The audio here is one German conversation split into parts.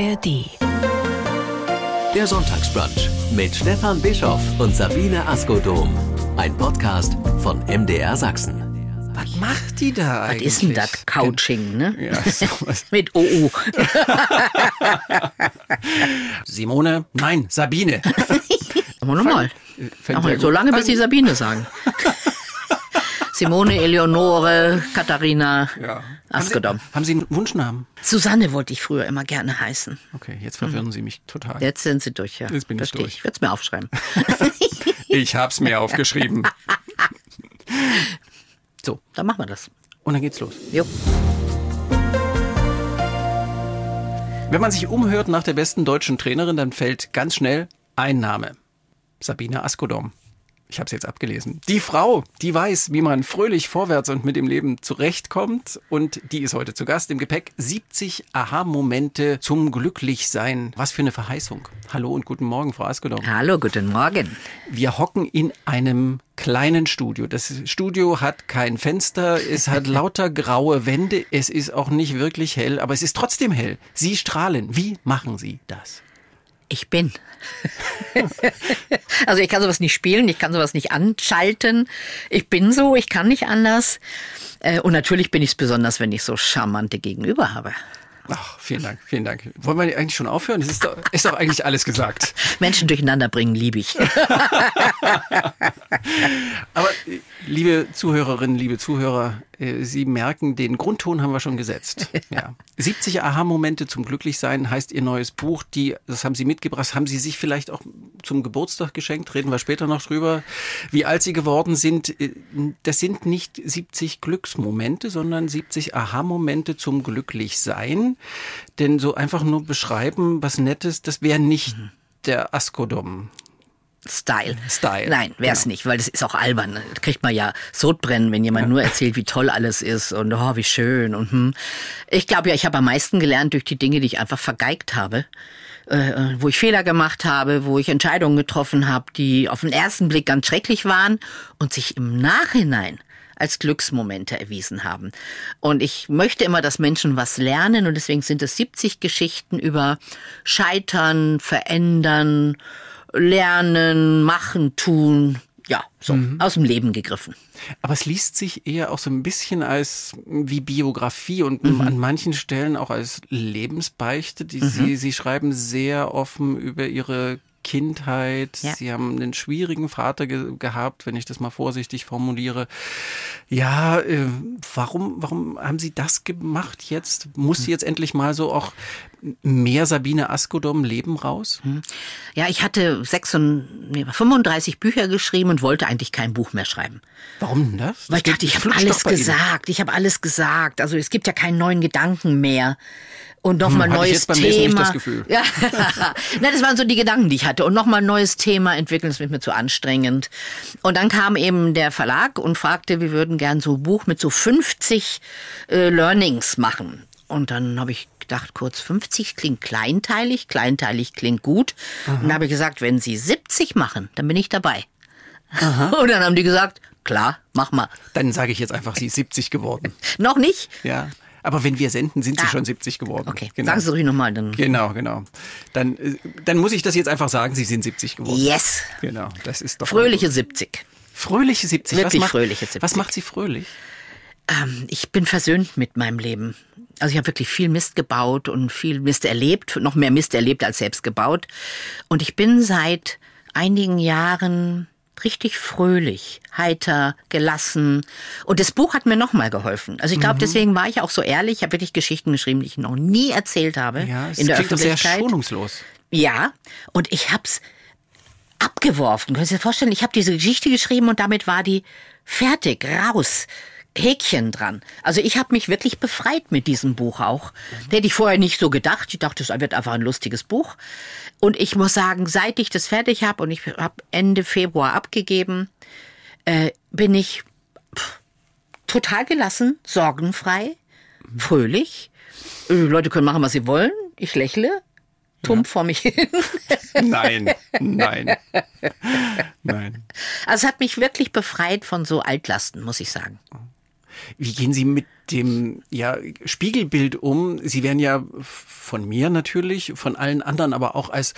ARD. Der Sonntagsbrunch mit Stefan Bischoff und Sabine Askodom. Ein Podcast von MDR Sachsen. Was macht die da Was eigentlich? ist denn das? Couching, ne? Ja, sowas. Mit OU. Simone, nein, Sabine. Aber nochmal. So lange, bis. Sie Sabine sagen. Simone, Eleonore, Katharina, Ja. Askedom. Haben Sie einen Wunschnamen? Susanne wollte ich früher immer gerne heißen. Okay, jetzt verwirren Sie mich total. Jetzt sind Sie durch, ja. Jetzt bin ich Verstehe durch. Ich werde es mir aufschreiben. Ich hab's mir aufgeschrieben. So, Dann machen wir das. und dann geht's los. Jo. Wenn man sich umhört nach der besten deutschen Trainerin, dann fällt ganz schnell ein Name. Sabine Askodom. Ich habe es jetzt abgelesen. Die Frau, die weiß, wie man fröhlich vorwärts und mit dem Leben zurechtkommt. Und die ist heute zu Gast im Gepäck. 70 Aha-Momente zum Glücklichsein. Was für eine Verheißung. Hallo und guten Morgen, Frau Askodom. Hallo, guten Morgen. Wir hocken in einem kleinen Studio. Das Studio hat kein Fenster, es hat lauter graue Wände, es ist auch nicht wirklich hell, aber es ist trotzdem hell. Sie strahlen. Wie machen Sie das? Ich bin. also ich kann sowas nicht spielen, ich kann sowas nicht anschalten. Ich bin so, ich kann nicht anders. Äh, Und natürlich bin ich es besonders, wenn ich so charmante Gegenüber habe. Ach, vielen Dank, vielen Dank. Wollen wir eigentlich schon aufhören? Es ist doch, ist doch eigentlich alles gesagt. Menschen durcheinander bringen, liebe ich. Aber liebe Zuhörerinnen, liebe Zuhörer, äh, Sie merken, den Grundton haben wir schon gesetzt. Ja. 70 Aha-Momente zum Glücklichsein heißt Ihr neues Buch. Die, das haben Sie mitgebracht. Haben Sie sich vielleicht auch zum Geburtstag geschenkt? Reden wir später noch drüber. Wie alt Sie geworden sind. Äh, Das sind nicht 70 Glücksmomente, sondern 70 Aha-Momente zum Glücklichsein. Denn so einfach nur beschreiben, was Nettes, das wäre nicht der Askodom. Style. Style, Nein, wär's genau. nicht, weil das ist auch albern. Da kriegt man ja Sodbrennen, wenn jemand nur erzählt, wie toll alles ist und oh, wie schön und hm. Ich glaube ja, ich habe am meisten gelernt durch die Dinge, die ich einfach vergeigt habe. Äh, wo ich Fehler gemacht habe, wo ich Entscheidungen getroffen habe, die auf den ersten Blick ganz schrecklich waren und sich im Nachhinein als Glücksmomente erwiesen haben. Und ich möchte immer, dass Menschen was lernen und deswegen sind es 70 Geschichten über Scheitern, Verändern, Lernen, Machen, Tun. Ja, so aus dem Leben gegriffen. Aber es liest sich eher auch so ein bisschen als wie Biografie und Mhm. an manchen Stellen auch als Lebensbeichte. Die, sie, sie schreiben sehr offen über ihre Kindheit. Ja. Sie haben einen schwierigen Vater ge gehabt, wenn ich das mal vorsichtig formuliere. Ja, äh, warum, warum haben Sie das gemacht jetzt? Muss sie jetzt endlich mal so auch mehr Sabine Askodom Leben raus? Hm. Ja, ich hatte 36, nee, 35 Bücher geschrieben und wollte eigentlich kein Buch mehr schreiben. Warum denn das? Weil ich Das dachte, ich habe alles bei Ihnen. gesagt. Ich habe alles gesagt. Also es gibt ja keinen neuen Gedanken mehr. Und nochmal Hm, neues Lesen Thema. nicht das Gefühl. Ja. Nein, das waren so die Gedanken, die ich hatte. Und nochmal neues Thema entwickeln, das ist mir zu anstrengend. Und dann kam eben der Verlag und fragte, wir würden gern so ein Buch mit so 50 äh, Learnings machen. Und dann habe ich gedacht, kurz 50 klingt kleinteilig, kleinteilig klingt gut. Und dann habe ich gesagt, wenn Sie 70 machen, dann bin ich dabei. Und dann haben die gesagt, klar, mach mal. Dann sage ich jetzt einfach, sie ist 70 geworden. Noch nicht? Ja. Aber wenn wir senden, sind sie Ah. schon 70 geworden. Okay, Genau. sagen Sie ruhig nochmal. Dann. Genau, genau. Dann, äh, dann muss ich das jetzt einfach sagen, sie sind 70 geworden. Yes. Genau, das ist doch. Fröhliche 70. Fröhliche 70. Wirklich was macht, fröhliche 70. Was macht sie fröhlich? Ähm, ich bin versöhnt mit meinem Leben. Also ich habe wirklich viel Mist gebaut und viel Mist erlebt, noch mehr Mist erlebt als selbst gebaut. Und ich bin seit einigen Jahren richtig fröhlich, heiter, gelassen. Und das Buch hat mir nochmal geholfen. Also ich Mhm. glaube, deswegen war ich auch so ehrlich. Ich habe wirklich Geschichten geschrieben, die ich noch nie erzählt habe Ja, es in der klingt doch sehr Öffentlichkeit. schonungslos. Ja, und ich hab's abgeworfen. Können Sie sich vorstellen, ich habe diese Geschichte geschrieben und damit war die fertig, raus. Häkchen dran. Also ich habe mich wirklich befreit mit diesem Buch auch. Hätte ich vorher nicht so gedacht. Ich dachte, es wird einfach ein lustiges Buch. Und ich muss sagen, seit ich das fertig habe und ich habe Ende Februar abgegeben, äh, bin ich pff, total gelassen, sorgenfrei, fröhlich. Äh, Leute können machen, was sie wollen. Ich lächle, tump vor mich hin. Nein, nein, nein. Also es hat mich wirklich befreit von so Altlasten, muss ich sagen. Wie gehen Sie mit dem ja, Spiegelbild um? Sie werden ja von mir natürlich, von allen anderen, aber auch als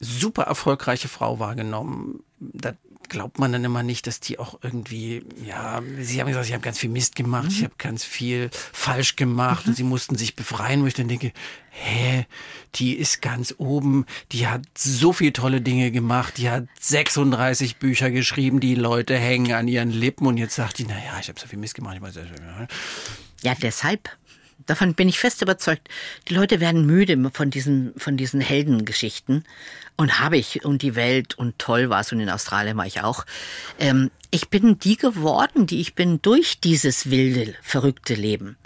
super erfolgreiche Frau wahrgenommen. Da glaubt man dann immer nicht, dass die auch irgendwie, ja, sie haben gesagt, ich habe ganz viel Mist gemacht, mhm. ich habe ganz viel falsch gemacht mhm. und sie mussten sich befreien, wo ich dann denke, hä, die ist ganz oben, die hat so viele tolle Dinge gemacht, die hat 36 Bücher geschrieben, die Leute hängen an ihren Lippen und jetzt sagt die, naja, ich habe so viel Mist gemacht. Ich weiß, ja, deshalb davon bin ich fest überzeugt, die Leute werden müde von diesen, von diesen Heldengeschichten. Und habe ich und die Welt und toll war es und in Australien war ich auch. Ähm, ich bin die geworden, die ich bin durch dieses wilde, verrückte Leben.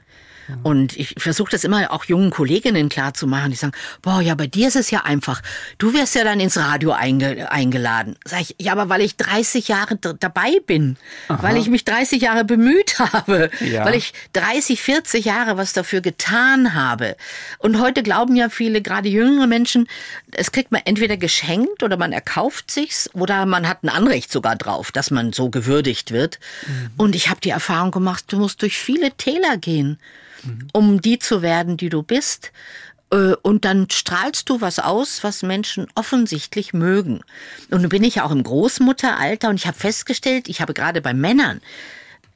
Und ich versuche das immer auch jungen Kolleginnen klarzumachen, die sagen, boah, ja, bei dir ist es ja einfach. Du wirst ja dann ins Radio einge eingeladen. Sag ich, ja, aber weil ich 30 Jahre dabei bin, Aha. weil ich mich 30 Jahre bemüht habe, ja. weil ich 30, 40 Jahre was dafür getan habe. Und heute glauben ja viele, gerade jüngere Menschen, es kriegt man entweder geschenkt oder man erkauft sich's oder man hat ein Anrecht sogar drauf, dass man so gewürdigt wird. Mhm. Und ich habe die Erfahrung gemacht, du musst durch viele Täler gehen um die zu werden, die du bist. Äh, und dann strahlst du was aus, was Menschen offensichtlich mögen. Und nun bin ich ja auch im Großmutteralter und ich habe festgestellt, ich habe gerade bei Männern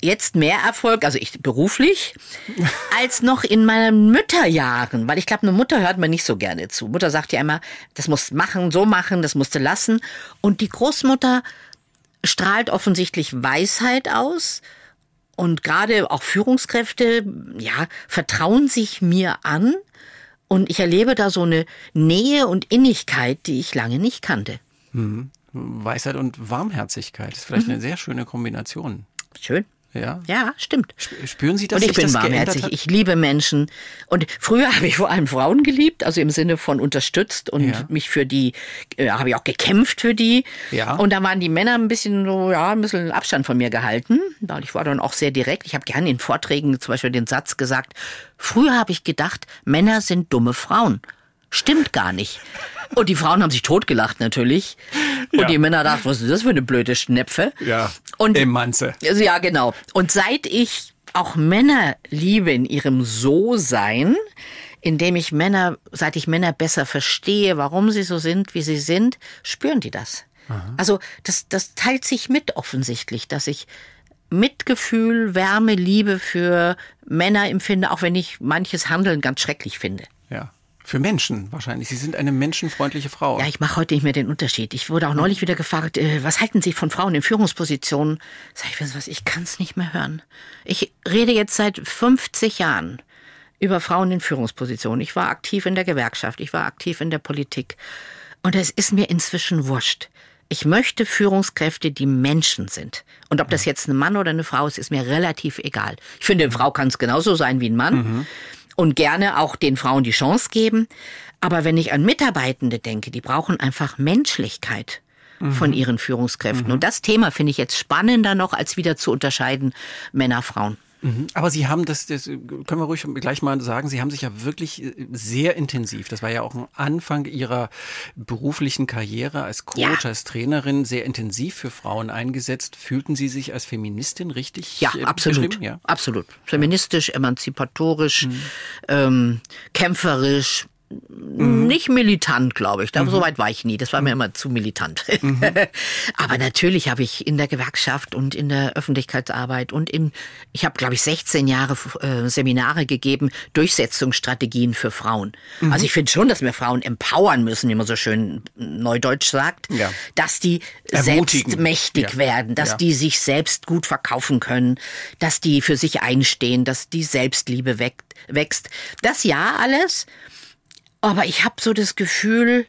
jetzt mehr Erfolg, also ich beruflich, als noch in meinen Mütterjahren, weil ich glaube, eine Mutter hört man nicht so gerne zu. Mutter sagt ja immer, das musst machen, so machen, das musst du lassen. Und die Großmutter strahlt offensichtlich Weisheit aus, und gerade auch Führungskräfte, ja, vertrauen sich mir an und ich erlebe da so eine Nähe und Innigkeit, die ich lange nicht kannte. Mhm. Weisheit und Warmherzigkeit ist vielleicht mhm. eine sehr schöne Kombination. Schön. Ja, ja stimmt. Spüren Sie das? Und ich bin warmherzig. Ich liebe Menschen. Und früher habe ich vor allem Frauen geliebt, also im Sinne von unterstützt und ja. mich für die, äh, habe ich auch gekämpft für die. Ja. Und da waren die Männer ein bisschen so, ja, ein bisschen Abstand von mir gehalten. Ich war dann auch sehr direkt. Ich habe gerne in Vorträgen zum Beispiel den Satz gesagt, früher habe ich gedacht, Männer sind dumme Frauen. Stimmt gar nicht. Und die Frauen haben sich totgelacht natürlich. Und ja. die Männer dachten, was ist das für eine blöde Schnepfe? Ja. Und, Emanze. Ja, genau. Und seit ich auch Männer liebe in ihrem So-Sein, indem ich Männer, seit ich Männer besser verstehe, warum sie so sind, wie sie sind, spüren die das. Aha. Also das, das teilt sich mit offensichtlich, dass ich Mitgefühl, Wärme, Liebe für Männer empfinde, auch wenn ich manches Handeln ganz schrecklich finde. Ja. Für Menschen wahrscheinlich. Sie sind eine menschenfreundliche Frau. Ja, ich mache heute nicht mehr den Unterschied. Ich wurde auch neulich wieder gefragt, äh, was halten Sie von Frauen in Führungspositionen? Sag ich, was, ich kann es nicht mehr hören. Ich rede jetzt seit 50 Jahren über Frauen in Führungspositionen. Ich war aktiv in der Gewerkschaft, ich war aktiv in der Politik. Und es ist mir inzwischen wurscht. Ich möchte Führungskräfte, die Menschen sind. Und ob das jetzt ein Mann oder eine Frau ist, ist mir relativ egal. Ich finde, eine Frau kann es genauso sein wie ein Mann. Mhm und gerne auch den Frauen die Chance geben. Aber wenn ich an Mitarbeitende denke, die brauchen einfach Menschlichkeit mhm. von ihren Führungskräften. Mhm. Und das Thema finde ich jetzt spannender noch, als wieder zu unterscheiden Männer, Frauen. Mhm. Aber Sie haben das, das können wir ruhig gleich mal sagen, Sie haben sich ja wirklich äh, sehr intensiv, das war ja auch ein Anfang Ihrer beruflichen Karriere als Coach, ja. als Trainerin, sehr intensiv für Frauen eingesetzt. Fühlten Sie sich als Feministin richtig? Ja, äh, absolut. Ja, absolut. Feministisch, emanzipatorisch, mhm. ähm, kämpferisch, Mhm. Nicht militant, glaube ich. Da, mhm. So weit war ich nie. Das war mir mhm. immer zu militant. Mhm. Aber natürlich habe ich in der Gewerkschaft und in der Öffentlichkeitsarbeit und in, ich habe, glaube ich, 16 Jahre äh, Seminare gegeben, Durchsetzungsstrategien für Frauen. Mhm. Also ich finde schon, dass wir Frauen empowern müssen, wie man so schön neudeutsch sagt, ja. dass die selbst mächtig ja. werden, dass ja. die sich selbst gut verkaufen können, dass die für sich einstehen, dass die Selbstliebe wächst. Das ja alles. Aber ich habe so das Gefühl,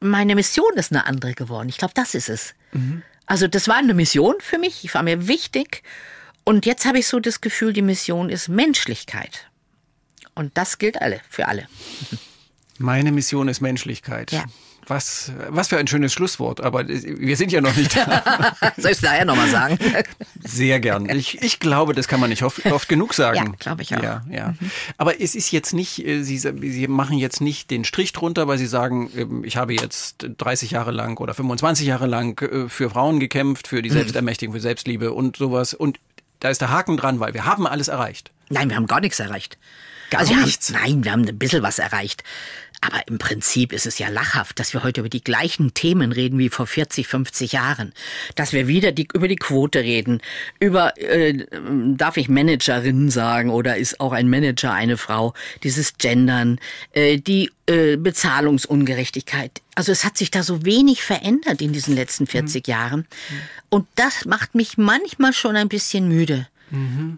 meine Mission ist eine andere geworden. Ich glaube, das ist es. Mhm. Also das war eine Mission für mich, ich war mir wichtig. Und jetzt habe ich so das Gefühl, die Mission ist Menschlichkeit. Und das gilt alle, für alle. Meine Mission ist Menschlichkeit. Ja. Was, was für ein schönes Schlusswort, aber wir sind ja noch nicht da. Soll ich es nachher nochmal sagen? Sehr gern. Ich, ich glaube, das kann man nicht oft, oft genug sagen. Ja, glaube ich auch. Ja, ja. Mhm. Aber es ist jetzt nicht, äh, Sie, Sie machen jetzt nicht den Strich drunter, weil Sie sagen, ähm, ich habe jetzt 30 Jahre lang oder 25 Jahre lang äh, für Frauen gekämpft, für die mhm. Selbstermächtigung, für Selbstliebe und sowas. Und da ist der Haken dran, weil wir haben alles erreicht. Nein, wir haben gar nichts erreicht. Gar also nichts? Haben, nein, wir haben ein bisschen was erreicht. Aber im Prinzip ist es ja lachhaft, dass wir heute über die gleichen Themen reden wie vor 40, 50 Jahren. Dass wir wieder die, über die Quote reden, über, äh, darf ich Managerin sagen oder ist auch ein Manager eine Frau, dieses Gendern, äh, die äh, Bezahlungsungerechtigkeit. Also es hat sich da so wenig verändert in diesen letzten 40 mhm. Jahren. Und das macht mich manchmal schon ein bisschen müde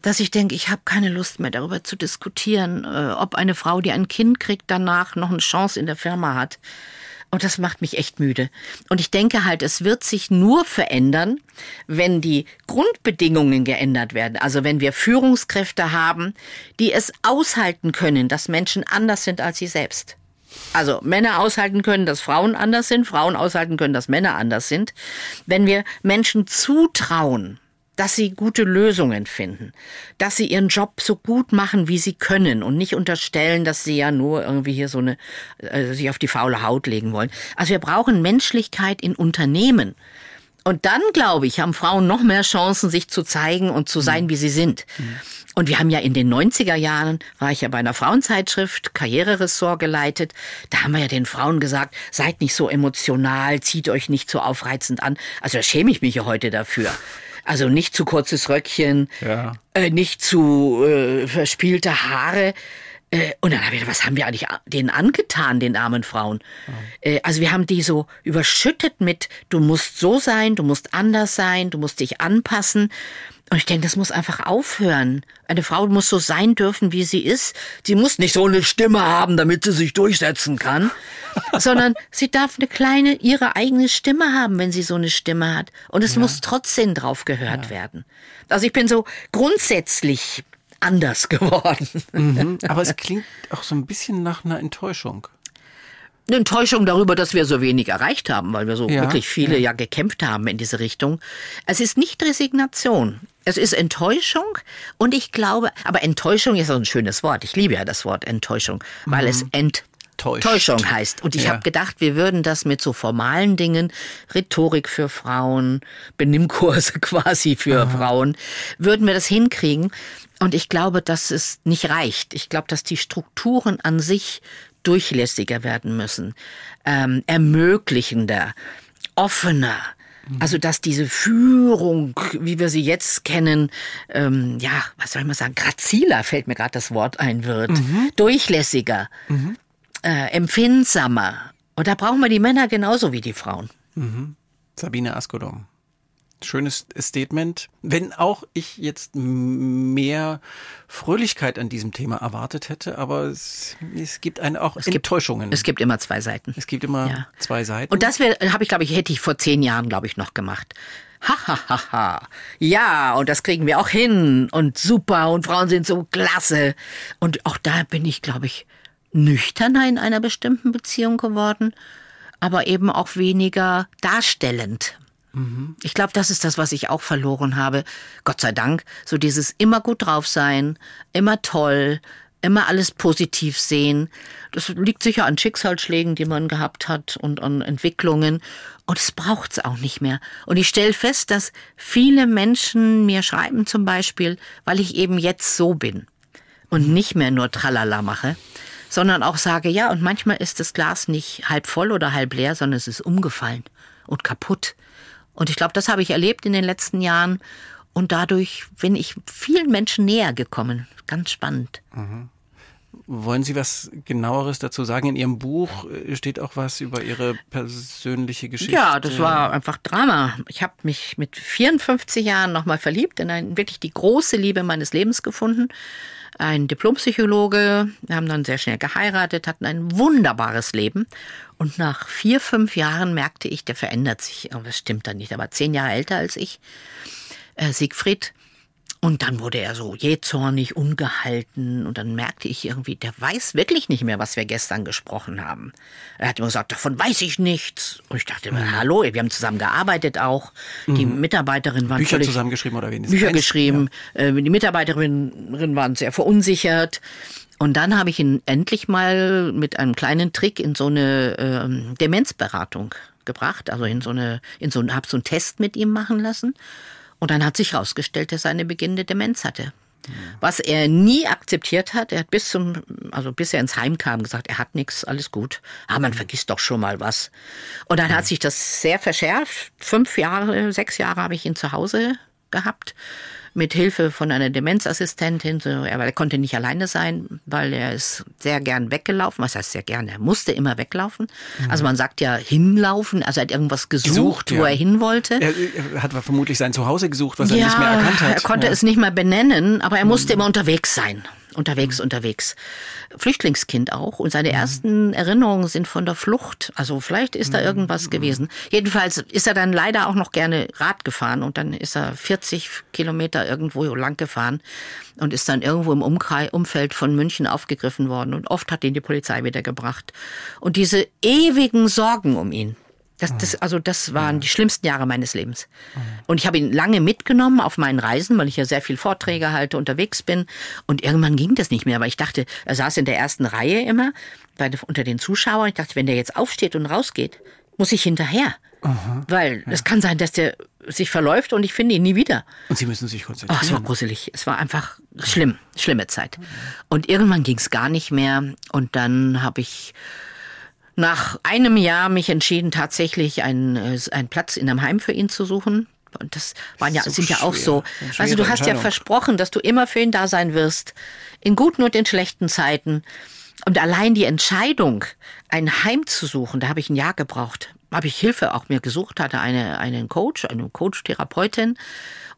dass ich denke, ich habe keine Lust mehr darüber zu diskutieren, äh, ob eine Frau, die ein Kind kriegt, danach noch eine Chance in der Firma hat. Und das macht mich echt müde. Und ich denke halt, es wird sich nur verändern, wenn die Grundbedingungen geändert werden. Also wenn wir Führungskräfte haben, die es aushalten können, dass Menschen anders sind als sie selbst. Also Männer aushalten können, dass Frauen anders sind, Frauen aushalten können, dass Männer anders sind. Wenn wir Menschen zutrauen, dass sie gute Lösungen finden, dass sie ihren Job so gut machen, wie sie können und nicht unterstellen, dass sie ja nur irgendwie hier so eine äh, sich auf die faule Haut legen wollen. Also wir brauchen Menschlichkeit in Unternehmen. Und dann, glaube ich, haben Frauen noch mehr Chancen, sich zu zeigen und zu sein, mhm. wie sie sind. Mhm. Und wir haben ja in den 90er Jahren, war ich ja bei einer Frauenzeitschrift, Karriereressort geleitet, da haben wir ja den Frauen gesagt, seid nicht so emotional, zieht euch nicht so aufreizend an. Also da schäme ich mich ja heute dafür. Also nicht zu kurzes Röckchen, ja. äh, nicht zu äh, verspielte Haare. Äh, und dann habe ich gedacht, was haben wir eigentlich denen angetan, den armen Frauen? Ja. Äh, also wir haben die so überschüttet mit, du musst so sein, du musst anders sein, du musst dich anpassen. Und ich denke, das muss einfach aufhören. Eine Frau muss so sein dürfen, wie sie ist. Sie muss nicht so eine Stimme haben, damit sie sich durchsetzen kann, sondern sie darf eine kleine, ihre eigene Stimme haben, wenn sie so eine Stimme hat. Und es ja. muss trotzdem drauf gehört ja. werden. Also ich bin so grundsätzlich anders geworden. Mhm, aber es klingt auch so ein bisschen nach einer Enttäuschung eine Enttäuschung darüber, dass wir so wenig erreicht haben, weil wir so ja, wirklich viele ja. ja gekämpft haben in diese Richtung. Es ist nicht Resignation. Es ist Enttäuschung und ich glaube, aber Enttäuschung ist auch ein schönes Wort. Ich liebe ja das Wort Enttäuschung, weil mhm. es Enttäuschung heißt. Und ich ja. habe gedacht, wir würden das mit so formalen Dingen, Rhetorik für Frauen, Benimmkurse quasi für Aha. Frauen, würden wir das hinkriegen. Und ich glaube, dass es nicht reicht. Ich glaube, dass die Strukturen an sich durchlässiger werden müssen, ähm, ermöglichender, offener. Also dass diese Führung, wie wir sie jetzt kennen, ähm, ja, was soll ich mal sagen, graziler fällt mir gerade das Wort ein wird, mhm. durchlässiger, mhm. Äh, empfindsamer. Und da brauchen wir die Männer genauso wie die Frauen. Mhm. Sabine Askodong schönes Statement. Wenn auch ich jetzt mehr Fröhlichkeit an diesem Thema erwartet hätte, aber es, es gibt eine auch es Enttäuschungen. Gibt, es gibt immer zwei Seiten. Es gibt immer ja. zwei Seiten. Und das habe ich, glaube ich, hätte ich vor zehn Jahren, glaube ich, noch gemacht. Ha, ha, ha, ha. Ja, und das kriegen wir auch hin. Und super. Und Frauen sind so klasse. Und auch da bin ich, glaube ich, nüchterner in einer bestimmten Beziehung geworden, aber eben auch weniger darstellend. Ich glaube, das ist das, was ich auch verloren habe. Gott sei Dank, so dieses immer gut drauf sein, immer toll, immer alles positiv sehen. Das liegt sicher an Schicksalsschlägen, die man gehabt hat und an Entwicklungen. Und es braucht's auch nicht mehr. Und ich stelle fest, dass viele Menschen mir schreiben zum Beispiel, weil ich eben jetzt so bin und nicht mehr nur Tralala mache, sondern auch sage, ja, und manchmal ist das Glas nicht halb voll oder halb leer, sondern es ist umgefallen und kaputt. Und ich glaube, das habe ich erlebt in den letzten Jahren. Und dadurch bin ich vielen Menschen näher gekommen. Ganz spannend. Mhm. Wollen Sie was genaueres dazu sagen? In Ihrem Buch äh, steht auch was über Ihre persönliche Geschichte. Ja, das war einfach Drama. Ich habe mich mit 54 Jahren nochmal verliebt, in ein, wirklich die große Liebe meines Lebens gefunden. Ein Diplompsychologe. Wir haben dann sehr schnell geheiratet, hatten ein wunderbares Leben. Und nach vier, fünf Jahren merkte ich, der verändert sich. Aber das stimmt dann nicht. Er war zehn Jahre älter als ich. Äh, Siegfried. Und dann wurde er so jähzornig, ungehalten. Und dann merkte ich irgendwie, der weiß wirklich nicht mehr, was wir gestern gesprochen haben. Er hat immer gesagt, davon weiß ich nichts. Und ich dachte mir, mhm. hallo, wir haben zusammen gearbeitet auch. Die mhm. Mitarbeiterin war Bücher zusammengeschrieben oder wenigstens? Bücher geschrieben. Ja. Äh, die Mitarbeiterinnen waren sehr verunsichert. Und dann habe ich ihn endlich mal mit einem kleinen Trick in so eine äh, Demenzberatung gebracht, also in so eine, in so, habe so einen Test mit ihm machen lassen. Und dann hat sich herausgestellt, dass er eine beginnende Demenz hatte. Was er nie akzeptiert hat, er hat bis zum, also bis er ins Heim kam, gesagt, er hat nichts, alles gut. Aber man vergisst doch schon mal was. Und dann hat sich das sehr verschärft. Fünf Jahre, sechs Jahre habe ich ihn zu Hause gehabt mit Hilfe von einer Demenzassistentin. Er konnte nicht alleine sein, weil er ist sehr gern weggelaufen. Was heißt sehr gern? Er musste immer weglaufen. Mhm. Also man sagt ja hinlaufen. Also er hat irgendwas gesucht, gesucht wo ja. er hin wollte. Er, er, hat vermutlich sein Zuhause gesucht, was ja, er nicht mehr erkannt hat. Er konnte ja. es nicht mehr benennen, aber er musste mhm. immer unterwegs sein unterwegs, mhm. unterwegs. Flüchtlingskind auch. Und seine mhm. ersten Erinnerungen sind von der Flucht. Also vielleicht ist da mhm. irgendwas gewesen. Jedenfalls ist er dann leider auch noch gerne Rad gefahren und dann ist er 40 Kilometer irgendwo lang gefahren und ist dann irgendwo im Umkreis, Umfeld von München aufgegriffen worden. Und oft hat ihn die Polizei wieder gebracht. Und diese ewigen Sorgen um ihn, das, das, also das waren die schlimmsten Jahre meines Lebens. Und ich habe ihn lange mitgenommen auf meinen Reisen, weil ich ja sehr viel Vorträge halte, unterwegs bin. Und irgendwann ging das nicht mehr, weil ich dachte, er saß in der ersten Reihe immer bei, unter den Zuschauern. Ich dachte, wenn der jetzt aufsteht und rausgeht, muss ich hinterher. Aha, weil ja. es kann sein, dass der sich verläuft und ich finde ihn nie wieder. Und Sie müssen sich konzentrieren. Oh, es war gruselig. Es war einfach schlimm, schlimme Zeit. Und irgendwann ging es gar nicht mehr. Und dann habe ich nach einem Jahr mich entschieden, tatsächlich einen, äh, einen Platz in einem Heim für ihn zu suchen. Und das waren ja, so sind ja auch so. Also du hast ja versprochen, dass du immer für ihn da sein wirst. In guten und in schlechten Zeiten. Und allein die Entscheidung, ein Heim zu suchen, da habe ich ein Jahr gebraucht. Habe ich Hilfe auch mir gesucht, hatte eine, einen Coach, eine Coach-Therapeutin.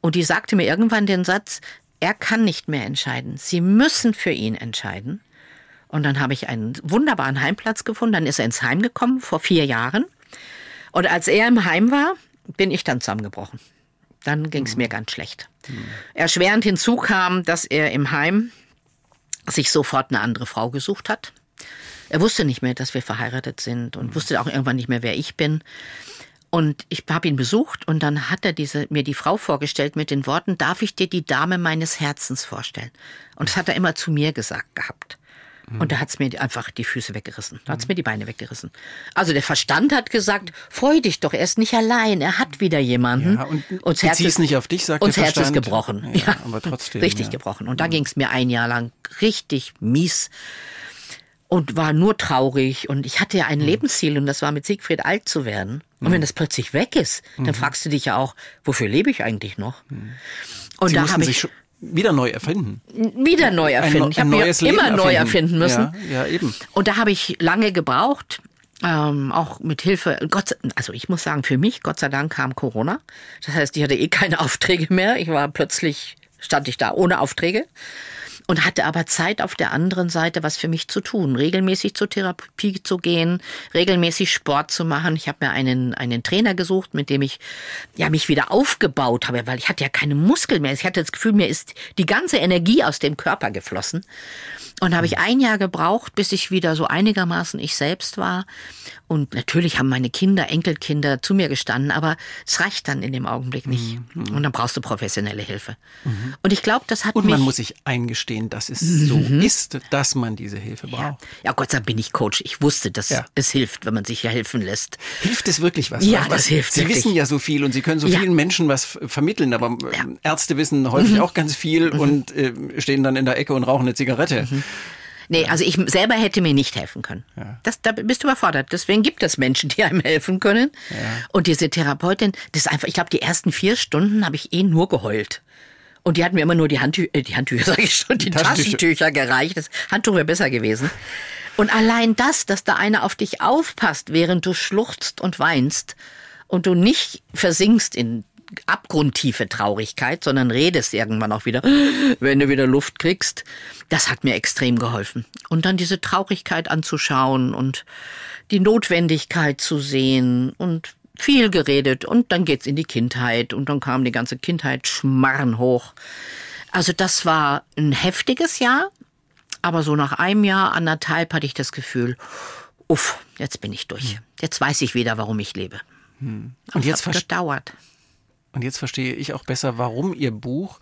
Und die sagte mir irgendwann den Satz, er kann nicht mehr entscheiden. Sie müssen für ihn entscheiden. Und dann habe ich einen wunderbaren Heimplatz gefunden. Dann ist er ins Heim gekommen vor vier Jahren. Und als er im Heim war, bin ich dann zusammengebrochen. Dann ging es mhm. mir ganz schlecht. Mhm. Erschwerend hinzu kam, dass er im Heim sich sofort eine andere Frau gesucht hat. Er wusste nicht mehr, dass wir verheiratet sind und mhm. wusste auch irgendwann nicht mehr, wer ich bin. Und ich habe ihn besucht und dann hat er diese, mir die Frau vorgestellt mit den Worten, darf ich dir die Dame meines Herzens vorstellen? Und das hat er immer zu mir gesagt gehabt. Mhm. Und da hat's mir einfach die Füße weggerissen. Da hat's mhm. mir die Beine weggerissen. Also der Verstand hat gesagt, freu dich doch, er ist nicht allein, er hat wieder jemanden. Ja, und uns Herz ist nicht auf dich, sagt uns Herz ist gebrochen. Ja, ja, aber trotzdem. Richtig gebrochen. Und da ging's mir ein Jahr lang richtig mies und war nur traurig. Und ich hatte ja ein mhm. Lebensziel und das war mit Siegfried alt zu werden. Und mhm. wenn das plötzlich weg ist, dann mhm. fragst du dich ja auch, wofür lebe ich eigentlich noch? Mhm. Und Sie da habe ich wieder neu erfinden. Wieder neu erfinden. Ein, ich habe mir immer neu erfinden müssen. Ja, ja, eben. Und da habe ich lange gebraucht. Ähm, auch mit Hilfe, Gott, also ich muss sagen, für mich, Gott sei Dank, kam Corona. Das heißt, ich hatte eh keine Aufträge mehr. Ich war plötzlich, stand ich da ohne Aufträge und hatte aber Zeit auf der anderen Seite, was für mich zu tun, regelmäßig zur Therapie zu gehen, regelmäßig Sport zu machen. Ich habe mir einen einen Trainer gesucht, mit dem ich ja mich wieder aufgebaut habe, weil ich hatte ja keine Muskeln mehr. Ich hatte das Gefühl, mir ist die ganze Energie aus dem Körper geflossen. Und habe ich ein Jahr gebraucht, bis ich wieder so einigermaßen ich selbst war. Und natürlich haben meine Kinder, Enkelkinder zu mir gestanden, aber es reicht dann in dem Augenblick nicht. Mhm. Und dann brauchst du professionelle Hilfe. Mhm. Und ich glaube, das hat Und mich... man muss sich eingestehen, dass es so mhm. ist, dass man diese Hilfe braucht. Ja. ja, Gott sei Dank bin ich Coach. Ich wusste, dass ja. es hilft, wenn man sich helfen lässt. Hilft es wirklich was? Ja, das hilft Sie wirklich. wissen ja so viel und Sie können so ja. vielen Menschen was vermitteln, aber ähm, Ärzte wissen häufig mhm. auch ganz viel mhm. und äh, stehen dann in der Ecke und rauchen eine Zigarette. Mhm. Nee, also ich selber hätte mir nicht helfen können. Ja. Das, da bist du überfordert. Deswegen gibt es Menschen, die einem helfen können. Ja. Und diese Therapeutin, das ist einfach, ich glaube, die ersten vier Stunden habe ich eh nur geheult. Und die hat mir immer nur die, Handtü äh, die Handtücher, sage ich schon, die. Taschentücher gereicht. Das Handtuch wäre besser gewesen. Und allein das, dass da einer auf dich aufpasst, während du schluchzt und weinst und du nicht versinkst in abgrundtiefe Traurigkeit, sondern redest irgendwann auch wieder, wenn du wieder Luft kriegst. Das hat mir extrem geholfen. Und dann diese Traurigkeit anzuschauen und die Notwendigkeit zu sehen und viel geredet und dann geht's in die Kindheit und dann kam die ganze Kindheit schmarren hoch. Also das war ein heftiges Jahr, aber so nach einem Jahr, anderthalb hatte ich das Gefühl, uff, jetzt bin ich durch. Hm. Jetzt weiß ich wieder, warum ich lebe. Hm. Und jetzt gedauert. Und jetzt verstehe ich auch besser, warum Ihr Buch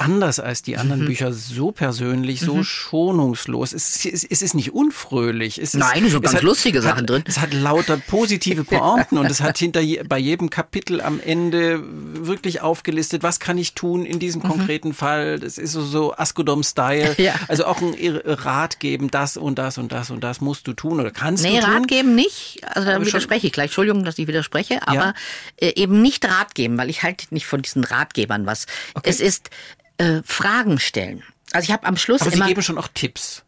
anders als die Mhm. anderen Bücher, so persönlich, so schonungslos. Es, ist- es ist nicht unfröhlich. Es ist, Nein, so es ganz hat, lustige Sachen hat, drin. Es hat lauter positive Pointen und es hat hinter je, bei jedem Kapitel am Ende wirklich aufgelistet, was kann ich tun in diesem konkreten Fall. Das ist so, so Askodom-Style. Mhm. Ja. Also auch ein Rat geben, das und das und das und das musst du tun oder kannst Nee, du tun. Rat geben nicht. Also da widerspreche ich gleich. Entschuldigung, dass ich widerspreche, aber äh, eben nicht Rat geben, weil ich halte nicht von diesen Ratgebern was. Es ist äh, Fragen stellen. Also ich habe am Schluss Aber sie immer geben schon auch Tipps.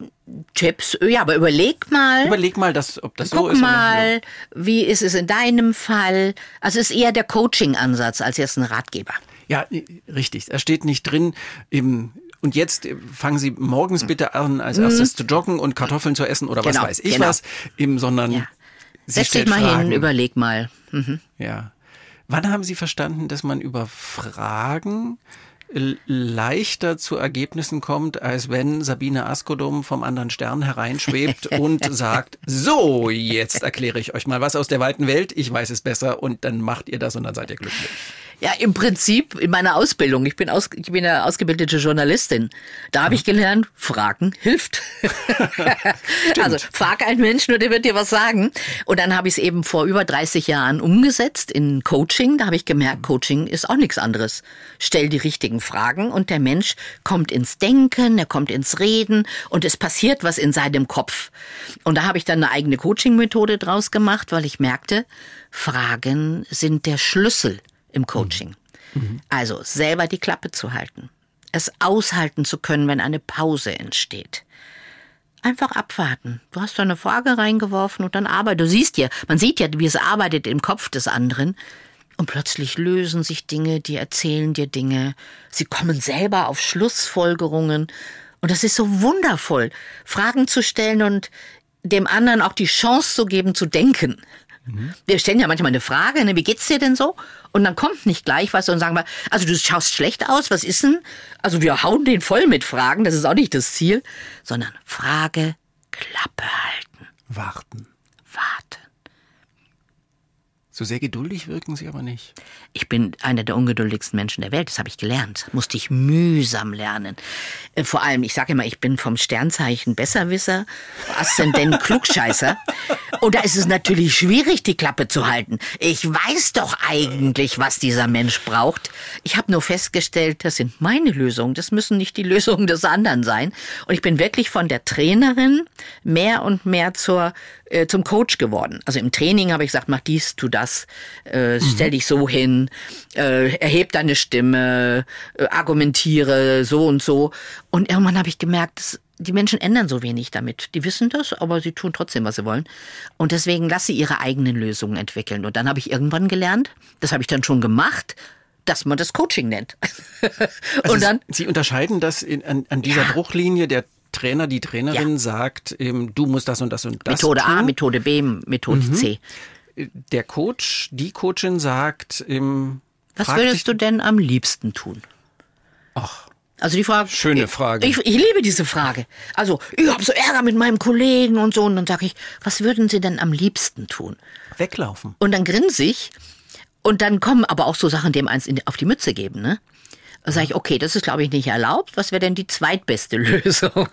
Tipps. Ja, aber überleg mal. Überleg mal, dass, ob das so Guck ist. oder mal, wie ist es in deinem Fall? Also es ist eher der Coaching-Ansatz als jetzt ein Ratgeber. Ja, richtig. Da steht nicht drin, im, und jetzt äh, fangen Sie morgens bitte an, als erstes zu joggen und Kartoffeln zu essen oder was Mhm. Genau, weiß ich genau. was, im, sondern Ja. Sie Setz dich mal Fragen. hin, überleg mal. Mhm. Ja. Wann haben Sie verstanden, dass man über Fragen leichter zu Ergebnissen kommt, als wenn Sabine Askodom vom anderen Stern hereinschwebt und sagt, so, jetzt erkläre ich euch mal was aus der weiten Welt, ich weiß es besser und dann macht ihr das und dann seid ihr glücklich. Ja, im Prinzip in meiner Ausbildung. Ich bin, aus, ich bin eine ausgebildete Journalistin. Da habe ich gelernt, Fragen hilft. also frag einen Menschen und der wird dir was sagen. Und dann habe ich es eben vor über 30 Jahren umgesetzt in Coaching. Da habe ich gemerkt, Coaching ist auch nichts anderes. Stell die richtigen Fragen und der Mensch kommt ins Denken, er kommt ins Reden und es passiert was in seinem Kopf. Und da habe ich dann eine eigene Coaching-Methode draus gemacht, weil ich merkte, Fragen sind der Schlüssel im Coaching. Also selber die Klappe zu halten, es aushalten zu können, wenn eine Pause entsteht. Einfach abwarten. Du hast da eine Frage reingeworfen und dann arbeitet. Du siehst ja, man sieht ja, wie es arbeitet im Kopf des anderen. Und plötzlich lösen sich Dinge, die erzählen dir Dinge. Sie kommen selber auf Schlussfolgerungen. Und das ist so wundervoll, Fragen zu stellen und dem anderen auch die Chance zu geben, zu denken. Wir stellen ja manchmal eine Frage, ne, wie geht's dir denn so? Und dann kommt nicht gleich was und sagen wir, also du schaust schlecht aus, was ist denn? Also wir hauen den voll mit Fragen, das ist auch nicht das Ziel, sondern Frage, Klappe halten, Warten. warten. So sehr geduldig wirken sie aber nicht. Ich bin einer der ungeduldigsten Menschen der Welt, das habe ich gelernt. Musste ich mühsam lernen. Äh, Vor allem, ich sage immer, ich bin vom Sternzeichen Besserwisser, Aszendent Klugscheißer. Und da ist es natürlich schwierig, die Klappe zu halten. Ich weiß doch eigentlich, was dieser Mensch braucht. Ich habe nur festgestellt, das sind meine Lösungen, das müssen nicht die Lösungen des anderen sein. Und ich bin wirklich von der Trainerin mehr und mehr zur äh, zum Coach geworden. Also im Training habe ich gesagt, mach dies, tu das, äh, stell dich so hin, äh, erheb deine Stimme, äh, argumentiere so und so. Und irgendwann habe ich gemerkt, dass die Menschen ändern so wenig damit. Die wissen das, aber sie tun trotzdem, was sie wollen. Und deswegen lass sie ihre eigenen Lösungen entwickeln. Und dann habe ich irgendwann gelernt, das habe ich dann schon gemacht, dass man das Coaching nennt. Also und dann Sie unterscheiden das in, an, an dieser Ja. Bruchlinie. Der Trainer, die Trainerin Ja. sagt, ähm, du musst das und das und das Methode A, tun. Methode B, Methode C. Der Coach, die Coachin sagt, ähm, Was würdest du denn am liebsten tun? Ach, Also die Frage. Schöne Frage. Ich, ich liebe diese Frage. Also, ich habe so Ärger mit meinem Kollegen und so. Und dann sage ich, was würden Sie denn am liebsten tun? weglaufen. Und dann grinse ich. Und dann kommen aber auch so Sachen, dem eins in, auf die Mütze geben, ne? Dann sage ich, okay, das ist, glaube ich, nicht erlaubt. Was wäre denn die zweitbeste Lösung?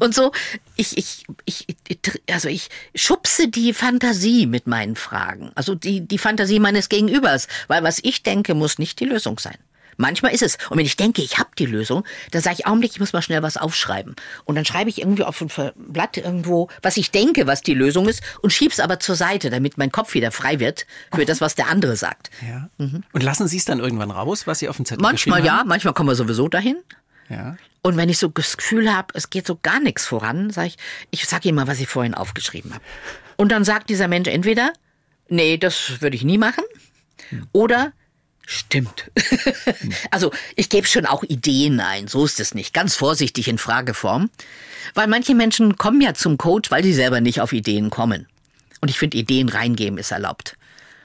Und so, ich, ich, ich, ich, also ich schubse die Fantasie mit meinen Fragen. Also die, die Fantasie meines Gegenübers. Weil was ich denke, muss nicht die Lösung sein. Manchmal ist es. Und wenn ich denke, ich habe die Lösung, dann sage ich, Augenblick, ich muss mal schnell was aufschreiben. Und dann schreibe ich irgendwie auf ein Blatt irgendwo, was ich denke, was die Lösung ist, und schieb's aber zur Seite, damit mein Kopf wieder frei wird für das, was der andere sagt. Ja. Und lassen Sie es dann irgendwann raus, was Sie auf dem Zettel Mhm. Manchmal ja, manchmal kommen wir sowieso dahin. haben? Ja. Und wenn ich so das Gefühl habe, es geht so gar nichts voran, sage ich, ich sage ihm mal, was ich vorhin aufgeschrieben habe. Und dann sagt dieser Mensch entweder, nee, das würde ich nie machen, oder stimmt. also ich gebe schon auch Ideen ein, so ist es nicht. Ganz vorsichtig in Frageform. Weil manche Menschen kommen ja zum Coach, weil sie selber nicht auf Ideen kommen. Und ich finde, Ideen reingeben ist erlaubt.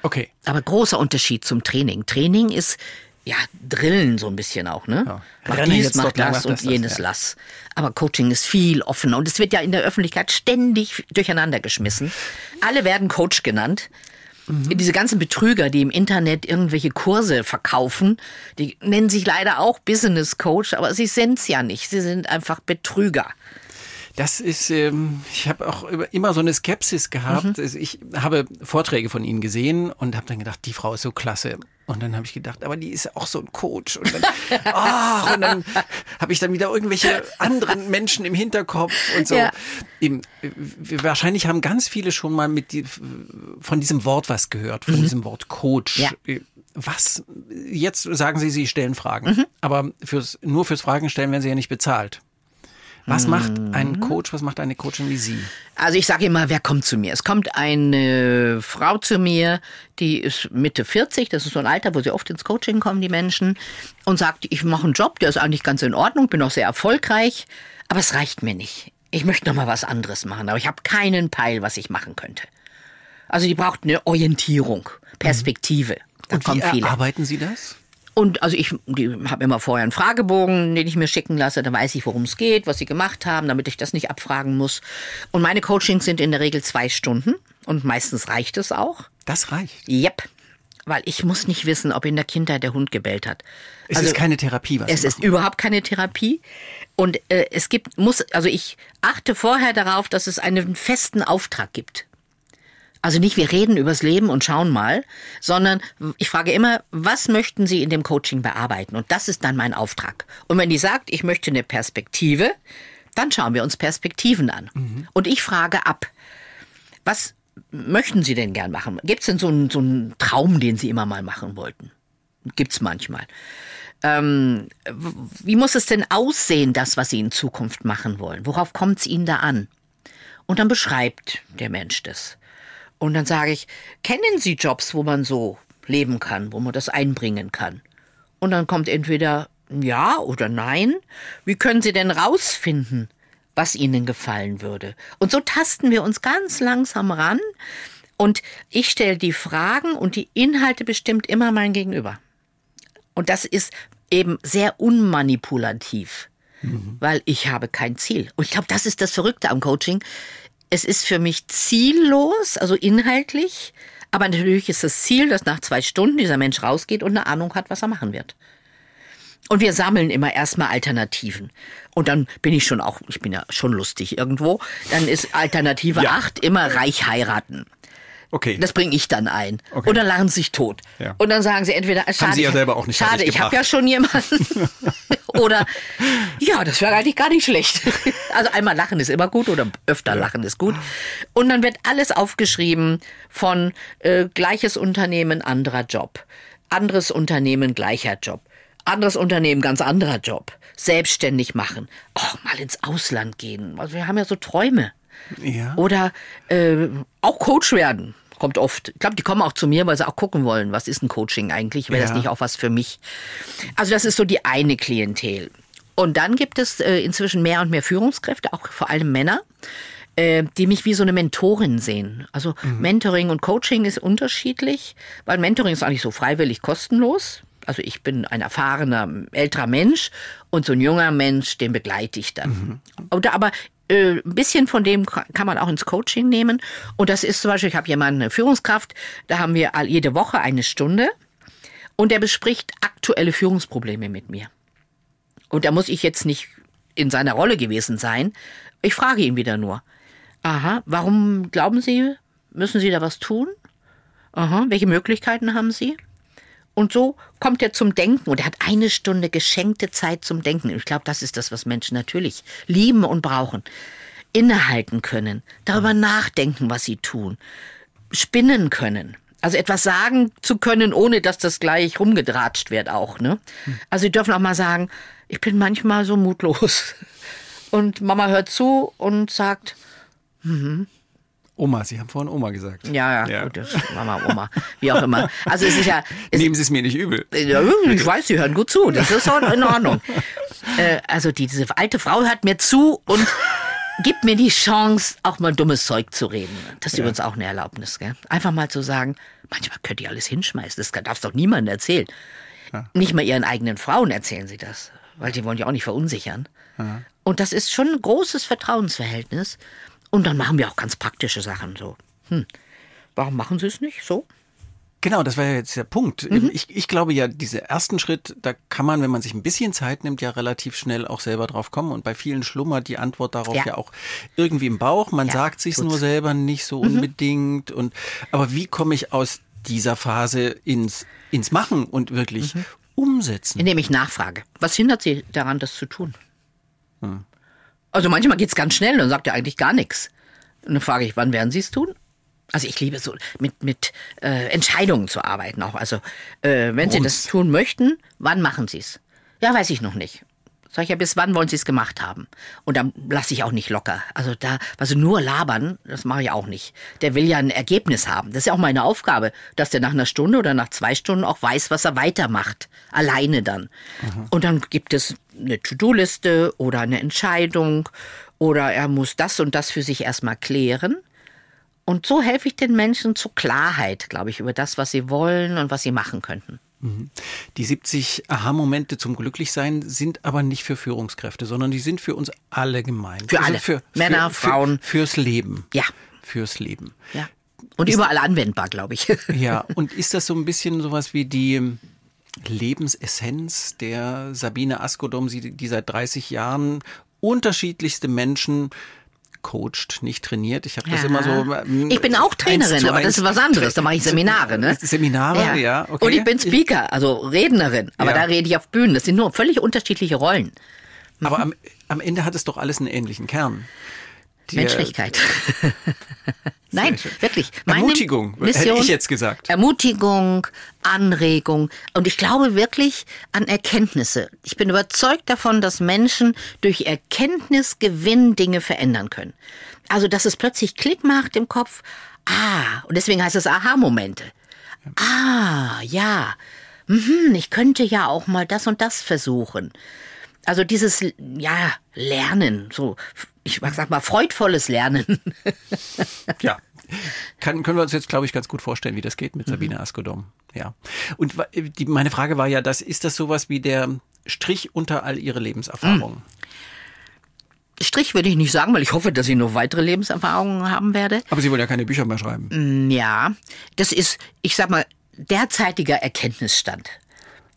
Okay. Aber großer Unterschied zum Training. Training ist ja Drillen so ein bisschen auch, ne? Ja. Mach Renne dies, mach das und das, das, jenes ja. lass. Aber Coaching ist viel offener und es wird ja in der Öffentlichkeit ständig durcheinander geschmissen. Alle werden Coach genannt. Diese ganzen Betrüger, die im Internet irgendwelche Kurse verkaufen, die nennen sich leider auch Business Coach, aber sie sind's ja nicht. Sie sind einfach Betrüger. Das ist, ähm, ich habe auch immer so eine Skepsis gehabt. Mhm. Also Ich habe Vorträge von Ihnen gesehen und habe dann gedacht, die Frau ist so klasse. Und dann habe ich gedacht, aber die ist ja auch so ein Coach. Und dann, ach, und dann habe ich dann wieder irgendwelche anderen Menschen im Hinterkopf und so. Ja. Eben, wahrscheinlich haben ganz viele schon mal mit die, von diesem Wort was gehört, von diesem Wort Coach. Mhm. Ja. Äh, Was, jetzt sagen Sie, Sie stellen Fragen. Aber fürs, nur fürs Fragen stellen werden Sie ja nicht bezahlt. Was macht ein Coach, was macht eine Coachin wie Sie? Also ich sage immer, wer kommt zu mir? Es kommt eine Frau zu mir, die ist Mitte 40, das ist so ein Alter, wo sie oft ins Coaching kommen, die Menschen, und sagt, ich mache einen Job, der ist eigentlich ganz in Ordnung, bin auch sehr erfolgreich, aber es reicht mir nicht. Ich möchte noch mal was anderes machen, aber ich habe keinen Peil, was ich machen könnte. Also die braucht eine Orientierung, Perspektive. Da Und wie viele. erarbeiten Sie das? Und also ich habe immer vorher einen Fragebogen, den ich mir schicken lasse. Da weiß ich, worum es geht, was sie gemacht haben, damit ich das nicht abfragen muss. Und meine Coachings sind in der Regel zwei Stunden und meistens reicht es auch. Das reicht. Yep. Weil ich muss nicht wissen, ob in der Kindheit der Hund gebellt hat. Es ist keine Therapie, was Es ist überhaupt keine Therapie. Und äh, es gibt, muss, also ich achte vorher darauf, dass es einen festen Auftrag gibt. Also nicht, wir reden übers Leben und schauen mal, sondern ich frage immer, was möchten Sie in dem Coaching bearbeiten? Und das ist dann mein Auftrag. Und wenn die sagt, ich möchte eine Perspektive, dann schauen wir uns Perspektiven an. Und ich frage ab, was möchten Sie denn gern machen? Gibt es denn so einen, so einen Traum, den Sie immer mal machen wollten? Gibt's manchmal. Ähm, wie muss es denn aussehen, das, was Sie in Zukunft machen wollen? Worauf kommt es Ihnen da an? Und dann beschreibt der Mensch das. Und dann sage ich, kennen Sie Jobs, wo man so leben kann, wo man das einbringen kann? Und dann kommt entweder ja oder nein. Wie können Sie denn rausfinden, was Ihnen gefallen würde? Und so tasten wir uns ganz langsam ran. Und ich stelle die Fragen und die Inhalte bestimmt immer mein Gegenüber. Und das ist eben sehr unmanipulativ, weil ich habe kein Ziel. Und ich glaube, das ist das Verrückte am Coaching. Es ist für mich ziellos, also inhaltlich, aber natürlich ist das Ziel, dass nach zwei Stunden dieser Mensch rausgeht und eine Ahnung hat, was er machen wird. Und wir sammeln immer erstmal Alternativen. Und dann bin ich schon auch, ich bin ja schon lustig irgendwo, dann ist Alternative Ja. 8 immer reich heiraten. Okay. Das bringe ich dann ein. Okay. Und dann lachen sie sich tot. Ja. Und dann sagen sie entweder, schade, Sie ja ich- selber auch nicht schade, ich habe ja schon jemanden. oder ja, das wäre eigentlich gar nicht schlecht. also einmal lachen ist immer gut oder öfter lachen ist gut. Und dann wird alles aufgeschrieben von äh, gleiches Unternehmen, anderer Job. Anderes Unternehmen, gleicher Job. Anderes Unternehmen, ganz anderer Job. Selbstständig machen. Oh, mal ins Ausland gehen. Also wir haben ja so Träume. ja. Oder äh, auch Coach werden. Kommt oft. Ich glaube, die kommen auch zu mir, weil sie auch gucken wollen, was ist ein Coaching eigentlich? Wäre das Ja. nicht auch was für mich? Also das ist so die eine Klientel. Und dann gibt es äh, inzwischen mehr und mehr Führungskräfte, auch vor allem Männer, äh, die mich wie so eine Mentorin sehen. Also Mentoring und Coaching ist unterschiedlich, weil Mentoring ist eigentlich so freiwillig kostenlos. Also ich bin ein erfahrener älterer Mensch und so ein junger Mensch, den begleite ich dann. Oder aber äh, ein bisschen von dem ka- kann man auch ins Coaching nehmen. Und das ist zum Beispiel, ich habe jemanden, eine Führungskraft, da haben wir jede Woche eine Stunde und der bespricht aktuelle Führungsprobleme mit mir. Und da muss ich jetzt nicht in seiner Rolle gewesen sein. Ich frage ihn wieder nur. Aha, warum glauben Sie, müssen Sie da was tun? Aha, welche Möglichkeiten haben Sie? Und so kommt er zum Denken und er hat eine Stunde geschenkte Zeit zum Denken. Ich glaube, das ist das, was Menschen natürlich lieben und brauchen. Innehalten können, darüber nachdenken, was sie tun, spinnen können. Also etwas sagen zu können, ohne dass das gleich rumgedratscht wird auch. Ne? Also sie dürfen auch mal sagen, ich bin manchmal so mutlos. Und Mama hört zu und sagt, Oma, Sie haben vorhin Oma gesagt. ja, ja, gut, das ist Mama, Oma, wie auch immer. Also es ist ja, es, Nehmen Sie es mir nicht übel. ja, ich weiß, Sie hören gut zu. Das ist in Ordnung. äh, also die, diese alte Frau hört mir zu und gibt mir die Chance, auch mal dummes Zeug zu reden. Das ist übrigens auch eine Erlaubnis. Gell? Einfach mal zu sagen, manchmal könnt ihr alles hinschmeißen. Das darf doch niemandem erzählen. Nicht mal ihren eigenen Frauen erzählen sie das, weil die wollen ja auch nicht verunsichern. Und das ist schon ein großes Vertrauensverhältnis. Und dann machen wir auch ganz praktische Sachen so. Hm, warum machen sie es nicht so? Genau, das war ja jetzt der Punkt. Mhm. Ich, ich glaube ja, diesen ersten Schritt, da kann man, wenn man sich ein bisschen Zeit nimmt, ja relativ schnell auch selber drauf kommen. Und bei vielen schlummert die Antwort darauf ja, Ja. auch irgendwie im Bauch. Man Ja, sagt sich tut's. Mhm. nur selber nicht so unbedingt. Und aber wie komme ich aus dieser Phase ins, ins Machen und wirklich Mhm. umsetzen? Indem ich nachfrage. Was hindert Sie daran, das zu tun? Hm. Also manchmal geht's ganz schnell und sagt ja eigentlich gar nichts. Und dann frage ich, wann werden Sie es tun? Also ich liebe so mit, mit äh, Entscheidungen zu arbeiten auch. Also äh, wenn Sie Rums. das tun möchten, wann machen Sie es? Ja, weiß ich noch nicht. Sag ich ja, bis wann wollen Sie es gemacht haben? Und dann lasse ich auch nicht locker. Also da, also nur labern, das mache ich auch nicht. Der will ja ein Ergebnis haben. Das ist ja auch meine Aufgabe, dass der nach einer Stunde oder nach zwei Stunden auch weiß, was er weitermacht. Alleine dann. Und dann gibt es eine To-Do-Liste oder eine Entscheidung oder er muss das und das für sich erstmal klären. Und so helfe ich den Menschen zur Klarheit, glaube ich, über das, was sie wollen und was sie machen könnten. Die 70 Aha-Momente zum Glücklichsein sind aber nicht für Führungskräfte, sondern die sind für uns alle gemein. Für alle. Männer, für, Frauen. Für, fürs Leben. Ja. Fürs Leben. Ja. Und überall anwendbar, glaube ich. Ja, und ist das so ein bisschen sowas wie die Lebensessenz der Sabine Askodom, die seit 30 Jahren unterschiedlichste Menschen coacht, nicht trainiert. Ich habe das Ja. immer so. ähm, Ich bin auch Trainerin, aber das ist was anderes. Da mache ich Seminare, ne? Seminare, ja, okay. Und ich bin Speaker, also Rednerin. Aber Ja. da rede ich auf Bühnen. Das sind nur völlig unterschiedliche Rollen. Aber am, am Ende hat es doch alles einen ähnlichen Kern. Der- Menschlichkeit. Nein, wirklich. Meine Ermutigung, hätte Mission, ich jetzt gesagt. Ermutigung, Anregung. Und ich glaube wirklich an Erkenntnisse. Ich bin überzeugt davon, dass Menschen durch Erkenntnisgewinn Dinge verändern können. Also, dass es plötzlich Klick macht im Kopf. Ah, und deswegen heißt es Aha-Momente. Ah, ja. Mhm, ich könnte ja auch mal das und das versuchen. Also dieses, ja, Lernen, so, ich sag mal, freudvolles Lernen. Ja. Kann, können wir uns jetzt, glaube ich, ganz gut vorstellen, wie das geht mit Mhm. Sabine Askodom. Ja. Und die, meine Frage war ja, das, ist das sowas wie der Strich unter all ihre Lebenserfahrungen? Strich würde ich nicht sagen, weil ich hoffe, dass ich noch weitere Lebenserfahrungen haben werde. Aber Sie wollen ja keine Bücher mehr schreiben. Ja, das ist, ich sag mal, derzeitiger Erkenntnisstand.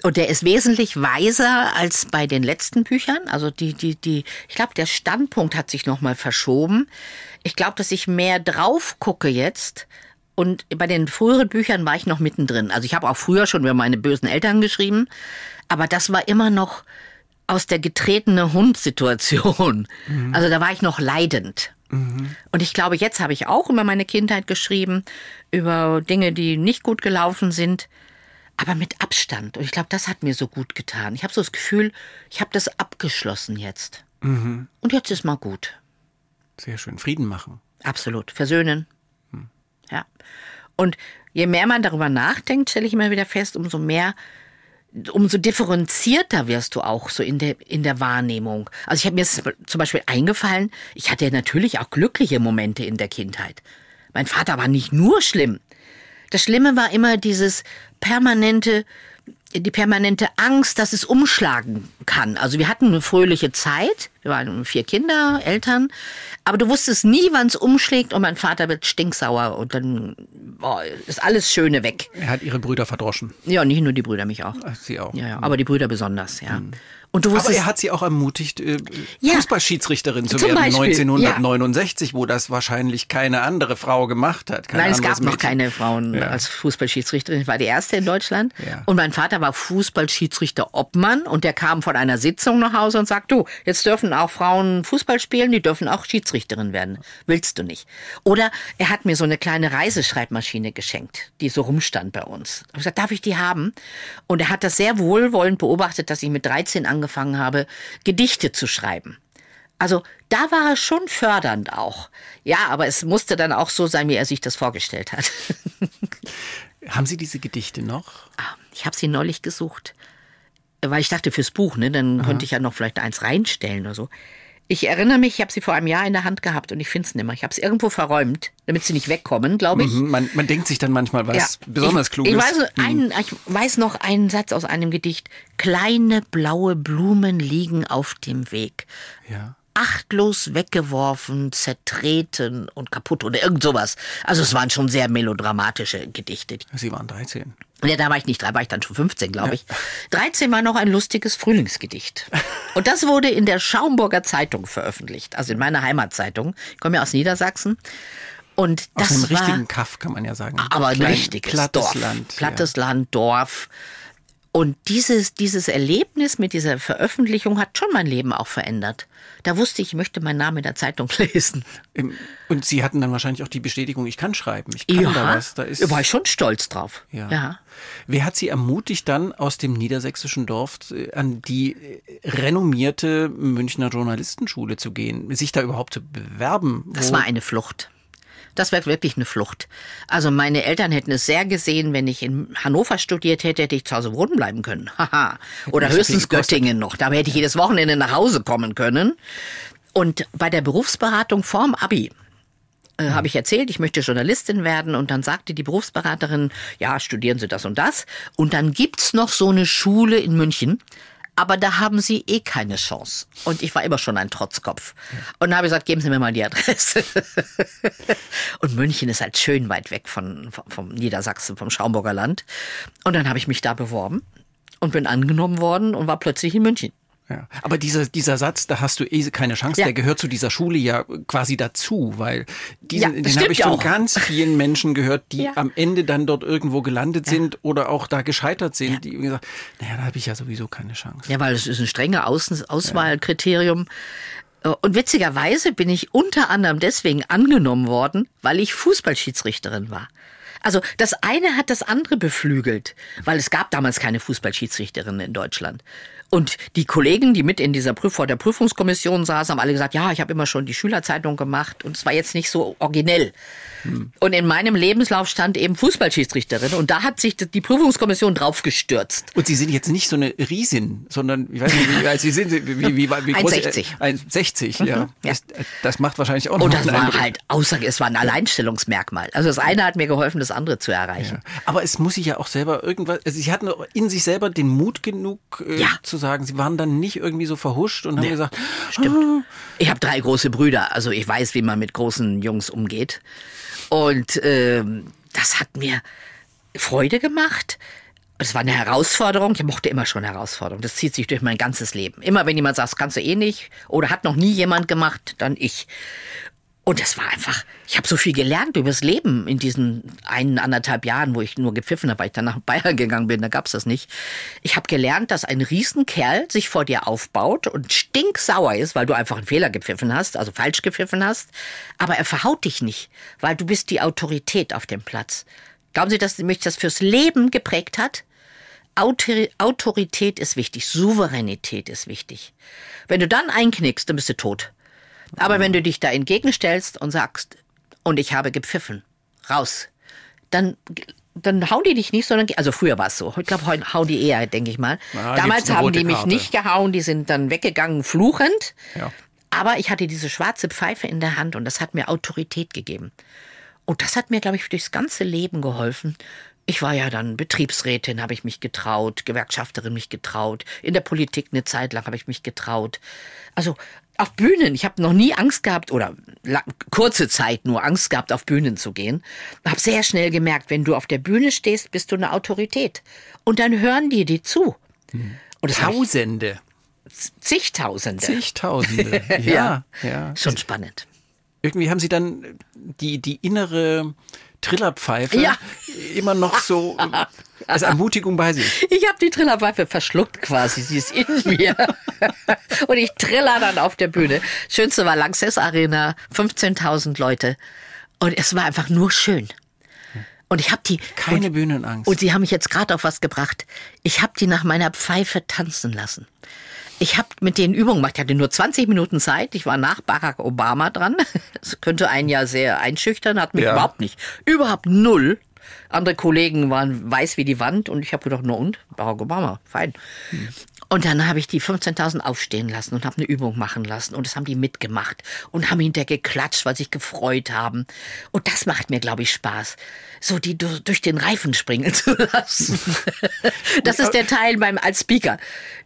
Und der ist wesentlich weiser als bei den letzten Büchern. Also die, die, die, ich glaube, der Standpunkt hat sich nochmal verschoben. Ich glaube, dass ich mehr drauf gucke jetzt. Und bei den früheren Büchern war ich noch mittendrin. Also ich habe auch früher schon über meine bösen Eltern geschrieben. Aber das war immer noch aus der getretene Hund-Situation. Also da war ich noch leidend. Und ich glaube, jetzt habe ich auch über meine Kindheit geschrieben, über Dinge, die nicht gut gelaufen sind, aber mit Abstand. Und ich glaube, das hat mir so gut getan. Ich habe so das Gefühl, ich habe das abgeschlossen jetzt. Und jetzt ist mal gut. Sehr schön. Frieden machen. Absolut. Versöhnen. Ja. Und je mehr man darüber nachdenkt, stelle ich immer wieder fest, umso mehr, umso differenzierter wirst du auch so in der, in der Wahrnehmung. Also ich habe mir zum Beispiel eingefallen, ich hatte natürlich auch glückliche Momente in der Kindheit. Mein Vater war nicht nur schlimm. Das Schlimme war immer dieses permanente, die permanente Angst, dass es umschlagen kann. Also wir hatten eine fröhliche Zeit. Wir waren vier Kinder, Eltern. Aber du wusstest nie, wann es umschlägt und mein Vater wird stinksauer und dann boah, ist alles Schöne weg. Er hat ihre Brüder verdroschen. Ja, nicht nur die Brüder, mich auch. Ach, Sie auch. Ja, ja, aber die Brüder besonders, ja. Und du Aber wusstest, er hat sie auch ermutigt, äh, Ja. Fußballschiedsrichterin zu werden Beispiel, 1969, wo das wahrscheinlich keine andere Frau gemacht hat. Kein Nein, es gab noch Mädchen. keine Frauen Ja. als Fußballschiedsrichterin. Ich war die erste in Deutschland. Ja. Und mein Vater war Fußballschiedsrichter Obmann und der kam von einer Sitzung nach Hause und sagt, du, jetzt dürfen auch Frauen Fußball spielen, die dürfen auch Schiedsrichterin werden. Willst du nicht? Oder er hat mir so eine kleine Reiseschreibmaschine geschenkt, die so rumstand bei uns. Ich habe gesagt, darf ich die haben? Und er hat das sehr wohlwollend beobachtet, dass ich mit 13 angefangen habe, Gedichte zu schreiben. Also da war er schon fördernd auch. Ja, aber es musste dann auch so sein, wie er sich das vorgestellt hat. Haben Sie diese Gedichte noch? Ah, ich habe sie neulich gesucht, weil ich dachte fürs Buch, ne, dann könnte ich ja noch vielleicht eins reinstellen oder so. Ich erinnere mich, ich habe sie vor einem Jahr in der Hand gehabt und ich finde es nicht mehr. Ich habe es irgendwo verräumt, damit sie nicht wegkommen, glaube ich. Mhm, Man, man denkt sich dann manchmal was besonders ich, Kluges. Ich weiß, einen, ich weiß noch einen Satz aus einem Gedicht. Kleine blaue Blumen liegen auf dem Weg. Ja. Achtlos weggeworfen, zertreten und kaputt oder irgend sowas. Also es waren schon sehr melodramatische Gedichte. Sie waren 13. Ja, da war ich nicht, da war ich dann schon 15, glaube ich. 13 war noch ein lustiges Frühlingsgedicht. Und das wurde in der Schaumburger Zeitung veröffentlicht, also in meiner Heimatzeitung. Ich komme ja aus Niedersachsen. Und Aus das einem war, richtigen Kaff, kann man ja sagen. aber ein richtiges plattes Dorf. Land. Plattes Land, Dorf. Und dieses, dieses Erlebnis mit dieser Veröffentlichung hat schon mein Leben auch verändert. Da wusste ich, ich möchte meinen Namen in der Zeitung lesen. Ja. Und Sie hatten dann wahrscheinlich auch die Bestätigung, ich kann schreiben, ich kann da was. Da ist, da war ich schon stolz drauf. Ja. ja. Wer hat Sie ermutigt, dann aus dem niedersächsischen Dorf äh, an die äh, renommierte Münchner Journalistenschule zu gehen, sich da überhaupt zu bewerben? Das war eine Flucht. Das war wirklich eine Flucht. Also meine Eltern hätten es sehr gesehen, wenn ich in Hannover studiert hätte, hätte ich zu Hause wohnen bleiben können. Haha. Oder höchstens. Göttingen noch. Da hätte ich jedes Wochenende nach Hause kommen können. Und bei der Berufsberatung vorm Abi äh, habe ich erzählt, ich möchte Journalistin werden und dann sagte die Berufsberaterin, ja, studieren Sie das und das. Und dann gibt's noch so eine Schule in München, aber da haben Sie eh keine Chance. Und ich war immer schon ein Trotzkopf. Und dann habe ich gesagt, geben Sie mir mal die Adresse. und München ist halt schön weit weg von, vom, vom Niedersachsen, vom Schaumburger Land. Und dann habe ich mich da beworben und bin angenommen worden und war plötzlich in München. Ja. Aber dieser, dieser Satz, da hast du eh keine Chance, Ja. der gehört zu dieser Schule ja quasi dazu, weil diesen, Ja, den habe ich von auch. ganz vielen Menschen gehört, die am Ende dann dort irgendwo gelandet sind oder auch da gescheitert sind, die gesagt, naja, da habe ich ja sowieso keine Chance. Ja, weil es ist ein strenger Außen Auswahlkriterium. Äh, Und witzigerweise bin ich unter anderem deswegen angenommen worden, weil ich Fußballschiedsrichterin war. Also das eine hat das andere beflügelt, weil es gab damals keine Fußballschiedsrichterinnen in Deutschland. Und die Kollegen, die mit in dieser Prüf vor der Prüfungskommission saßen, haben alle gesagt, ja, ich habe immer schon die Schülerzeitung gemacht und es war jetzt nicht so originell. Und in meinem Lebenslauf stand eben Fußballschiedsrichterin und da hat sich die Prüfungskommission drauf gestürzt. Und Sie sind jetzt nicht so eine Riesin, sondern, ich weiß nicht, wie alt Sie sind, wie, wie, wie, groß? 1,60. Äh, 1,60, ja. ja. Das, das macht wahrscheinlich auch noch Und das war Eindruck. halt außer, es war ein Alleinstellungsmerkmal. Also das eine hat mir geholfen, das andere zu erreichen. Aber es muss sich ja auch selber irgendwas, also Sie hatten in sich selber den Mut genug äh, Ja. zu sagen, Sie waren dann nicht irgendwie so verhuscht und haben gesagt, Stimmt. Ich habe drei große Brüder, also ich weiß, wie man mit großen Jungs umgeht. Und ähm, das hat mir Freude gemacht. Es war eine Herausforderung. Ich mochte immer schon Herausforderungen. Das zieht sich durch mein ganzes Leben. Immer wenn jemand sagt, das kannst du eh nicht oder hat noch nie jemand gemacht, dann ich. Und es war einfach, ich habe so viel gelernt übers Leben in diesen einen, anderthalb Jahren, wo ich nur gepfiffen habe, weil ich dann nach Bayern gegangen bin, da gab's das nicht. Ich habe gelernt, dass ein Riesenkerl sich vor dir aufbaut und stinksauer ist, weil du einfach einen Fehler gepfiffen hast, also falsch gepfiffen hast. Aber er verhaut dich nicht, weil du bist die Autorität auf dem Platz. Glauben Sie, dass mich das fürs Leben geprägt hat? Autori Autorität ist wichtig, Souveränität ist wichtig. Wenn du dann einknickst, dann bist du tot. Aber wenn du dich da entgegenstellst und sagst, und ich habe gepfiffen, raus, dann, dann hauen die dich nicht, sondern, also früher war es so. Ich glaube, heute hauen die eher, denke ich mal. Na, Damals haben die mich Karte. nicht gehauen, die sind dann weggegangen, fluchend. Ja. Aber ich hatte diese schwarze Pfeife in der Hand und das hat mir Autorität gegeben. Und das hat mir, glaube ich, durchs ganze Leben geholfen. Ich war ja dann Betriebsrätin, habe ich mich getraut, Gewerkschafterin mich getraut, in der Politik eine Zeit lang habe ich mich getraut. Also auf Bühnen, ich habe noch nie Angst gehabt oder kurze Zeit nur Angst gehabt, auf Bühnen zu gehen. Habe sehr schnell gemerkt, wenn du auf der Bühne stehst, bist du eine Autorität. Und dann hören die dir zu. Und Tausende, zigtausende. zigtausende. ja, ja. Schon spannend. Irgendwie haben Sie dann die, die innere Trillerpfeife Ja. immer noch so als Ermutigung bei sich. Ich habe die Trillerpfeife verschluckt quasi, sie ist in mir. Und ich triller dann auf der Bühne. Schönste war Lanxess Arena, 15.000 Leute. Und es war einfach nur schön. Und ich habe die... Keine und, Bühnenangst. Und sie haben mich jetzt gerade auf was gebracht. Ich habe die nach meiner Pfeife tanzen lassen. Ich habe mit denen Übungen gemacht. Ich hatte nur 20 Minuten Zeit. Ich war nach Barack Obama dran. Das könnte einen ja sehr einschüchtern, hat mich Ja. überhaupt nicht. Überhaupt null. Andere Kollegen waren weiß wie die Wand und ich habe gedacht, na und? Barack Obama, fein. Und dann habe ich die 15.000 aufstehen lassen und habe eine Übung machen lassen. Und das haben die mitgemacht und haben hinterher geklatscht, weil sie sich gefreut haben. Und das macht mir, glaube ich, Spaß. So die du- durch den Reifen springen zu lassen. Das ist der Teil beim als Speaker.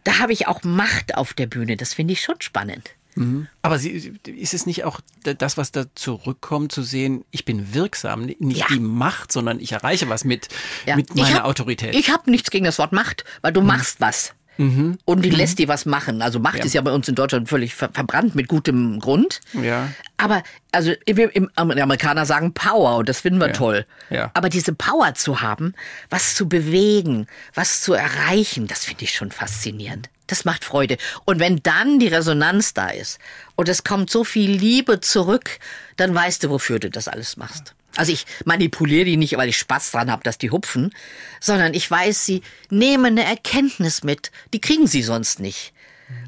Da habe ich auch Macht auf der Bühne. Das finde ich schon spannend. Mhm. Aber sie, ist es nicht auch das, was da zurückkommt, zu sehen, ich bin wirksam, nicht ja. die Macht, sondern ich erreiche was mit, ja. mit meiner hab, Autorität? Ich habe nichts gegen das Wort Macht, weil du mhm. machst was. Mhm. Und die mhm. lässt dir was machen. Also Macht ja. ist ja bei uns in Deutschland völlig ver verbrannt mit gutem Grund. Ja. Aber also wir, im, die Amerikaner sagen Power und das finden wir ja. toll. Ja. Aber diese Power zu haben, was zu bewegen, was zu erreichen, das finde ich schon faszinierend. Das macht Freude. Und wenn dann die Resonanz da ist und es kommt so viel Liebe zurück, dann weißt du, wofür du das alles machst. Also ich manipuliere die nicht, weil ich Spaß dran habe, dass die hupfen, sondern ich weiß, sie nehmen eine Erkenntnis mit, die kriegen sie sonst nicht.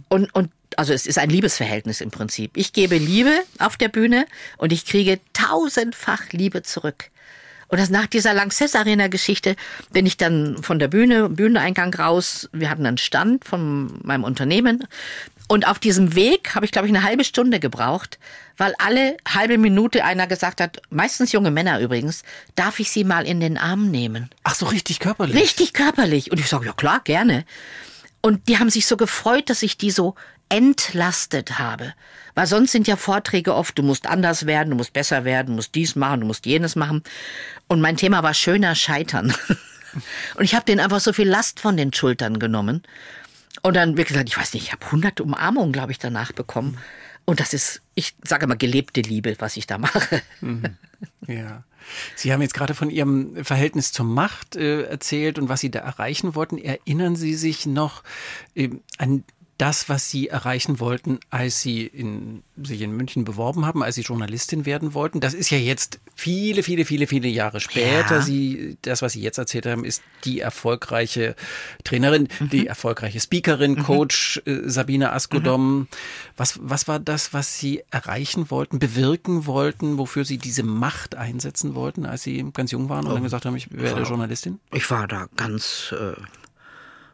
Und, und also es ist ein Liebesverhältnis im Prinzip. Ich gebe Liebe auf der Bühne und ich kriege tausendfach Liebe zurück. Und das nach dieser Lanxess Arena Geschichte bin ich dann von der Bühne, Bühneneingang raus. Wir hatten einen Stand von meinem Unternehmen. Und auf diesem Weg habe ich, glaube ich, eine halbe Stunde gebraucht, weil alle halbe Minute einer gesagt hat, meistens junge Männer übrigens, darf ich sie mal in den Arm nehmen? Ach so, richtig körperlich? Richtig körperlich. Und ich sage, ja klar, gerne. Und die haben sich so gefreut, dass ich die so entlastet habe. Weil sonst sind ja Vorträge oft, du musst anders werden, du musst besser werden, du musst dies machen, du musst jenes machen. Und mein Thema war schöner Scheitern. Und ich habe denen einfach so viel Last von den Schultern genommen. Und dann, wie gesagt, ich weiß nicht, ich habe hunderte Umarmungen, glaube ich, danach bekommen. Und das ist, ich sage mal, gelebte Liebe, was ich da mache. Mhm. Ja. Sie haben jetzt gerade von Ihrem Verhältnis zur Macht äh, erzählt und was Sie da erreichen wollten. Erinnern Sie sich noch äh, an das, was Sie erreichen wollten, als Sie in, sich in München beworben haben, als Sie Journalistin werden wollten. Das ist ja jetzt viele, viele, viele, viele Jahre später. Ja. Sie, das, was Sie jetzt erzählt haben, ist die erfolgreiche Trainerin, mhm. die erfolgreiche Speakerin, mhm. Coach äh, Sabine Askodom. Mhm. Was, was war das, was Sie erreichen wollten, bewirken wollten, wofür Sie diese Macht einsetzen wollten, als Sie ganz jung waren und oh. dann gesagt haben, ich werde Journalistin? Ich war da ganz äh,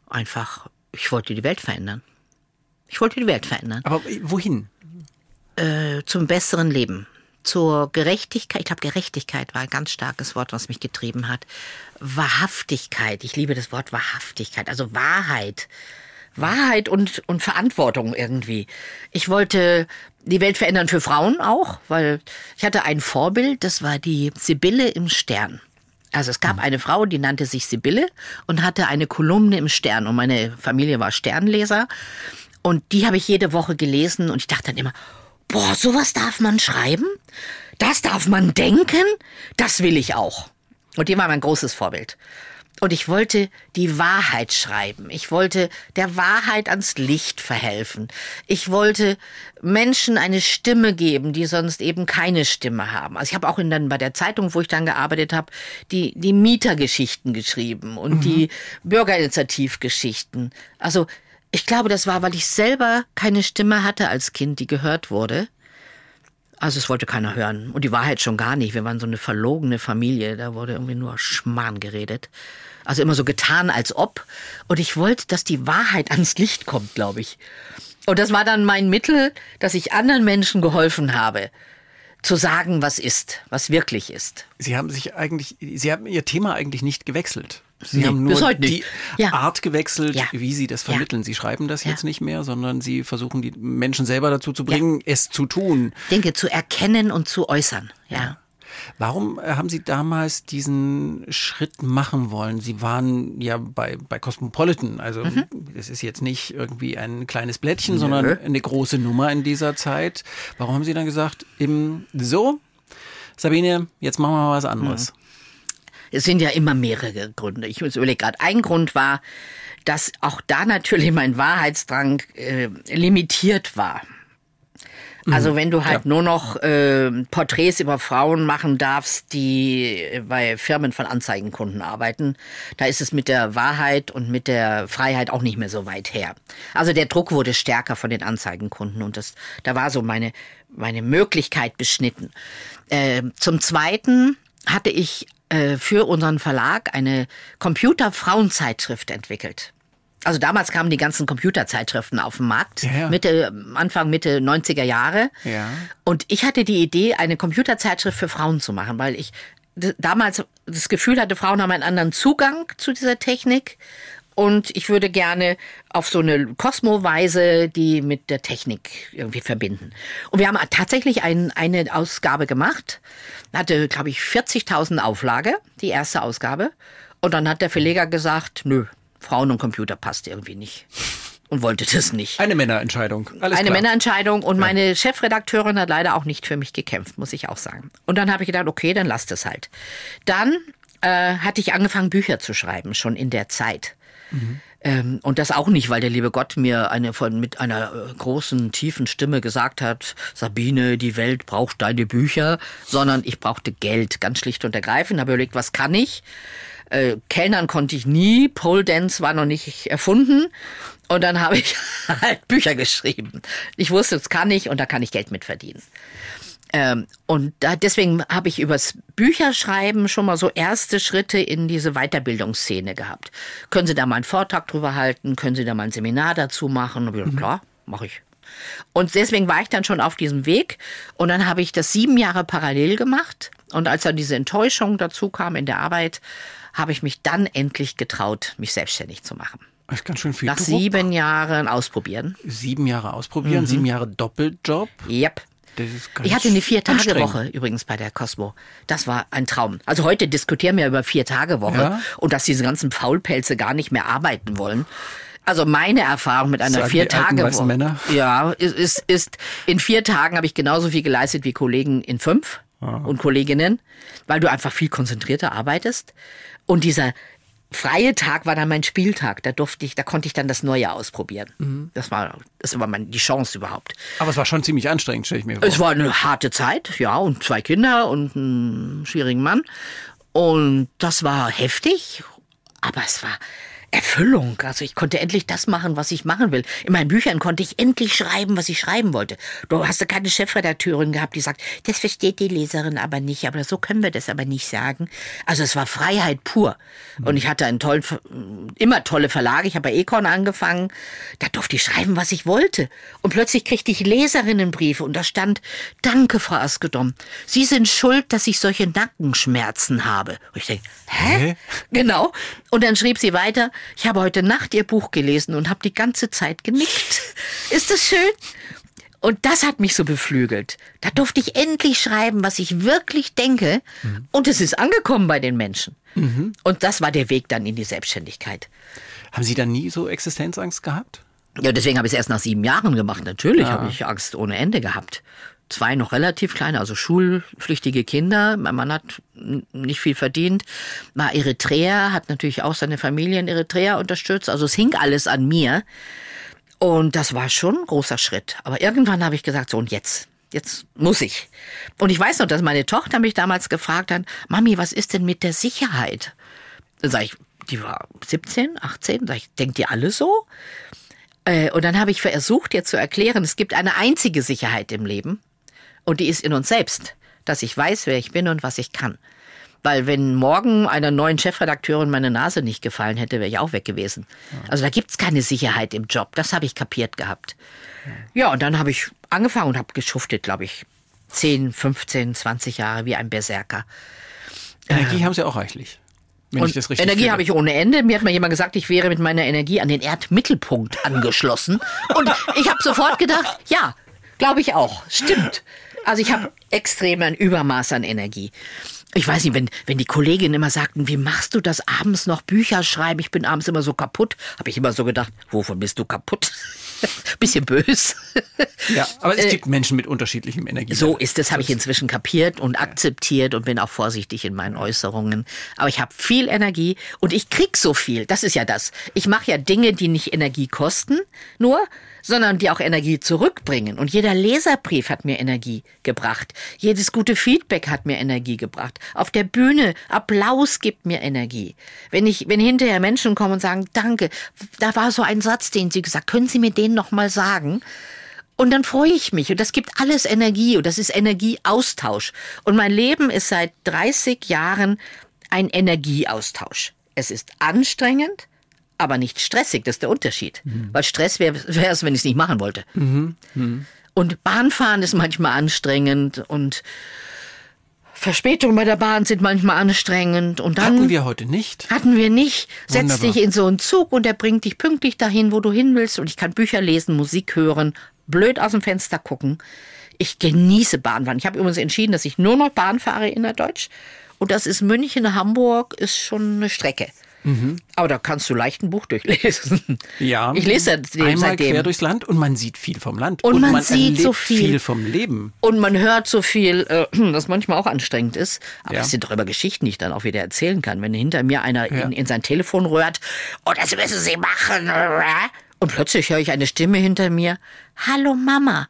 einfach, ich wollte die Welt verändern. Ich wollte die Welt verändern. Aber wohin? Äh, zum besseren Leben. Zur Gerechtigkeit. Ich glaube, Gerechtigkeit war ein ganz starkes Wort, was mich getrieben hat. Wahrhaftigkeit. Ich liebe das Wort Wahrhaftigkeit. Also Wahrheit. Wahrheit und, und Verantwortung irgendwie. Ich wollte die Welt verändern für Frauen auch, weil ich hatte ein Vorbild, das war die Sibylle im Stern. Also es gab eine Frau, die nannte sich Sibylle und hatte eine Kolumne im Stern und meine Familie war Sternleser und die habe ich jede Woche gelesen und ich dachte dann immer, boah, sowas darf man schreiben? Das darf man denken? Das will ich auch. Und die war mein großes Vorbild. Und ich wollte die Wahrheit schreiben. Ich wollte der Wahrheit ans Licht verhelfen. Ich wollte Menschen eine Stimme geben, die sonst eben keine Stimme haben. Also ich habe auch in dann bei der Zeitung, wo ich dann gearbeitet habe, die die Mietergeschichten geschrieben und mhm. die Bürgerinitiativgeschichten. Also ich glaube, das war, weil ich selber keine Stimme hatte als Kind, die gehört wurde. Also es wollte keiner hören. Und die Wahrheit schon gar nicht. Wir waren so eine verlogene Familie. Da wurde irgendwie nur Schmarrn geredet. Also immer so getan, als ob. Und ich wollte, dass die Wahrheit ans Licht kommt, glaube ich. Und das war dann mein Mittel, dass ich anderen Menschen geholfen habe, zu sagen, was ist, was wirklich ist. Sie haben sich eigentlich, Sie haben Ihr Thema eigentlich nicht gewechselt. Sie nee, haben nur die ja. Art gewechselt, ja. wie Sie das vermitteln. Ja. Sie schreiben das jetzt nicht mehr, sondern Sie versuchen die Menschen selber dazu zu bringen, es zu tun. Dinge zu erkennen und zu äußern. Ja. Warum äh, haben Sie damals diesen Schritt machen wollen? Sie waren ja bei, bei Cosmopolitan, also mhm. es ist jetzt nicht irgendwie ein kleines Blättchen, Nö. sondern eine große Nummer in dieser Zeit. Warum haben Sie dann gesagt, eben so, Sabine, jetzt machen wir mal was anderes? Mhm. Es sind ja immer mehrere Gründe. Ich überlege gerade, ein Grund war, dass auch da natürlich mein Wahrheitsdrang äh, limitiert war. Also mhm. wenn du halt ja. nur noch äh, Porträts über Frauen machen darfst, die bei Firmen von Anzeigenkunden arbeiten, da ist es mit der Wahrheit und mit der Freiheit auch nicht mehr so weit her. Also der Druck wurde stärker von den Anzeigenkunden und das, da war so meine meine Möglichkeit beschnitten. Äh, zum Zweiten hatte ich äh, für unseren Verlag eine Computer-Frauenzeitschrift entwickelt. Also damals kamen die ganzen Computerzeitschriften auf den Markt, ja, ja. Mitte, Anfang, Mitte 90er Jahre. Ja. Und ich hatte die Idee, eine Computerzeitschrift für Frauen zu machen, weil ich damals das Gefühl hatte, Frauen haben einen anderen Zugang zu dieser Technik und ich würde gerne auf so eine Kosmo-Weise die mit der Technik irgendwie verbinden. Und wir haben tatsächlich ein, eine Ausgabe gemacht, hatte, glaube ich, 40.000 Auflage, die erste Ausgabe. Und dann hat der Verleger gesagt, nö, Frauen und Computer passt irgendwie nicht. Und wollte das nicht. Eine Männerentscheidung. Alles Eine klar. Männerentscheidung und meine Chefredakteurin hat leider auch nicht für mich gekämpft, muss ich auch sagen. Und dann habe ich gedacht, okay, dann lasst es halt. Dann äh, hatte ich angefangen, Bücher zu schreiben, schon in der Zeit. Ähm, und das auch nicht, weil der liebe Gott mir eine von mit einer äh, großen tiefen Stimme gesagt hat, Sabine, die Welt braucht deine Bücher, sondern ich brauchte Geld, ganz schlicht und ergreifend. Habe überlegt, was kann ich? Äh, Kellnern konnte ich nie, Pole Dance war noch nicht erfunden. Und dann habe ich halt Bücher geschrieben. Ich wusste, das kann ich und da kann ich Geld mit verdienen. Ähm, und da, deswegen habe ich übers Bücherschreiben schon mal so erste Schritte in diese Weiterbildungsszene gehabt. Können Sie da mal einen Vortrag drüber halten? Können Sie da mal ein Seminar dazu machen? Und ich, Mhm. Klar, mache ich. Und deswegen war ich dann schon auf diesem Weg. Und dann habe ich das sieben Jahre parallel gemacht. Und als dann diese Enttäuschung dazu kam in der Arbeit, habe ich mich dann endlich getraut, mich selbstständig zu machen. Das ist ganz schön viel Nach Druck. sieben Jahren ausprobieren. Sieben Jahre ausprobieren, sieben Jahre Doppeljob. Yep. Ich hatte eine. Vier-Tage-Woche übrigens bei der Cosmo. Das war ein Traum. Also heute diskutieren wir über Vier-Tage-Woche Ja? und dass diese ganzen Faulpelze gar nicht mehr arbeiten wollen. Also meine Erfahrung mit einer Vier-Tage-Woche. Ja, ist, ist, ist, in vier Tagen habe ich genauso viel geleistet wie Kollegen in fünf Ah. und Kolleginnen, weil du einfach viel konzentrierter arbeitest. Und dieser freie Tag war dann mein Spieltag. Da durfte ich, da konnte ich dann das Neue ausprobieren. Mhm. Das war, das war mein, die Chance überhaupt. Aber es war schon ziemlich anstrengend, stelle ich mir vor. Es war eine harte Zeit, ja, und zwei Kinder und einen schwierigen Mann. Und das war heftig, aber es war Erfüllung. Also ich konnte endlich das machen, was ich machen will. In meinen Büchern konnte ich endlich schreiben, was ich schreiben wollte. Du hast ja keine Chefredakteurin gehabt, die sagt, das versteht die Leserin aber nicht, aber so können wir das aber nicht sagen. Also es war Freiheit pur. Und ich hatte einen tollen, immer tolle Verlage. Ich habe bei Econ angefangen. Da durfte ich schreiben, was ich wollte. Und plötzlich kriegte ich Leserinnenbriefe und da stand, danke, Frau Askedom. Sie sind schuld, dass ich solche Nackenschmerzen habe. Und ich denke, hä? Hä? Genau. Und dann schrieb sie weiter, ich habe heute Nacht Ihr Buch gelesen und habe die ganze Zeit genickt. Ist das schön? Und das hat mich so beflügelt. Da durfte ich endlich schreiben, was ich wirklich denke. Und es ist angekommen bei den Menschen. Und das war der Weg dann in die Selbstständigkeit. Haben Sie da nie so Existenzangst gehabt? Ja, deswegen habe ich es erst nach sieben Jahren gemacht. Natürlich habe ich Angst ohne Ende gehabt. Zwei noch relativ kleine, also schulpflichtige Kinder. Mein Mann hat nicht viel verdient. War Eritreer, hat natürlich auch seine Familie in Eritrea unterstützt. Also es hing alles an mir. Und das war schon ein großer Schritt. Aber irgendwann habe ich gesagt, so und jetzt, jetzt muss ich. Und ich weiß noch, dass meine Tochter mich damals gefragt hat, Mami, was ist denn mit der Sicherheit? Dann sage ich, die war 17, 18, sag ich, denkt ihr alle so? Äh, Und dann habe ich versucht, ihr zu erklären, es gibt eine einzige Sicherheit im Leben und die ist in uns selbst, dass ich weiß, wer ich bin und was ich kann. Weil wenn morgen einer neuen Chefredakteurin meine Nase nicht gefallen hätte, wäre ich auch weg gewesen. Also da gibt's keine Sicherheit im Job. Das habe ich kapiert gehabt. Ja, und dann habe ich angefangen und habe geschuftet, glaube ich, 10, 15, 20 Jahre wie ein Berserker. Energie haben Sie auch reichlich. Wenn ich Und das richtig Energie habe ich ohne Ende. Mir hat mal jemand gesagt, ich wäre mit meiner Energie an den Erdmittelpunkt angeschlossen. Und ich habe sofort gedacht, ja, glaube ich auch. Stimmt. Also ich habe extrem ein Übermaß an Energie. Ich weiß nicht, wenn, wenn die Kolleginnen immer sagten, wie machst du das abends noch Bücher schreiben? Ich bin abends immer so kaputt. Habe ich immer so gedacht, wovon bist du kaputt? Bisschen bös. Ja, aber es gibt Menschen mit unterschiedlichem Energie. Äh, So ist es, habe ich inzwischen kapiert und akzeptiert und bin auch vorsichtig in meinen Äußerungen. Aber ich habe viel Energie und ich krieg so viel. Das ist ja das. Ich mache ja Dinge, die nicht Energie kosten, nur, sondern die auch Energie zurückbringen. Und jeder Leserbrief hat mir Energie gebracht. Jedes gute Feedback hat mir Energie gebracht. Auf der Bühne Applaus gibt mir Energie. Wenn ich, wenn hinterher Menschen kommen und sagen, danke, da war so ein Satz, den Sie gesagt, können Sie mir den noch mal sagen? Und dann freue ich mich. Und das gibt alles Energie. Und das ist Energieaustausch. Und mein Leben ist seit 30 Jahren ein Energieaustausch. Es ist anstrengend, aber nicht stressig. Das ist der Unterschied. Weil Stress wäre es, wenn ich es nicht machen wollte. Und Bahnfahren ist manchmal anstrengend und Verspätungen bei der Bahn sind manchmal anstrengend und dann Hatten wir heute nicht. hatten wir nicht. Setz Wunderbar. dich in so einen Zug und der bringt dich pünktlich dahin, wo du hin willst und ich kann Bücher lesen, Musik hören, blöd aus dem Fenster gucken. Ich genieße Bahnfahren. Ich habe übrigens entschieden, dass ich nur noch Bahn fahre innerdeutsch und das ist München, Hamburg, ist schon eine Strecke. Aber da kannst du leicht ein Buch durchlesen. Mhm. Ja. Ich lese ja dem Einmal seitdem. quer durchs Land und man sieht viel vom Land. Und man man sieht so viel. viel vom Leben. Und man hört so viel, äh, das manchmal auch anstrengend ist. Aber Ja. es sind doch immer Geschichten, die ich dann auch wieder erzählen kann. Wenn hinter mir einer Ja. in, in sein Telefon rührt, oh, das müssen Sie machen. Und plötzlich höre ich eine Stimme hinter mir, Hallo Mama.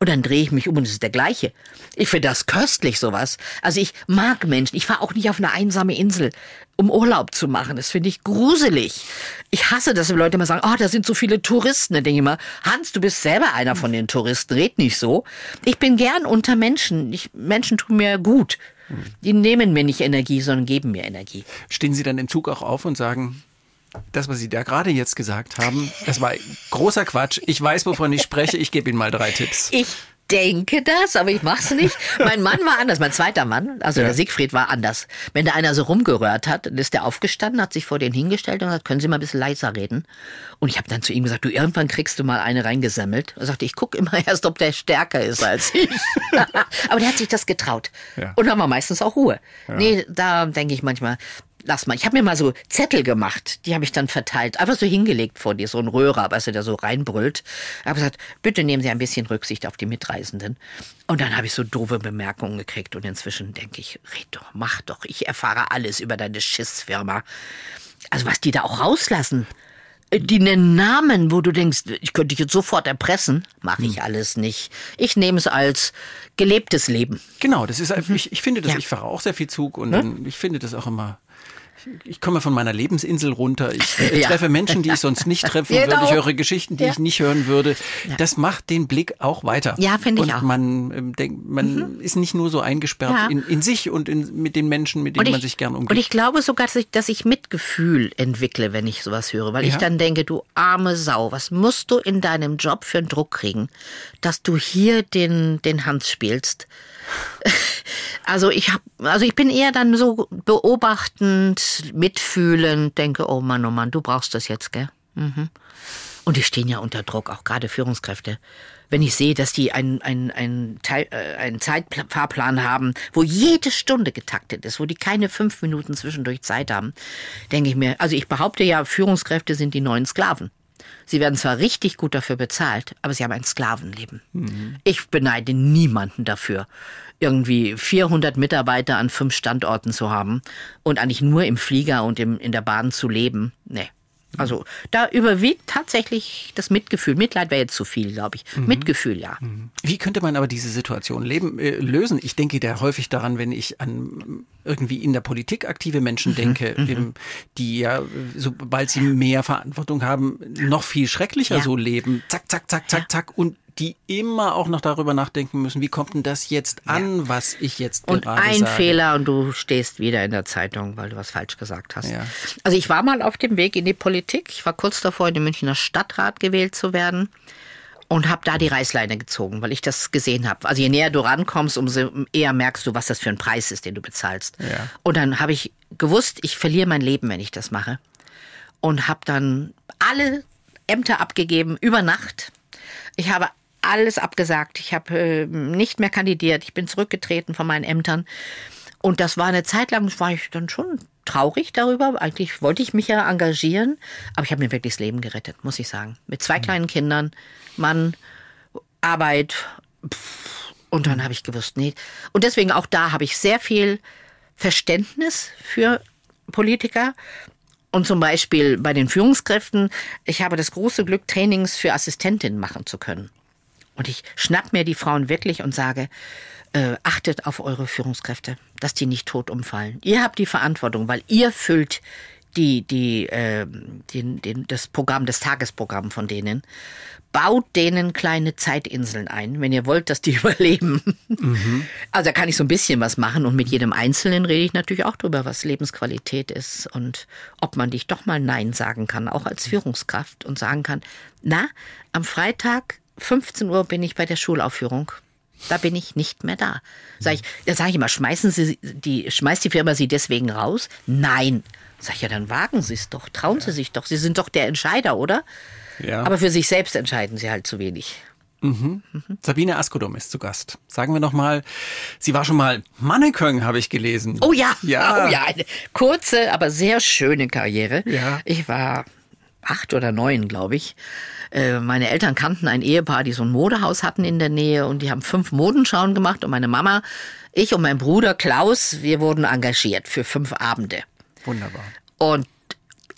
Und dann drehe ich mich um und es ist der gleiche. Ich finde das köstlich, sowas. Also ich mag Menschen. Ich fahre auch nicht auf eine einsame Insel, um Urlaub zu machen. Das finde ich gruselig. Ich hasse das, wenn Leute immer sagen, oh, da sind so viele Touristen. Dann denke ich immer, Hans, du bist selber einer von den Touristen. Red nicht so. Ich bin gern unter Menschen. Ich, Menschen tun mir gut. Die nehmen mir nicht Energie, sondern geben mir Energie. Stehen Sie dann im Zug auch auf und sagen, das, was Sie da gerade jetzt gesagt haben, das war großer Quatsch. Ich weiß, wovon ich spreche. Ich gebe Ihnen mal drei Tipps. Ich denke das, aber ich mach's nicht. Mein Mann war anders, mein zweiter Mann, also Ja. der Siegfried war anders. Wenn da einer so rumgerührt hat, dann ist der aufgestanden, hat sich vor den hingestellt und gesagt, können Sie mal ein bisschen leiser reden? Und ich habe dann zu ihm gesagt, du, irgendwann kriegst du mal eine reingesammelt. Er sagte, ich gucke immer erst, ob der stärker ist als ich. aber der hat sich das getraut. Ja. Und dann war meistens auch Ruhe. Nee, da denke ich manchmal, lass mal. Ich habe mir mal so Zettel gemacht, die habe ich dann verteilt, einfach so hingelegt vor dir, so ein Röhrer, weißt du, der so reinbrüllt. Ich habe gesagt, bitte nehmen Sie ein bisschen Rücksicht auf die Mitreisenden. Und dann habe ich so doofe Bemerkungen gekriegt und inzwischen denke ich, red doch, mach doch, ich erfahre alles über deine Schissfirma. Also was die da auch rauslassen. Äh, Die nennen Namen, wo du denkst, ich könnte dich jetzt sofort erpressen. Mache Hm. ich alles nicht. Ich nehme es als gelebtes Leben. Genau, das ist, ich, ich finde das, Ja. ich fahre auch sehr viel Zug und dann, ich finde das auch immer. Ich, ich komme von meiner Lebensinsel runter. Ich äh, Ja. treffe Menschen, die ich sonst nicht treffen Genau. würde. Ich höre Geschichten, die Ja. ich nicht hören würde. Das macht den Blick auch weiter. Ja, finde ich und auch. Mhm. Man ähm, denkt, man ist nicht nur so eingesperrt Ja. in, in sich und in, mit den Menschen, mit denen man sich gern umgibt. Und ich glaube sogar, dass ich, dass ich Mitgefühl entwickle, wenn ich sowas höre. Weil ich Ja. dann denke, du arme Sau, was musst du in deinem Job für einen Druck kriegen, dass du hier den, den Hans spielst? Also ich hab, also ich bin eher dann so beobachtend, mitfühlend, denke, oh Mann, oh Mann, du brauchst das jetzt, gell? Mhm. Und die stehen ja unter Druck, auch gerade Führungskräfte. Wenn ich sehe, dass die einen, einen, einen, Teil, äh, einen Zeitfahrplan haben, wo jede Stunde getaktet ist, wo die keine fünf Minuten zwischendurch Zeit haben, denke ich mir, also ich behaupte ja, Führungskräfte sind die neuen Sklaven. Sie werden zwar richtig gut dafür bezahlt, aber sie haben ein Sklavenleben. Ich beneide niemanden dafür, irgendwie 400 Mitarbeiter an fünf Standorten zu haben und eigentlich nur im Flieger und im, in der Bahn zu leben. Nee. Also da überwiegt tatsächlich das Mitgefühl. Mitleid wäre jetzt zu viel, glaube ich. Mitgefühl, ja. Wie könnte man aber diese Situation leben, äh, lösen? Ich denke da häufig daran, wenn ich an irgendwie in der Politik aktive Menschen denke, ähm, die ja, sobald sie mehr Verantwortung haben, noch viel schrecklicher Ja. so leben. Zack, zack, zack, zack, zack. Und die immer auch noch darüber nachdenken müssen, wie kommt denn das jetzt an, was ich jetzt Und gerade ein sage? Fehler und du stehst wieder in der Zeitung, weil du was falsch gesagt hast. Ja. Also ich war mal auf dem Weg in die Politik. Ich war kurz davor, in den Münchner Stadtrat gewählt zu werden und habe da die Reißleine gezogen, weil ich das gesehen habe. Also je näher du rankommst, umso eher merkst du, was das für ein Preis ist, den du bezahlst. Ja. Und dann habe ich gewusst, ich verliere mein Leben, wenn ich das mache. Und habe dann alle Ämter abgegeben über Nacht. Ich habe alles abgesagt. Ich habe äh, nicht mehr kandidiert. Ich bin zurückgetreten von meinen Ämtern. Und das war eine Zeit lang, war ich dann schon traurig darüber. Eigentlich wollte ich mich ja engagieren, aber ich habe mir wirklich das Leben gerettet, muss ich sagen. Mit zwei kleinen Kindern, Mann, Arbeit. pff, Und dann habe ich gewusst, nee. Und deswegen auch da habe ich sehr viel Verständnis für Politiker. Und zum Beispiel bei den Führungskräften, ich habe das große Glück, Trainings für Assistentinnen machen zu können. Und ich schnapp mir die Frauen wirklich und sage, äh, achtet auf eure Führungskräfte, dass die nicht tot umfallen. Ihr habt die Verantwortung, weil ihr füllt die, die, äh, den, den, das Programm, das Tagesprogramm von denen. Baut denen kleine Zeitinseln ein, wenn ihr wollt, dass die überleben. Also da kann ich so ein bisschen was machen und mit jedem Einzelnen rede ich natürlich auch drüber, was Lebensqualität ist und ob man dich doch mal Nein sagen kann, auch als Führungskraft und sagen kann, na, am Freitag 15 Uhr bin ich bei der Schulaufführung. Da bin ich nicht mehr da. Sag ich, da sage ich immer, schmeißen Sie die, schmeißt die Firma Sie deswegen raus? Nein. Sag ich, ja, dann wagen Sie es doch, trauen Sie sich doch. Sie sind doch der Entscheider, oder? Ja. Aber für sich selbst entscheiden Sie halt zu wenig. Sabine Askodom ist zu Gast. Sagen wir noch mal, sie war schon mal Mannequin, habe ich gelesen. Oh ja, Ja. oh ja, eine kurze, aber sehr schöne Karriere. Ja. Ich war acht oder neun, glaube ich. Äh, Meine Eltern kannten ein Ehepaar, die so ein Modehaus hatten in der Nähe und die haben fünf Modenschauen gemacht und meine Mama, ich und mein Bruder Klaus, wir wurden engagiert für fünf Abende. Wunderbar. Und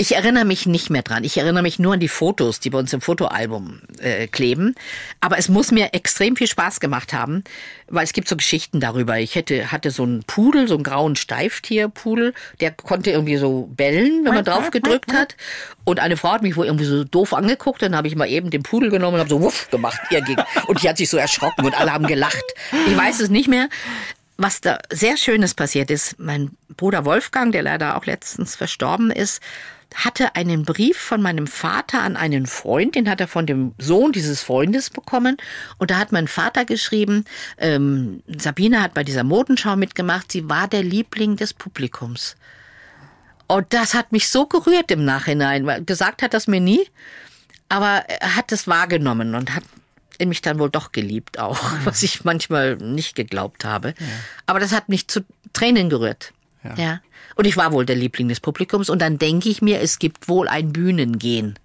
ich erinnere mich nicht mehr dran. Ich erinnere mich nur an die Fotos, die bei uns im Fotoalbum äh, kleben. Aber es muss mir extrem viel Spaß gemacht haben, weil es gibt so Geschichten darüber. Ich hätte, hatte so einen Pudel, so einen grauen Steiftierpudel, der konnte irgendwie so bellen, wenn man drauf gedrückt hat. Und eine Frau hat mich wohl irgendwie so doof angeguckt. Dann habe ich mal eben den Pudel genommen und habe so wuff gemacht ihr gegen. Und die hat sich so erschrocken und alle haben gelacht. Ich weiß es nicht mehr. Was da sehr Schönes passiert ist, mein Bruder Wolfgang, der leider auch letztens verstorben ist, hatte einen Brief von meinem Vater an einen Freund, den hat er von dem Sohn dieses Freundes bekommen. Und da hat mein Vater geschrieben, ähm, Sabine hat bei dieser Modenschau mitgemacht, sie war der Liebling des Publikums. Und das hat mich so gerührt im Nachhinein, weil gesagt hat das mir nie, aber er hat es wahrgenommen und hat mich dann wohl doch geliebt auch, was ich manchmal nicht geglaubt habe. Aber das hat mich zu Tränen gerührt. Ja. Ja. Und ich war wohl der Liebling des Publikums und dann denke ich mir, es gibt wohl ein Bühnengehen.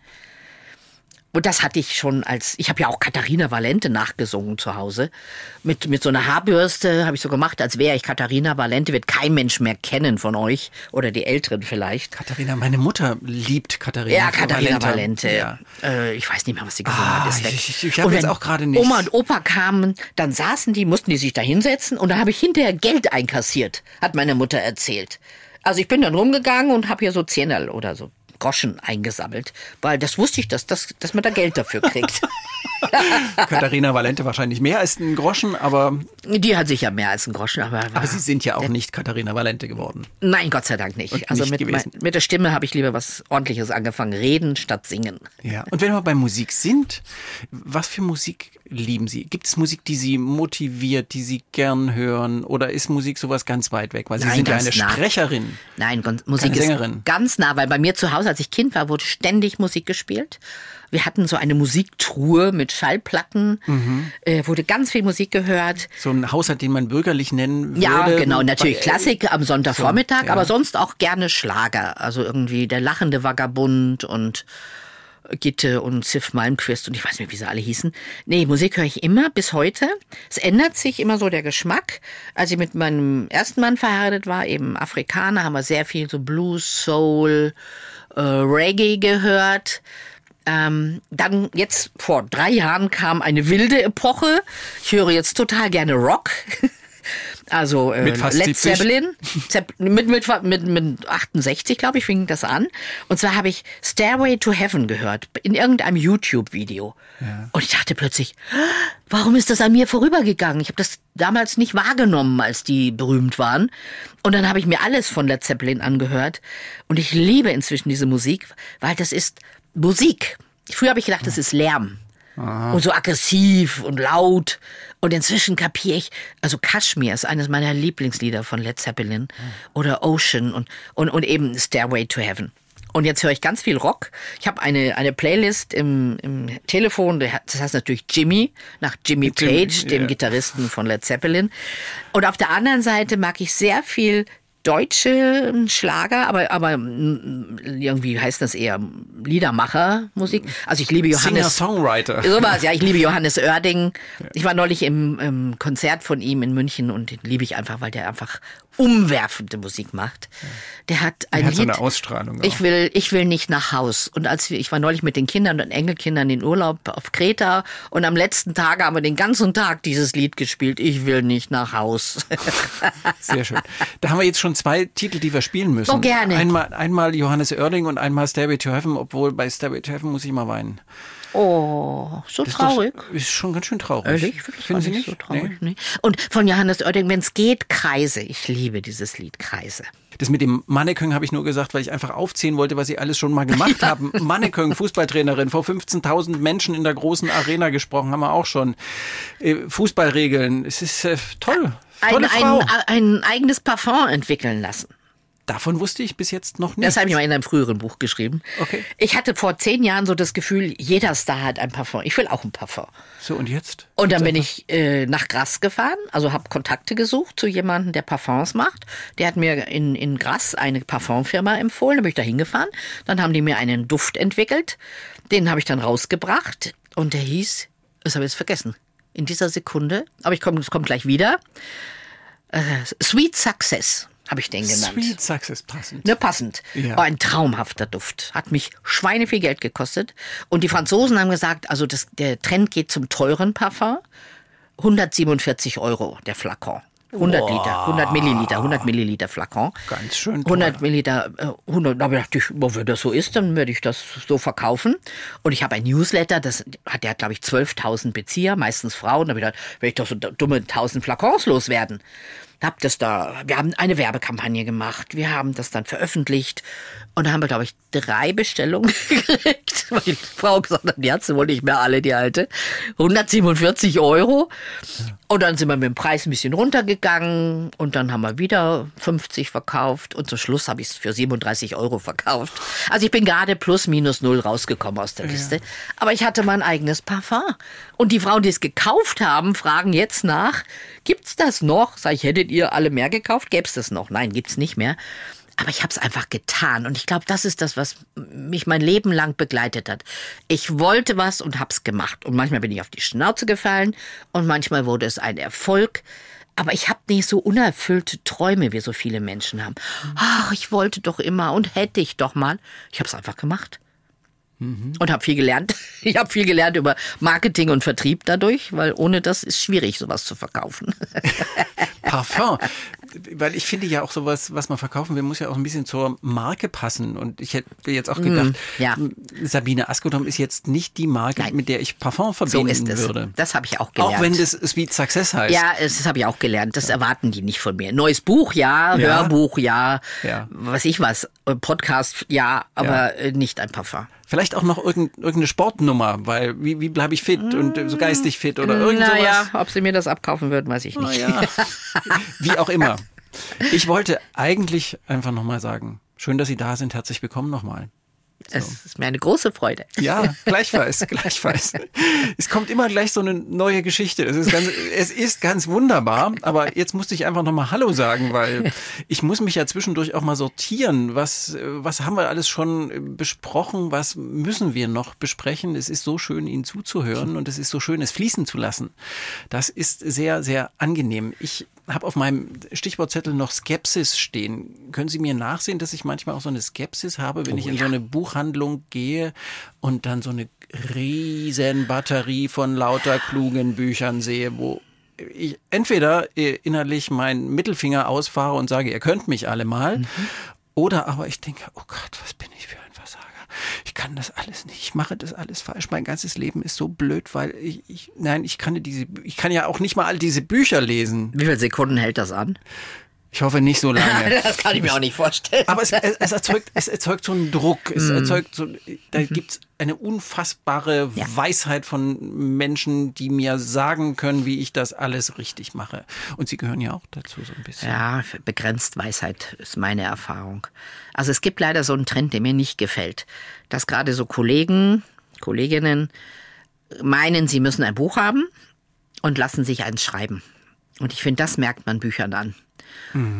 Und das hatte ich schon als, ich habe ja auch Katharina Valente nachgesungen zu Hause. Mit, mit so einer Haarbürste habe ich so gemacht, als wäre ich Katharina Valente, wird kein Mensch mehr kennen von euch oder die Älteren vielleicht. Katharina, meine Mutter liebt Katharina. Ja, Katharina Valente. Valente. Ja. Äh, ich weiß nicht mehr, was sie gesungen Ah, hat. Ist weg. ich- ich- ich hab Und jetzt auch gerade nicht- Oma und Opa kamen, dann saßen die, mussten die sich da hinsetzen und da habe ich hinterher Geld einkassiert, hat meine Mutter erzählt. Also ich bin dann rumgegangen und habe hier so Zehnerl oder so Groschen eingesammelt, weil das wusste ich, dass, dass, dass man da Geld dafür kriegt. Katharina Valente wahrscheinlich mehr als ein Groschen, aber, die hat sicher mehr als einen Groschen, aber, aber sie sind ja auch nicht Katharina Valente geworden. nein, Gott sei Dank nicht. Und also nicht mit, mein, mit der Stimme habe ich lieber was ordentliches angefangen, reden statt singen. Ja. Und wenn wir bei Musik sind, was für Musik lieben Sie? Gibt es Musik, die Sie motiviert, die Sie gern hören? Oder ist Musik sowas ganz weit weg? Weil Sie Nein, sind ja eine nah. Sprecherin. Nein, Musik ist Sängerin. ganz nah, weil bei mir zu Hause, als ich Kind war, wurde ständig Musik gespielt. Wir hatten so eine Musiktruhe mit Schallplatten, Mhm. äh, wurde ganz viel Musik gehört. So ein Haushalt, den man bürgerlich nennen würde. Ja, genau, natürlich Klassik am Sonntagvormittag, So, ja. aber sonst auch gerne Schlager. Also irgendwie der lachende Vagabund und Gitte und Ziff Malmquist und ich weiß nicht, wie sie alle hießen. Nee, Musik höre ich immer bis heute. Es ändert sich immer so der Geschmack. Als ich mit meinem ersten Mann verheiratet war, eben Afrikaner, haben wir sehr viel so Blues, Soul, äh, Reggae gehört. Ähm, dann jetzt vor drei Jahren kam eine wilde Epoche. Ich höre jetzt total gerne Rock. Also äh, Led 70? Zeppelin. Zepp mit, mit, mit, mit 68, glaube ich, fing das an. Und zwar habe ich Stairway to Heaven gehört in irgendeinem YouTube-Video. Und ich dachte plötzlich, warum ist das an mir vorübergegangen? Ich habe das damals nicht wahrgenommen, als die berühmt waren. Und dann habe ich mir alles von Led Zeppelin angehört. Und ich liebe inzwischen diese Musik, weil das ist Musik. Früher habe ich gedacht, das ist Lärm. Und so aggressiv und laut. Und inzwischen kapiere ich, also Kashmir ist eines meiner Lieblingslieder von Led Zeppelin. Oder Ocean und, und, und eben Stairway to Heaven. Und jetzt höre ich ganz viel Rock. Ich habe eine, eine Playlist im, im Telefon, das heißt natürlich Jimmy, nach Jimmy Jimmy, Page, dem ja. Gitarristen von Led Zeppelin. Und auf der anderen Seite mag ich sehr viel deutsche Schlager, aber, aber mm, irgendwie heißt das eher Liedermachermusik. Also ich liebe Johannes. Singer-Songwriter. Sowas, ja, ich liebe Johannes Oerding. Ich war neulich im, im Konzert von ihm in München und den liebe ich einfach, weil der einfach umwerfende Musik macht. Der hat ein Er hat so Lied. eine Ausstrahlung. Ich auch. will, ich will nicht nach Haus. Und als wir, ich war neulich mit den Kindern und Enkelkindern in Urlaub auf Kreta und am letzten Tag haben wir den ganzen Tag dieses Lied gespielt. Ich will nicht nach Haus. Sehr schön. Da haben wir jetzt schon zwei Titel, die wir spielen müssen. Oh, gerne. Einmal, einmal Johannes Oerding und einmal Stairway to Heaven, obwohl bei Stairway to Heaven muss ich mal weinen. Oh, so Das ist traurig. Doch, ist schon ganz schön traurig. Ehrlich? Ich finde das Finden Sie nicht so traurig. Nee? Und von Johannes Oerding, wenn es geht, Kreise. Ich liebe dieses Lied Kreise. Das mit dem Mannekön habe ich nur gesagt, weil ich einfach aufzählen wollte, was Sie alles schon mal gemacht haben. Mannekön, Fußballtrainerin, vor 15.000 Menschen in der großen Arena gesprochen, haben wir auch schon. Äh, Fußballregeln, es ist äh, toll. Ein, ein, ein eigenes Parfum entwickeln lassen. Davon wusste ich bis jetzt noch nicht. Das habe ich mal in einem früheren Buch geschrieben. Okay. Ich hatte vor zehn Jahren so das Gefühl, jeder Star hat ein Parfum. Ich will auch ein Parfum. So, und jetzt? Und dann bin ich äh, nach Grasse gefahren, also habe Kontakte gesucht zu jemandem, der Parfums macht. Der hat mir in, in Grasse eine Parfumfirma empfohlen, da bin ich da hingefahren. Dann haben die mir einen Duft entwickelt, den habe ich dann rausgebracht und der hieß, das habe ich jetzt vergessen, in dieser Sekunde, aber ich komme, es kommt gleich wieder, äh, Sweet Success habe ich den genannt. Sweet Success passend. Ne, passend. Ja. Oh, ein traumhafter Duft. Hat mich Schweine viel Geld gekostet. Und die Franzosen haben gesagt, also das, der Trend geht zum teuren Parfum. 147 Euro der Flakon. 100 Liter, 100 Milliliter, 100 Milliliter Flakon. Ganz schön teuer. 100 Milliliter, äh, 100, da dachte ich, wenn das so ist, dann werde ich das so verkaufen. Und ich habe ein Newsletter, das hat, der glaube ich, 12.000 Bezieher, meistens Frauen. Da habe ich gedacht, werde ich doch so dumme 1000 Flakons loswerden. Hab das da, wir haben eine Werbekampagne gemacht, wir haben das dann veröffentlicht. Und da haben wir, glaube ich, drei Bestellungen gekriegt, weil die Frau gesagt hat, die hat sie wohl nicht mehr alle, die alte. 147 Euro. Und dann sind wir mit dem Preis ein bisschen runtergegangen und dann haben wir wieder 50 verkauft und zum Schluss habe ich es für 37 Euro verkauft. Also ich bin gerade plus minus null rausgekommen aus der Liste. Aber ich hatte mein eigenes Parfum. Und die Frauen, die es gekauft haben, fragen jetzt nach, gibt's das noch? Sag ich, hättet ihr alle mehr gekauft? Gäb's das noch? Nein, gibt's nicht mehr. Aber ich habe es einfach getan und ich glaube, das ist das, was mich mein Leben lang begleitet hat. Ich wollte was und hab's gemacht und manchmal bin ich auf die Schnauze gefallen und manchmal wurde es ein Erfolg. Aber ich habe nicht so unerfüllte Träume, wie so viele Menschen haben. Ach, ich wollte doch immer und hätte ich doch mal. Ich habe es einfach gemacht und habe viel gelernt. Ich habe viel gelernt über Marketing und Vertrieb dadurch, weil ohne das ist schwierig, sowas zu verkaufen. Parfum. Weil ich finde ja auch sowas, was man verkaufen will, muss ja auch ein bisschen zur Marke passen. Und ich hätte jetzt auch gedacht, Mm, ja. Sabine Askodom ist jetzt nicht die Marke, Nein. mit der ich Parfum So verbinden ist es. würde. Das habe ich auch gelernt. Auch wenn das Sweet Success heißt. Ja, das habe ich auch gelernt. Das erwarten die nicht von mir. Neues Buch, ja. Ja. Hörbuch, ja. Ja. Was ich was. Äh, Podcast, ja. Aber äh, nicht ein Parfum. Vielleicht auch noch irgend, irgendeine Sportnummer, weil wie, wie bleibe ich fit und äh, so geistig fit oder irgend naja, ob sie mir das abkaufen würden, weiß ich nicht. Naja. wie auch immer. Ich wollte eigentlich einfach nochmal sagen, schön, dass Sie da sind. Herzlich willkommen nochmal. Es ist mir eine große Freude. Ja, gleichfalls, gleichfalls. Es kommt immer gleich so eine neue Geschichte. Es ist ganz, es ist ganz wunderbar, aber jetzt musste ich einfach nochmal Hallo sagen, weil ich muss mich ja zwischendurch auch mal sortieren. Was, was haben wir alles schon besprochen? Was müssen wir noch besprechen? Es ist so schön, Ihnen zuzuhören und es ist so schön, es fließen zu lassen. Das ist sehr, sehr angenehm. Ich habe auf meinem Stichwortzettel noch Skepsis stehen. Können Sie mir nachsehen, dass ich manchmal auch so eine Skepsis habe, wenn ich in so eine Buchhandlung gehe und dann so eine riesen Batterie von lauter klugen Büchern sehe, wo ich entweder äh, innerlich meinen Mittelfinger ausfahre und sage, ihr könnt mich alle mal, oder aber ich denke, oh Gott, was bin ich für. Ich kann das alles nicht. Ich mache das alles falsch. Mein ganzes Leben ist so blöd, weil ich, ich nein, ich kann diese, ich kann ja auch nicht mal all diese Bücher lesen. Wie viele Sekunden hält das an? Ich hoffe nicht so lange. Das kann ich mir auch nicht vorstellen. Aber es, es, es, erzeugt, es erzeugt so einen Druck. Es erzeugt so, da gibt's eine unfassbare Ja. Weisheit von Menschen, die mir sagen können, wie ich das alles richtig mache. Und sie gehören ja auch dazu so ein bisschen. Ja, begrenzt Weisheit ist meine Erfahrung. Also es gibt leider so einen Trend, der mir nicht gefällt, dass gerade so Kollegen, Kolleginnen meinen, sie müssen ein Buch haben und lassen sich eins schreiben. Und ich finde, das merkt man Büchern an.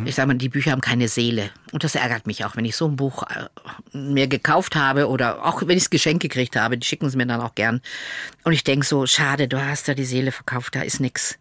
Ich sage mal, die Bücher haben keine Seele. Und das ärgert mich auch, wenn ich so ein Buch äh, mir gekauft habe oder auch wenn ich es geschenkt gekriegt habe, die schicken es mir dann auch gern. Und ich denke so, schade, du hast da die Seele verkauft, da ist nix.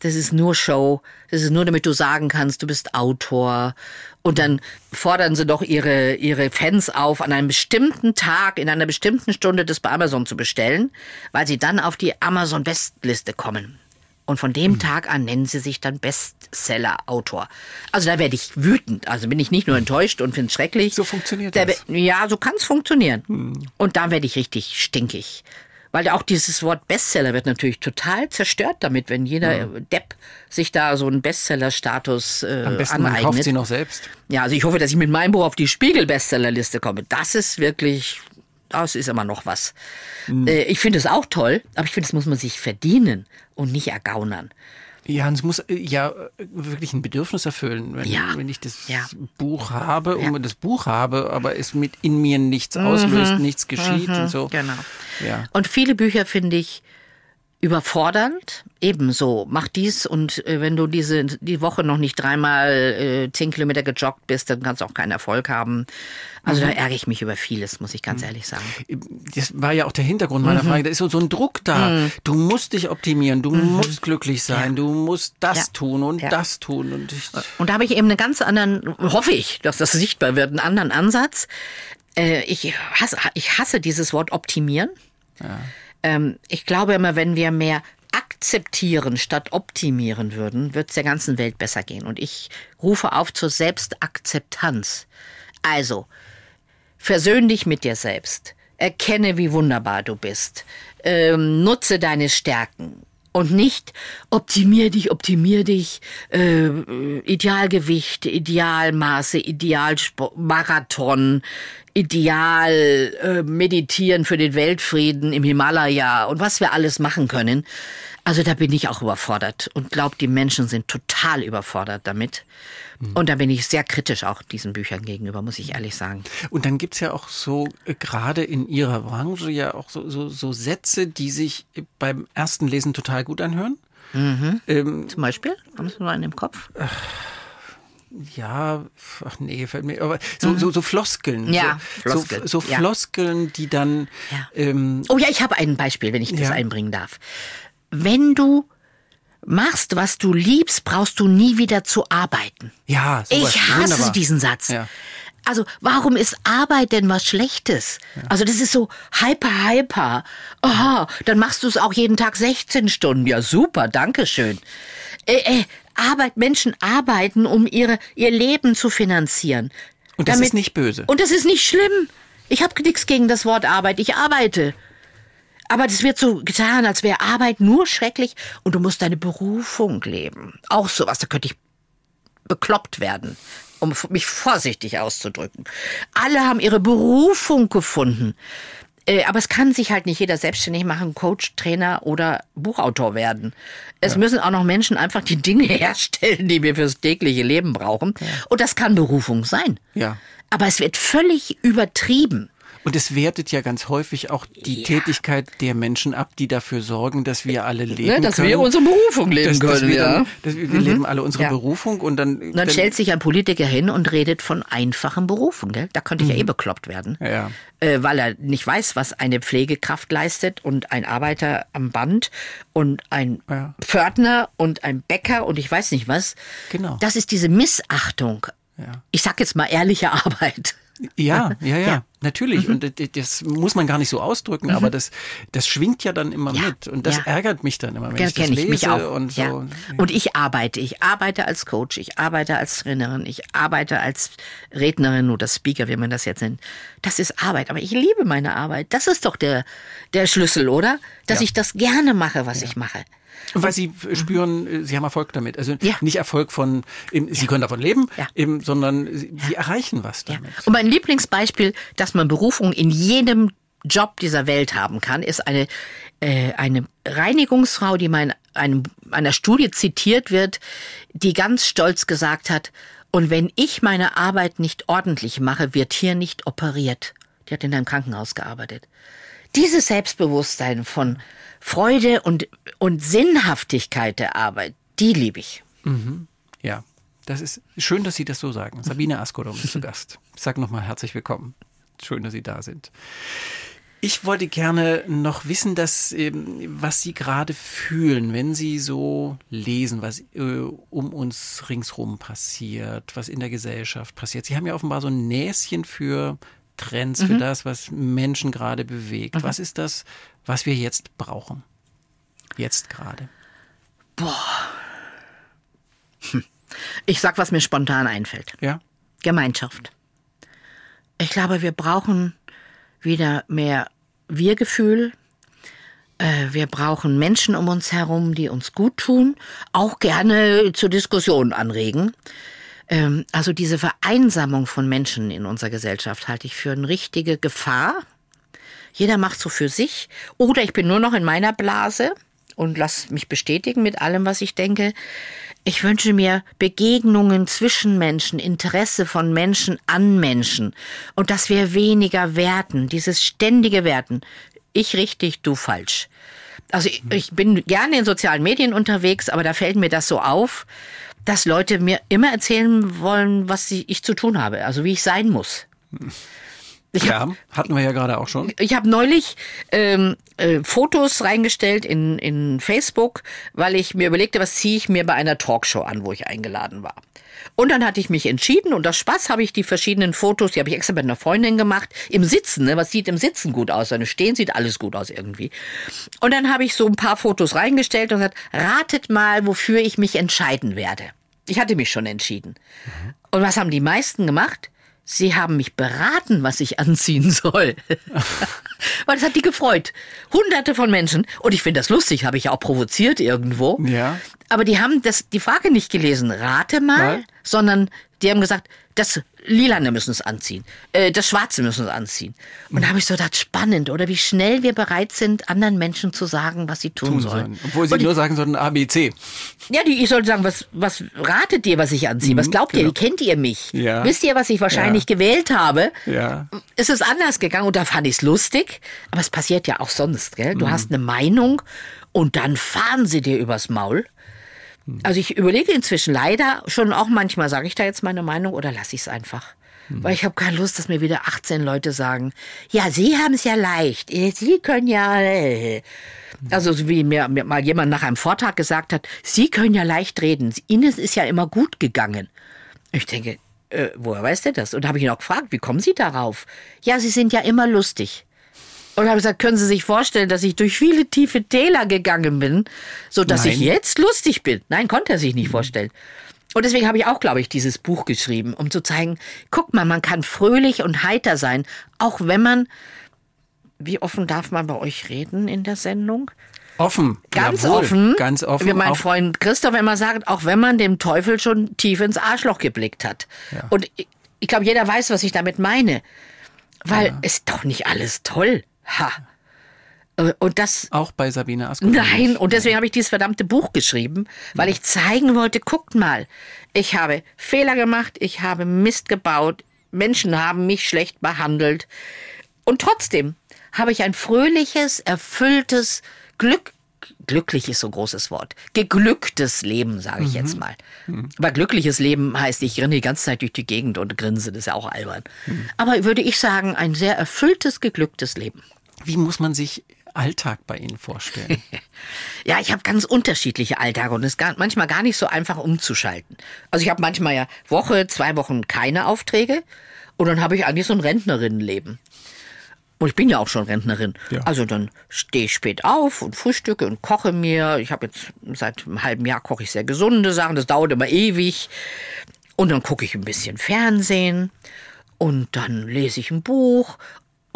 Das ist nur Show. Das ist nur, damit du sagen kannst, du bist Autor. Und dann fordern sie doch ihre, ihre Fans auf, an einem bestimmten Tag, in einer bestimmten Stunde das bei Amazon zu bestellen, weil sie dann auf die Amazon-Bestliste kommen. Und von dem Tag an nennen sie sich dann Bestseller-Autor. Also da werde ich wütend. Also bin ich nicht nur enttäuscht und finde es schrecklich. So funktioniert Da das. Ja, so kann es funktionieren. Und da werde ich richtig stinkig. Weil auch dieses Wort Bestseller wird natürlich total zerstört damit, wenn jeder ja. Depp sich da so einen Bestseller-Status äh, Am besten aneignet. kauft sie noch selbst. Ja, also ich hoffe, dass ich mit meinem Buch auf die Spiegel-Bestsellerliste komme. Das ist wirklich, das ist immer noch was. Mhm. Äh, ich finde es auch toll, aber ich finde, das muss man sich verdienen und nicht ergaunern. Ja, es muss äh, ja wirklich ein Bedürfnis erfüllen, wenn, ja. wenn ich das ja. Buch habe und ja. das Buch habe, aber es mit in mir nichts mhm. auslöst, nichts geschieht mhm. und so. Genau. Und viele Bücher finde ich überfordernd. Ebenso, mach dies und äh, wenn du diese die Woche noch nicht dreimal äh, zehn Kilometer gejoggt bist, dann kannst du auch keinen Erfolg haben. Also mhm. da ärgere ich mich über vieles, muss ich ganz mhm. ehrlich sagen. Das war ja auch der Hintergrund meiner mhm. Frage. Da ist so, ein Druck da. Mhm. Du musst dich optimieren, du mhm. musst glücklich sein, ja. du musst das ja. tun und ja. das tun. Und, ich und da habe ich eben einen ganz anderen, hoffe ich, dass das sichtbar wird, einen anderen Ansatz. Äh, ich, hasse, ich hasse dieses Wort optimieren. Ja ähm, ich glaube immer, wenn wir mehr akzeptieren statt optimieren würden, wird es der ganzen Welt besser gehen. Und ich rufe auf zur Selbstakzeptanz. Also, versöhn dich mit dir selbst. Erkenne, wie wunderbar du bist. Ähm, nutze deine Stärken. Und nicht optimier dich, optimier dich, äh, Idealgewicht, Idealmaße, Idealmarathon, Ideal äh, meditieren für den Weltfrieden im Himalaya und was wir alles machen können. Also da bin ich auch überfordert und glaube, die Menschen sind total überfordert damit. Mhm. Und da bin ich sehr kritisch auch diesen Büchern gegenüber, muss ich ehrlich sagen. Und dann gibt's ja auch so, äh, gerade in Ihrer Branche, ja auch so, so, so Sätze, die sich beim ersten Lesen total gut anhören. Mhm. Ähm, Zum Beispiel? Haben Sie noch einen im Kopf? Ach ja, ach nee, fällt mir, aber so, mhm. so, so Floskeln. Ja, so, Floskeln. So, so Floskeln, ja. die dann. Ja. Ähm, oh ja, ich habe ein Beispiel, wenn ich das ja. einbringen darf. Wenn du machst, was du liebst, brauchst du nie wieder zu arbeiten. Ja, sowas. Ich hasse Wunderbar. diesen Satz. Ja. Also, warum ist Arbeit denn was Schlechtes? Ja. Also, das ist so hyper, hyper. Aha, dann machst du es auch jeden Tag 16 Stunden. Ja, super, danke schön. Äh, äh, Arbeit, Menschen arbeiten, um ihre, ihr Leben zu finanzieren. Und das Damit, ist nicht böse. Und das ist nicht schlimm. Ich habe nichts gegen das Wort Arbeit. Ich arbeite. Aber das wird so getan, als wäre Arbeit nur schrecklich und du musst deine Berufung leben. Auch sowas, da könnte ich bekloppt werden, um mich vorsichtig auszudrücken. Alle haben ihre Berufung gefunden. Äh, aber es kann sich halt nicht jeder selbstständig machen, Coach, Trainer oder Buchautor werden. Es ja. müssen auch noch Menschen einfach die Dinge herstellen, die wir fürs tägliche Leben brauchen. Ja. Und das kann Berufung sein. Ja. Aber es wird völlig übertrieben. Und es wertet ja ganz häufig auch die ja. Tätigkeit der Menschen ab, die dafür sorgen, dass wir alle ne, leben ne, dass können. wir unsere Berufung leben dass, können. Dass wir, ja. dann, dass wir, wir mhm. leben alle unsere ja. Berufung und dann... dann, dann stellt sich ein Politiker hin und redet von einfachen Berufen. Gell? Da könnte ich mhm. ja eh bekloppt werden. Ja. Äh, weil er nicht weiß, was eine Pflegekraft leistet und ein Arbeiter am Band und ein ja. Pförtner und ein Bäcker und ich weiß nicht was. Genau. Das ist diese Missachtung. Ja. Ich sag jetzt mal ehrliche Arbeit. Ja, ja, ja, ja. natürlich. Mhm. Und das muss man gar nicht so ausdrücken, mhm. aber das, das schwingt ja dann immer ja, mit. Und das ja. ärgert mich dann immer, wenn das ich das lese. Ich mich auch. Und, so. und ich arbeite. Ich arbeite als Coach, ich arbeite als Trainerin, ich arbeite als Rednerin oder Speaker, wie man das jetzt nennt. Das ist Arbeit. Aber ich liebe meine Arbeit. Das ist doch der, der Schlüssel, oder? Dass ich das gerne mache, was ich mache. Weil Sie spüren, Sie haben Erfolg damit. Also ja. nicht Erfolg von, Sie ja. können davon leben, ja. sondern Sie erreichen was damit. Und mein Lieblingsbeispiel, dass man Berufung in jedem Job dieser Welt haben kann, ist eine, äh, eine Reinigungsfrau, die mal in einem, einer Studie zitiert wird, die ganz stolz gesagt hat, und wenn ich meine Arbeit nicht ordentlich mache, wird hier nicht operiert. Die hat in einem Krankenhaus gearbeitet. Dieses Selbstbewusstsein von Freude und, und Sinnhaftigkeit der Arbeit, die liebe ich. Mhm. Ja, das ist schön, dass Sie das so sagen. Sabine Askodom ist zu Gast. Ich sage nochmal herzlich willkommen. Schön, dass Sie da sind. Ich wollte gerne noch wissen, dass, was Sie gerade fühlen, wenn Sie so lesen, was äh, um uns ringsherum passiert, was in der Gesellschaft passiert. Sie haben ja offenbar so ein Näschen für Trends, mhm. für das, was Menschen gerade bewegt. Mhm. Was ist das, was wir jetzt brauchen? Jetzt gerade. Boah. Hm. Ich sag, was mir spontan einfällt. Ja. Gemeinschaft. Ich glaube, wir brauchen wieder mehr Wir-Gefühl. Äh, wir brauchen Menschen um uns herum, die uns gut tun, auch gerne zur Diskussion anregen. Ähm, also diese Vereinsamung von Menschen in unserer Gesellschaft halte ich für eine richtige Gefahr. Jeder macht so für sich. Oder ich bin nur noch in meiner Blase und lass mich bestätigen mit allem, was ich denke. Ich wünsche mir Begegnungen zwischen Menschen, Interesse von Menschen an Menschen und dass wir weniger werten, dieses ständige Werten. Ich richtig, du falsch. Also ich, ich bin gerne in sozialen Medien unterwegs, aber da fällt mir das so auf, dass Leute mir immer erzählen wollen, was ich zu tun habe, also wie ich sein muss. Ich ja, hab, hatten wir ja gerade auch schon. Ich habe neulich ähm, äh, Fotos reingestellt in, in Facebook, weil ich mir überlegte, was ziehe ich mir bei einer Talkshow an, wo ich eingeladen war. Und dann hatte ich mich entschieden und aus Spaß habe ich die verschiedenen Fotos, die habe ich extra mit einer Freundin gemacht, im Sitzen. Ne? Was sieht im Sitzen gut aus? Wenn Stehen sieht alles gut aus irgendwie. Und dann habe ich so ein paar Fotos reingestellt und gesagt, ratet mal, wofür ich mich entscheiden werde. Ich hatte mich schon entschieden. Mhm. Und was haben die meisten gemacht? Sie haben mich beraten, was ich anziehen soll. Weil das hat die gefreut. Hunderte von Menschen. Und ich finde das lustig, habe ich auch provoziert irgendwo. Ja. Aber die haben das, die Frage nicht gelesen, rate mal, ja. Sondern die haben gesagt, das Lilane müssen es anziehen, äh, das Schwarze müssen es anziehen. Und da habe ich so gedacht, spannend, oder wie schnell wir bereit sind, anderen Menschen zu sagen, was sie tun, tun sollen. sollen. Obwohl sie Und nur sagen sollten ABC. Ja, die, ich sollte sagen, was, was ratet ihr, was ich anziehe? Mhm, was glaubt genau. ihr? Wie kennt ihr mich? Ja. Wisst ihr, was ich wahrscheinlich ja. gewählt habe? Ja. Es ist anders gegangen und da fand ich es lustig. Aber es passiert ja auch sonst, gell? Du mhm. hast eine Meinung und dann fahren sie dir übers Maul. Also ich überlege inzwischen leider schon auch manchmal, sage ich da jetzt meine Meinung oder lasse ich es einfach. Mhm. Weil ich habe keine Lust, dass mir wieder 18 Leute sagen, ja, Sie haben es ja leicht, Sie können ja... Äh. Also wie mir, mir mal jemand nach einem Vortrag gesagt hat, Sie können ja leicht reden, Ihnen ist ja immer gut gegangen. Ich denke, äh, woher weiß der das? Und habe ich ihn auch gefragt, wie kommen Sie darauf? Ja, Sie sind ja immer lustig. Und habe gesagt, können Sie sich vorstellen, dass ich durch viele tiefe Täler gegangen bin, so dass ich jetzt lustig bin? Nein, konnte er sich nicht vorstellen. Und deswegen habe ich auch, glaube ich, dieses Buch geschrieben, um zu zeigen, guck mal, man kann fröhlich und heiter sein, auch wenn man, wie offen darf man bei euch reden in der Sendung? Offen. Ganz Jawohl. offen. Ganz offen. Wie mein Freund Christoph immer sagt, auch wenn man dem Teufel schon tief ins Arschloch geblickt hat. Ja. Und ich, ich glaube, jeder weiß, was ich damit meine. Weil ja. ist doch nicht alles toll. Ha. Äh, und das. Auch bei Sabine Asko. Nein, und deswegen habe ich dieses verdammte Buch geschrieben, weil ich zeigen wollte, guckt mal, ich habe Fehler gemacht, ich habe Mist gebaut, Menschen haben mich schlecht behandelt. Und trotzdem habe ich ein fröhliches, erfülltes, Glück, glücklich ist so ein großes Wort, geglücktes Leben, sage ich mhm. jetzt mal. Mhm. Aber glückliches Leben heißt, ich renne die ganze Zeit durch die Gegend und grinse, das ist ja auch albern. Mhm. Aber würde ich sagen, ein sehr erfülltes, geglücktes Leben. Wie muss man sich Alltag bei Ihnen vorstellen? ja, ich habe ganz unterschiedliche Alltage und es ist gar, manchmal gar nicht so einfach umzuschalten. Also ich habe manchmal ja Woche, zwei Wochen keine Aufträge und dann habe ich eigentlich so ein Rentnerinnenleben. Und ich bin ja auch schon Rentnerin. Ja. Also dann stehe ich spät auf und frühstücke und koche mir. Ich habe jetzt seit einem halben Jahr koche ich sehr gesunde Sachen. Das dauert immer ewig. Und dann gucke ich ein bisschen Fernsehen. Und dann lese ich ein Buch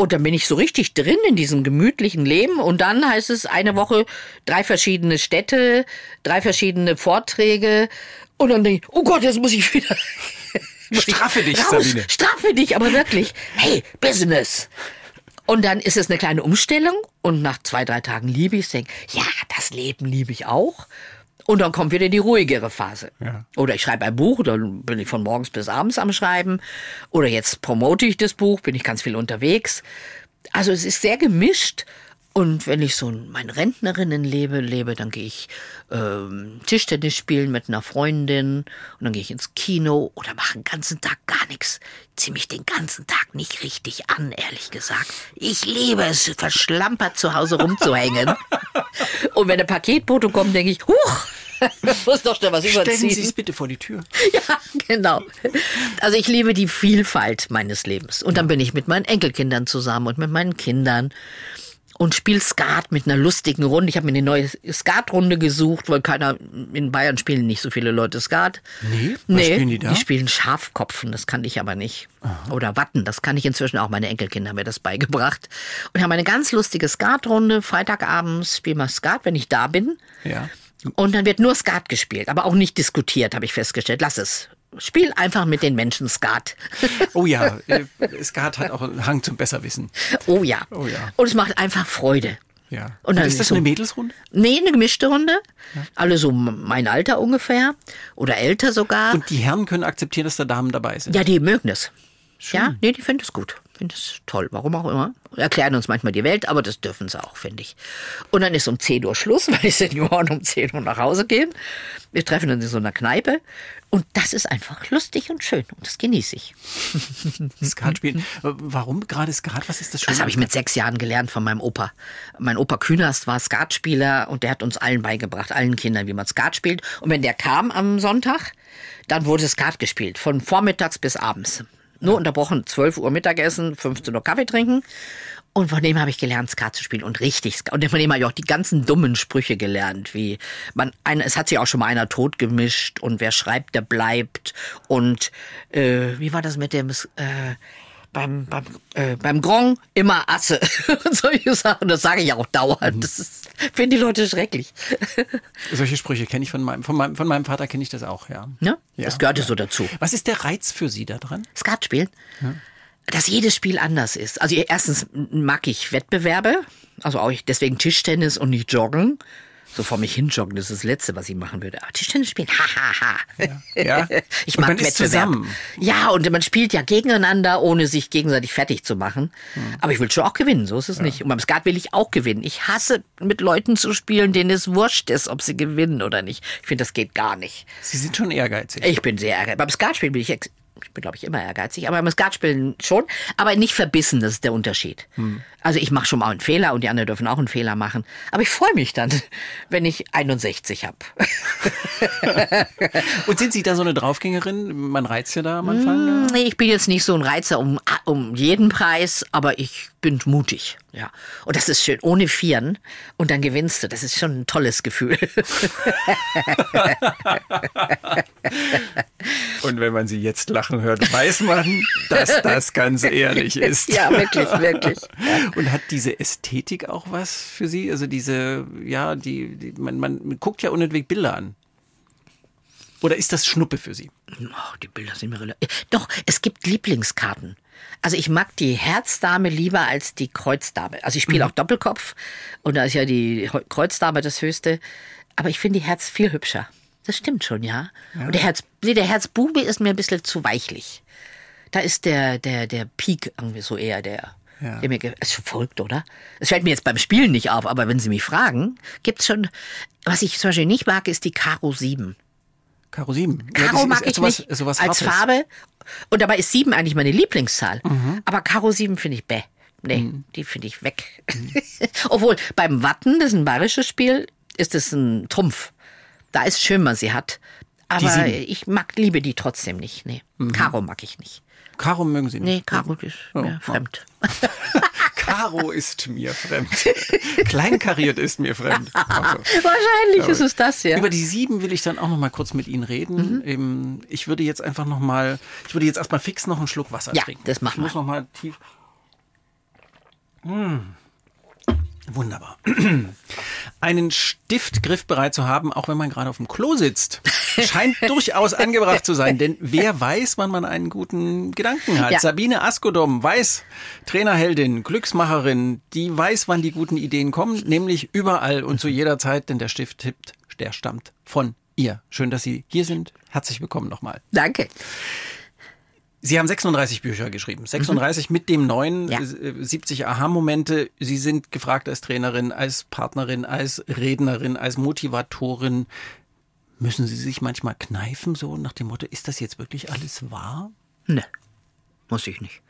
und dann bin ich so richtig drin in diesem gemütlichen Leben. Und dann heißt es eine Woche drei verschiedene Städte, drei verschiedene Vorträge. Und dann denke ich, oh Gott, jetzt muss ich wieder. Straffe dich, raus, Sabine. Straffe dich, aber wirklich. Hey, Business. Und dann ist es eine kleine Umstellung. Und nach zwei, drei Tagen liebe ich es. Denke, ja, das Leben liebe ich auch. Und dann kommt wieder die ruhigere Phase. Ja. Oder ich schreibe ein Buch, dann bin ich von morgens bis abends am Schreiben. Oder jetzt promote ich das Buch, bin ich ganz viel unterwegs. Also es ist sehr gemischt. Und wenn ich so mein Rentnerinnenleben lebe, dann gehe ich ähm, Tischtennis spielen mit einer Freundin und dann gehe ich ins Kino oder mache den ganzen Tag gar nichts. Ziehe mich den ganzen Tag nicht richtig an, ehrlich gesagt. Ich liebe es, verschlampert zu Hause rumzuhängen. und wenn ein Paketbote kommt, denke ich, huch, muss doch schnell was überziehen. Stellen Sie es bitte vor die Tür. Ja, genau. Also ich liebe die Vielfalt meines Lebens. Und dann bin ich mit meinen Enkelkindern zusammen und mit meinen Kindern. Und spiele Skat mit einer lustigen Runde. Ich habe mir eine neue Skatrunde gesucht, weil keiner in Bayern spielen nicht so viele Leute Skat. Nee? Was spielen die da? Die spielen Schafkopfen, das kann ich aber nicht. Oder Watten, das kann ich inzwischen auch. Meine Enkelkinder haben mir das beigebracht. Und haben eine ganz lustige Skatrunde. Freitagabends spielen wir Skat, wenn ich da bin. Ja. Und dann wird nur Skat gespielt, aber auch nicht diskutiert, habe ich festgestellt. Lass es. Spiel einfach mit den Menschen Skat. Oh ja, äh, Skat hat auch einen Hang zum Besserwissen. Oh ja. Oh ja. Und es macht einfach Freude. Ja. Und dann ist das so- eine Mädelsrunde? Nee, eine gemischte Runde. Alle so mein Alter ungefähr. Oder älter sogar. Und die Herren können akzeptieren, dass da Damen dabei sind. ja, die mögen es. Ja, nee, die finden es gut. Finden es toll. Warum auch immer. Erklären uns manchmal die Welt, aber das dürfen sie auch, finde ich. Und dann ist um 10 Uhr Schluss, weil die Senioren um 10 Uhr nach Hause gehen. Wir treffen uns in so einer Kneipe. Und das ist einfach lustig und schön. Und das genieße ich. Skat spielen. Warum gerade Skat? Was ist das Schöne? Das habe ich mit sechs Jahren gelernt von meinem Opa. Mein Opa Künast war Skatspieler und der hat uns allen beigebracht, allen Kindern, wie man Skat spielt. Und wenn der kam am Sonntag, dann wurde Skat gespielt, von vormittags bis abends. Nur unterbrochen, 12 Uhr Mittagessen, 15 Uhr Kaffee trinken. Und von dem habe ich gelernt, Skat zu spielen und richtig Skat. Und von dem habe ich auch die ganzen dummen Sprüche gelernt, wie man, eine, es hat sich auch schon mal einer tot gemischt und wer schreibt, der bleibt. Und äh, wie war das mit dem äh, beim, beim, äh, beim Gong immer Asse und solche Sachen. Das sage ich auch dauernd. Das ist, finden die Leute schrecklich. Solche Sprüche kenne ich von meinem, von meinem, von meinem Vater kenne ich das auch, ja. Ne? Ja, das gehörte ja. so dazu. Was ist der Reiz für Sie da dran? Skat spielen. Dass jedes Spiel anders ist. Also erstens mag ich Wettbewerbe, also auch ich- deswegen Tischtennis und nicht Joggen. So vor mich hin joggen, das ist das Letzte, was ich machen würde. Aber Tischtennis spielen, hahaha. Ja. Ich Und mag man ist Wettbewerb. zusammen. Ja, und man spielt ja gegeneinander, ohne sich gegenseitig fertig zu machen. Hm. Aber ich will schon auch gewinnen, so ist es nicht. Und beim Skat will ich auch gewinnen. Ich hasse, mit Leuten zu spielen, denen es wurscht ist, ob sie gewinnen oder nicht. Ich finde, das geht gar nicht. Sie sind schon ehrgeizig. Ich bin sehr ehrgeizig. Beim Skatspielen bin ich, ich bin, glaube ich, immer ehrgeizig, aber beim Skatspielen schon, aber nicht verbissen, das ist der Unterschied. Also ich mache schon mal einen Fehler und die anderen dürfen auch einen Fehler machen. Aber ich freue mich dann, wenn ich 61 habe. Und sind Sie da so eine Draufgängerin? Man reizt ja da am Anfang. Nee, ich bin jetzt nicht so ein Reizer um, um jeden Preis, aber ich bin mutig. Ja. Und das ist schön, ohne Vieren. Und dann gewinnst du. Das ist schon ein tolles Gefühl. Und wenn man Sie jetzt lachen hört, weiß man, dass das ganz ehrlich ist. ja, wirklich, wirklich. Und hat diese Ästhetik auch was für Sie? Also diese, ja, die, die man, man guckt ja unentwegt Bilder an. Oder ist das Schnuppe für Sie? Oh, die Bilder sind mir relativ. Doch, es gibt Lieblingskarten. Also ich mag die Herzdame lieber als die Kreuzdame. Also ich spiele auch Doppelkopf und da ist ja die Kreuzdame das Höchste. Aber ich finde die Herz viel hübscher. Das stimmt schon, ja. Und der Herz, nee, der Herzbube ist mir ein bisschen zu weichlich. Da ist der, der, der Pik irgendwie so eher der. Ja. Der mir ist schon verrückt, oder? Es fällt mir jetzt beim Spielen nicht auf, aber wenn Sie mich fragen, gibt's schon. Was ich zum Beispiel nicht mag, ist die Karo 7. Karo 7. Karo mag ich sowas, nicht sowas als. Farbe. Und dabei ist sieben eigentlich meine Lieblingszahl. Aber Karo sieben finde ich bäh. Nee, die finde ich weg. Obwohl, beim Watten, das ist ein bayerisches Spiel, ist es ein Trumpf. Da ist schön, was sie hat. Aber ich mag, liebe die trotzdem nicht. Nee. Karo mag ich nicht. Karo mögen Sie nicht. Nee, Karo ist mir oh. fremd. Karo ist mir fremd. Kleinkariert ist mir fremd. Also. Wahrscheinlich ist es das, ja. Über die sieben will ich dann auch noch mal kurz mit Ihnen reden. Mhm. Ähm, Ich würde jetzt einfach noch mal, ich würde jetzt erstmal fix noch einen Schluck Wasser Ja, trinken. das machen Ich muss wir. noch mal tief. Mmh. Wunderbar. Einen Stift griffbereit zu haben, auch wenn man gerade auf dem Klo sitzt, scheint durchaus angebracht zu sein. Denn wer weiß, wann man einen guten Gedanken hat? Ja. Sabine Askodom weiß, Trainerheldin, Glücksmacherin, die weiß, wann die guten Ideen kommen, nämlich überall und zu jeder Zeit, denn der Stift tippt, der stammt von ihr. Schön, dass Sie hier sind. Herzlich willkommen nochmal. Danke. Sie haben 36 Bücher geschrieben. 36 mit dem neuen, Mhm. Ja. äh, 70 Aha-Momente. Sie sind gefragt als Trainerin, als Partnerin, als Rednerin, als Motivatorin. Müssen Sie sich manchmal kneifen, so nach dem Motto, ist das jetzt wirklich alles wahr? Ne, muss ich nicht.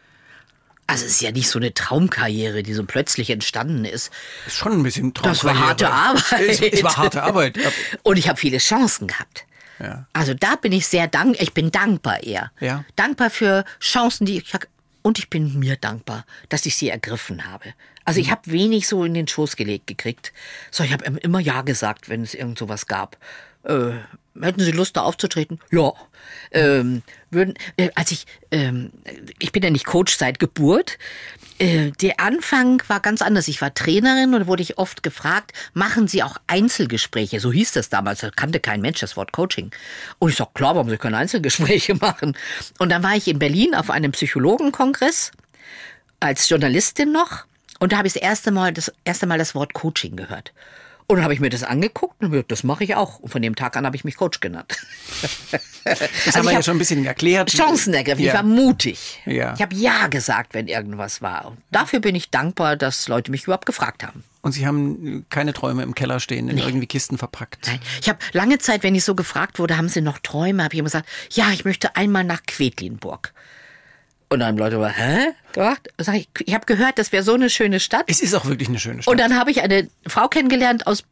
Also es ist ja nicht so eine Traumkarriere, die so plötzlich entstanden ist. Ist schon ein bisschen Das war Traumkarriere. harte Arbeit. Es, es war harte Arbeit. Und ich habe viele Chancen gehabt. Ja. Also da bin ich sehr dankbar. Ich bin dankbar eher. Ja. Dankbar für Chancen, die ich hab- und ich bin mir dankbar, dass ich sie ergriffen habe. Also ich habe wenig so in den Schoß gelegt gekriegt. So, ich habe immer Ja gesagt, wenn es irgend sowas gab. Äh, hätten Sie Lust, da aufzutreten? Ja. Ähm, würden, äh, als ich, ähm, ich bin ja nicht Coach seit Geburt. Äh, der Anfang war ganz anders. Ich war Trainerin und wurde ich oft gefragt, machen Sie auch Einzelgespräche? So hieß das damals. Da kannte kein Mensch das Wort Coaching. Und ich sag, klar, warum ich keine Einzelgespräche machen? Und dann war ich in Berlin auf einem Psychologenkongress als Journalistin noch. Und da habe ich das erste Mal das erste Mal das Wort Coaching gehört. Und dann habe ich mir das angeguckt und gesagt, das mache ich auch. Und von dem Tag an habe ich mich Coach genannt. Das haben wir ja schon ein bisschen erklärt. Chancen ergriffen. Ich Ja. war mutig. Ja. Ich habe Ja gesagt, wenn irgendwas war. Und dafür bin ich dankbar, dass Leute mich überhaupt gefragt haben. Und Sie haben keine Träume im Keller stehen, in irgendwie Kisten verpackt. Nein. Ich habe lange Zeit, wenn ich so gefragt wurde, haben Sie noch Träume, habe ich immer gesagt, ja, ich möchte einmal nach Quedlinburg. Und dann haben Leute gesagt, hä? Gemacht? Sag ich, ich habe gehört, das wäre so eine schöne Stadt. Es ist auch wirklich eine schöne Stadt. Und dann habe ich eine Frau kennengelernt aus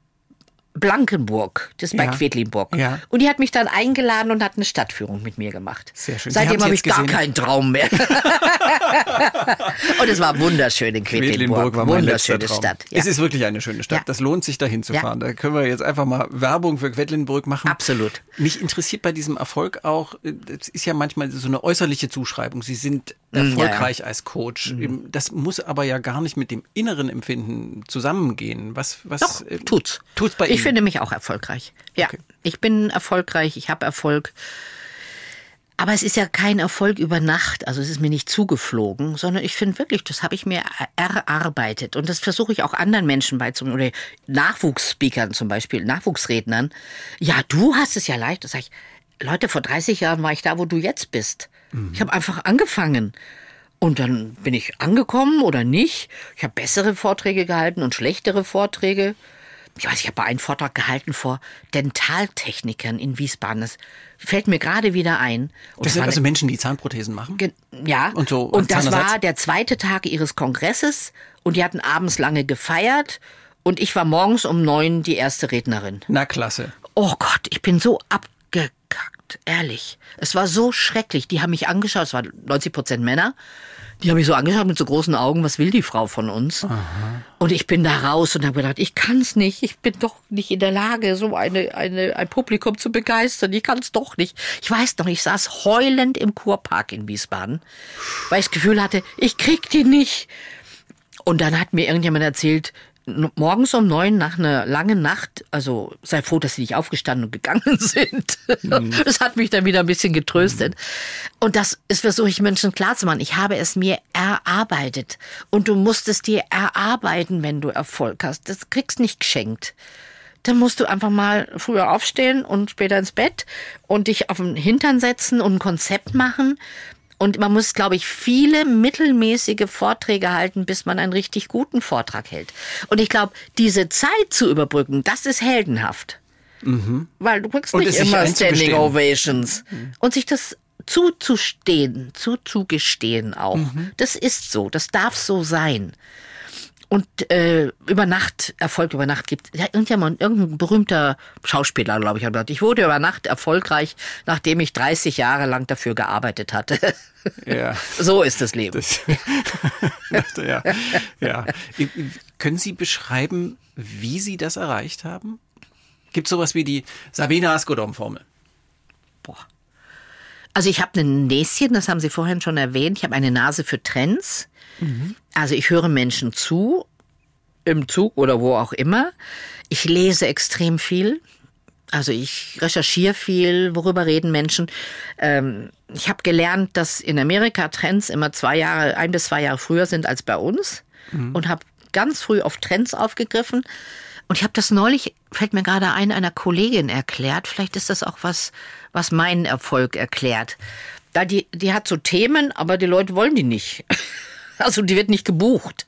Blankenburg, das ist bei Ja. Quedlinburg. Ja. Und die hat mich dann eingeladen und hat eine Stadtführung mit mir gemacht. Sehr schön. Seitdem habe ich gar gesehen? keinen Traum mehr. und es war wunderschön in Quedlinburg. Quedlinburg war mein Wunderschöne Traum. Stadt. Ja. Es ist wirklich eine schöne Stadt. Das lohnt sich, dahin zu fahren. Da können wir jetzt einfach mal Werbung für Quedlinburg machen. Absolut. Mich interessiert bei diesem Erfolg auch, äh, es ist ja manchmal so eine äußerliche Zuschreibung. Sie sind Mm, erfolgreich als Coach. Eben, Das muss aber ja gar nicht mit dem inneren Empfinden zusammengehen. Was, was Doch, äh, tut's. Tut's bei ich Ihnen? Finde mich auch erfolgreich. Ja, Okay. ich bin erfolgreich, ich habe Erfolg. Aber es ist ja kein Erfolg über Nacht, also es ist mir nicht zugeflogen, sondern ich finde wirklich, das habe ich mir erarbeitet. Und das versuche ich auch anderen Menschen beizubringen, oder Nachwuchsspeakern zum Beispiel, Nachwuchsrednern. Ja, du hast es ja leicht. Das sag ich, Leute, vor 30 Jahren war ich da, wo du jetzt bist. Ich habe einfach angefangen. Und dann bin ich angekommen oder nicht. Ich habe bessere Vorträge gehalten und schlechtere Vorträge. Ich weiß, ich habe einen Vortrag gehalten vor Dentaltechnikern in Wiesbaden. Das fällt mir gerade wieder ein. Und Das sind war also Menschen, die Zahnprothesen machen? Ja, Und so und das war der zweite Tag ihres Kongresses und die hatten abends lange gefeiert und ich war morgens um neun die erste Rednerin. Na klasse. Oh Gott, ich bin so abgekackt, ehrlich. Es war so schrecklich. Die haben mich angeschaut, es waren 90 Prozent Männer. Die haben mich so angeschaut mit so großen Augen, was will die Frau von uns? Und ich bin da raus und habe gedacht, ich kann's nicht. Ich bin doch nicht in der Lage, so eine, eine, ein Publikum zu begeistern. Ich kann's doch nicht. Ich weiß noch, ich saß heulend im Kurpark in Wiesbaden, weil ich das Gefühl hatte, ich krieg die nicht. Und dann hat mir irgendjemand erzählt, morgens um neun nach einer langen Nacht, also sei froh, dass sie nicht aufgestanden und gegangen sind. Das hat mich dann wieder ein bisschen getröstet. Und das ist versuche ich Menschen klarzumachen. Ich habe es mir erarbeitet. Und du musst es dir erarbeiten, wenn du Erfolg hast. Das kriegst nicht geschenkt. Dann musst du einfach mal früher aufstehen und später ins Bett und dich auf den Hintern setzen und ein Konzept machen. Und man muss, glaube ich, viele mittelmäßige Vorträge halten, bis man einen richtig guten Vortrag hält. Und ich glaube, diese Zeit zu überbrücken, das ist heldenhaft. Weil du kriegst Und nicht immer. Standing Ovations. Und sich das zuzustehen, zuzugestehen auch. Das ist so, das darf so sein. Und äh, über Nacht, Erfolg über Nacht gibt ja, irgendjemand, irgendein berühmter Schauspieler, glaube ich, hat gesagt, ich wurde über Nacht erfolgreich, nachdem ich 30 Jahre lang dafür gearbeitet hatte. Ja. so ist das Leben. Das, ja, ja. Können Sie beschreiben, wie Sie das erreicht haben? Gibt es sowas wie die Sabine Askodom-Formel? Also ich habe ein Näschen, das haben Sie vorhin schon erwähnt. Ich habe eine Nase für Trends. Also ich höre Menschen zu, im Zug oder wo auch immer. Ich lese extrem viel. Also ich recherchiere viel, worüber reden Menschen. Ähm, ich habe gelernt, dass in Amerika Trends immer zwei Jahre, ein bis zwei Jahre früher sind als bei uns und habe ganz früh auf Trends aufgegriffen. Und ich habe das neulich, fällt mir gerade ein, einer Kollegin erklärt. Vielleicht ist das auch was, was meinen Erfolg erklärt. Da die, die hat so Themen, aber die Leute wollen die nicht. Also die wird nicht gebucht.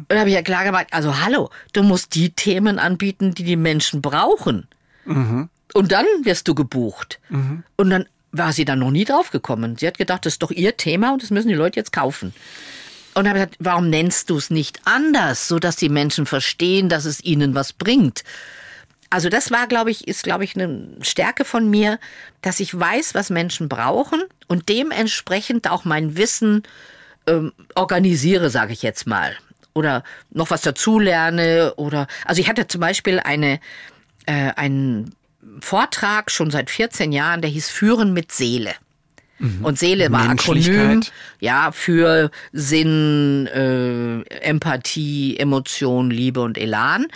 Und da habe ich ja klar gemacht, also hallo, du musst die Themen anbieten, die die Menschen brauchen. Und dann wirst du gebucht. Und dann war sie dann noch nie drauf gekommen. Sie hat gedacht, das ist doch ihr Thema und das müssen die Leute jetzt kaufen. Und habe gesagt, warum nennst du es nicht anders, so dass die Menschen verstehen, dass es ihnen was bringt? Also das war, glaube ich, ist, glaube ich, eine Stärke von mir, dass ich weiß, was Menschen brauchen und dementsprechend auch mein Wissen ähm, organisiere, sage ich jetzt mal. Oder noch was dazulerne oder also ich hatte zum Beispiel eine äh, einen Vortrag schon seit 14 Jahren, der hieß Führen mit Seele. Und Seele war Akronym, ja, für Sinn, äh, Empathie, Emotion, Liebe und Elan.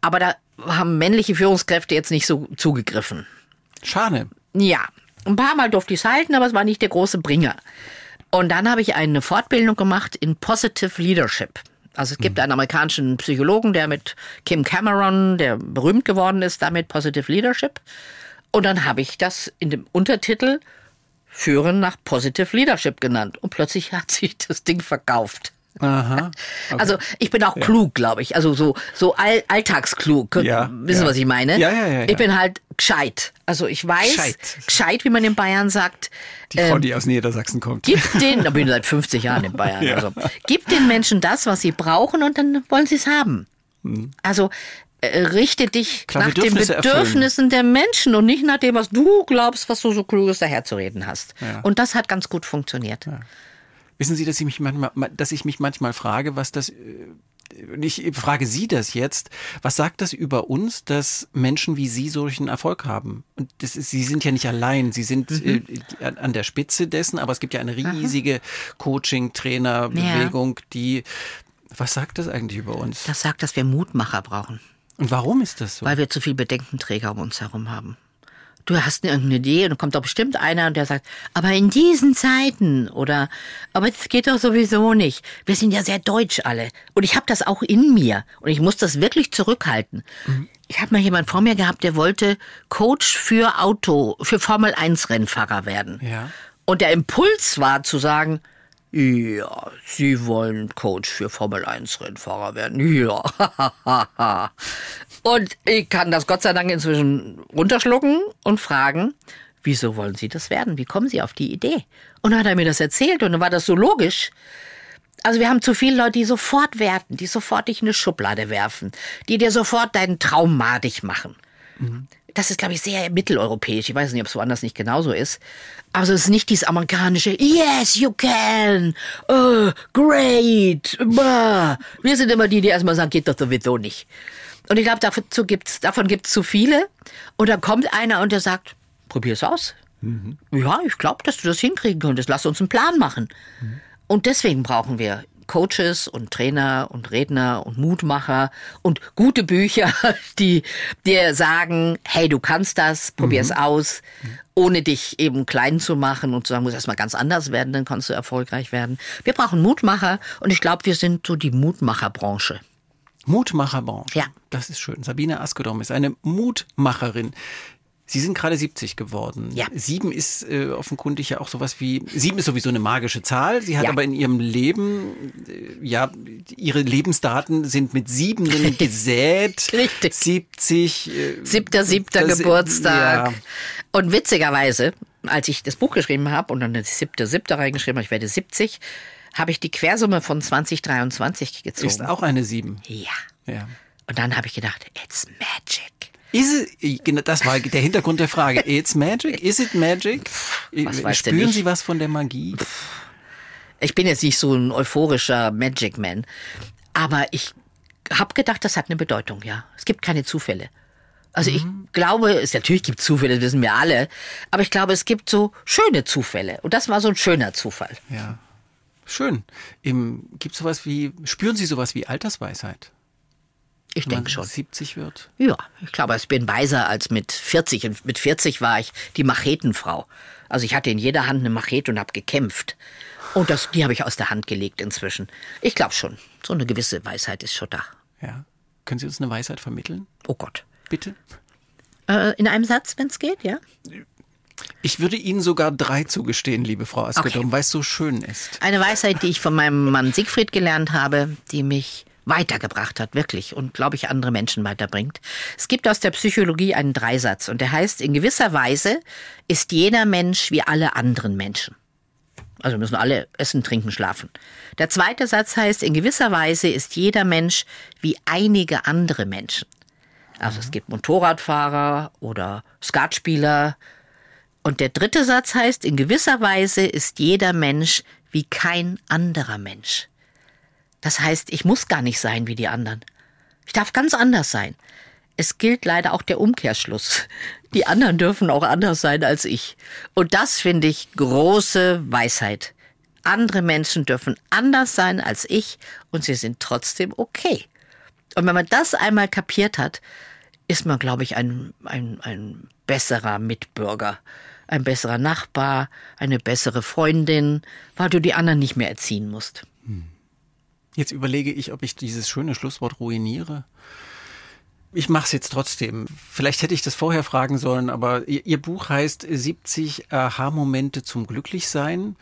Aber da haben männliche Führungskräfte jetzt nicht so zugegriffen. Schade. Ja, ein paar Mal durfte ich es halten, aber es war nicht der große Bringer. Und dann habe ich eine Fortbildung gemacht in Positive Leadership. Also es gibt einen amerikanischen Psychologen, der mit Kim Cameron, der berühmt geworden ist, damit Positive Leadership. Und dann habe ich das in dem Untertitel Führen nach Positive Leadership genannt. Und plötzlich hat sich das Ding verkauft. Aha. Okay. Also ich bin auch klug, glaube ich. Also so so all, alltagsklug. Könnt- Ja, Wissen, ja. was ich meine? Ja, ja, ja, ja. Ich bin halt gescheit. Also ich weiß, Gescheit. gescheit, wie man in Bayern sagt. die Frau, die aus Niedersachsen kommt. Gib den, da bin ich seit 50 Jahren in Bayern. Ja. Also, gib den Menschen das, was sie brauchen und dann wollen sie es haben. Also äh, richte dich Mhm. Klar, nach den Bedürfnisse erfüllen. Bedürfnissen der Menschen und nicht nach dem, was du glaubst, was du so kluges daherzureden hast. Ja. Und das hat ganz gut funktioniert. Wissen Sie, dass ich mich manchmal, dass ich mich manchmal frage, was das, äh, ich frage Sie das jetzt, was sagt das über uns, dass Menschen wie Sie solchen Erfolg haben? Und das ist, Sie sind ja nicht allein, Sie sind Mhm. äh, an- der Spitze dessen, aber es gibt ja eine riesige Coaching-Trainer-Bewegung, die, was sagt das eigentlich über uns? Das sagt, dass wir Mutmacher brauchen. Und warum ist das so? Weil wir zu viel Bedenkenträger um uns herum haben. Du hast irgendeine Idee und dann kommt doch bestimmt einer und der sagt, aber in diesen Zeiten oder aber das geht doch sowieso nicht. Wir sind ja sehr deutsch alle und ich habe das auch in mir und ich muss das wirklich zurückhalten. Ich habe mal jemand vor mir gehabt, der wollte Coach für Auto, für Formel 1 Rennfahrer werden. Ja. Und der Impuls war zu sagen, ja, Sie wollen Coach für Formel 1 Rennfahrer werden. Ja. und ich kann das Gott sei Dank inzwischen runterschlucken und fragen, wieso wollen Sie das werden? Wie kommen Sie auf die Idee? Und dann hat er mir das erzählt und dann war das so logisch. Also wir haben zu viele Leute, die sofort werten, die sofort dich in eine Schublade werfen, die dir sofort deinen Traum madig machen. Das ist, glaube ich, sehr mitteleuropäisch. Ich weiß nicht, ob es woanders nicht genauso ist. Aber es ist nicht dieses amerikanische Yes, you can. Oh, great. Bah. Wir sind immer die, die erstmal sagen, geht doch sowieso nicht. Und ich glaube, dazu gibt's, davon gibt es zu viele. Und dann kommt einer und der sagt, probier's aus. Ja, ich glaube, dass du das hinkriegen könntest. Lass uns einen Plan machen. Und deswegen brauchen wir Coaches und Trainer und Redner und Mutmacher und gute Bücher, die dir sagen, hey, du kannst das, probier's aus, ohne dich eben klein zu machen und zu sagen, muss erstmal ganz anders werden, dann kannst du erfolgreich werden. Wir brauchen Mutmacher und ich glaube, wir sind so die Mutmacherbranche. Mutmacherbranche. Ja. Das ist schön. Sabine Askedom ist eine Mutmacherin. Sie sind gerade 70 geworden. Ja. Sieben ist äh, offenkundig ja auch sowas wie, sieben ist sowieso eine magische Zahl. Sie hat Ja. aber in ihrem Leben, äh, ja, ihre Lebensdaten sind mit Siebenen gesät. Richtig. 70. Äh, Siebter, siebter das- Geburtstag. Ja. Und witzigerweise, als ich das Buch geschrieben habe und dann das siebte, siebte reingeschrieben habe, ich werde 70, habe ich die Quersumme von 2023 gezogen. Ist auch eine Sieben. ja. Ja. Und dann habe ich gedacht, it's magic. Is it, genau, das war der Hintergrund der Frage. It's magic? Is it magic? was weiß der Spüren? Sie was von der Magie? Ich bin jetzt nicht so ein euphorischer Magic Man, aber ich habe gedacht, das hat eine Bedeutung, ja. Es gibt keine Zufälle. Also ich glaube, es natürlich gibt Zufälle, das wissen wir alle, aber ich glaube, es gibt so schöne Zufälle und das war so ein schöner Zufall. Ja. Schön. Gibt es sowas wie, spüren Sie sowas wie Altersweisheit? Ich Wenn man denke schon. 70 wird? Ja, ich glaube, ich bin weiser als mit 40. Und mit 40 war ich die Machetenfrau. Also ich hatte in jeder Hand eine Machete und habe gekämpft. Und das, die habe ich aus der Hand gelegt inzwischen. Ich glaube schon, so eine gewisse Weisheit ist schon da. Ja. Können Sie uns eine Weisheit vermitteln? Oh Gott. Bitte? Äh, in einem Satz, wenn es geht, ja? Ich würde Ihnen sogar drei zugestehen, liebe Frau Askedom, weil es so schön ist. Eine Weisheit, die ich von meinem Mann Siegfried gelernt habe, die mich weitergebracht hat, wirklich, und glaube ich andere Menschen weiterbringt. Es gibt aus der Psychologie einen Dreisatz und der heißt, in gewisser Weise ist jeder Mensch wie alle anderen Menschen. Also müssen alle essen, trinken, schlafen. Der zweite Satz heißt, in gewisser Weise ist jeder Mensch wie einige andere Menschen. Also es gibt Motorradfahrer oder Skatspieler. Und der dritte Satz heißt, in gewisser Weise ist jeder Mensch wie kein anderer Mensch. Das heißt, ich muss gar nicht sein wie die anderen. Ich darf ganz anders sein. Es gilt leider auch der Umkehrschluss. Die anderen dürfen auch anders sein als ich. Und das finde ich große Weisheit. Andere Menschen dürfen anders sein als ich und sie sind trotzdem okay. Und wenn man das einmal kapiert hat, ist man, glaube ich, ein, ein, ein besserer Mitbürger, ein besserer Nachbar, eine bessere Freundin, weil du die anderen nicht mehr erziehen musst. Jetzt überlege ich, ob ich dieses schöne Schlusswort ruiniere. Ich mache es jetzt trotzdem. Vielleicht hätte ich das vorher fragen sollen, aber Ihr, Ihr Buch heißt 70 Aha-Momente zum Glücklichsein.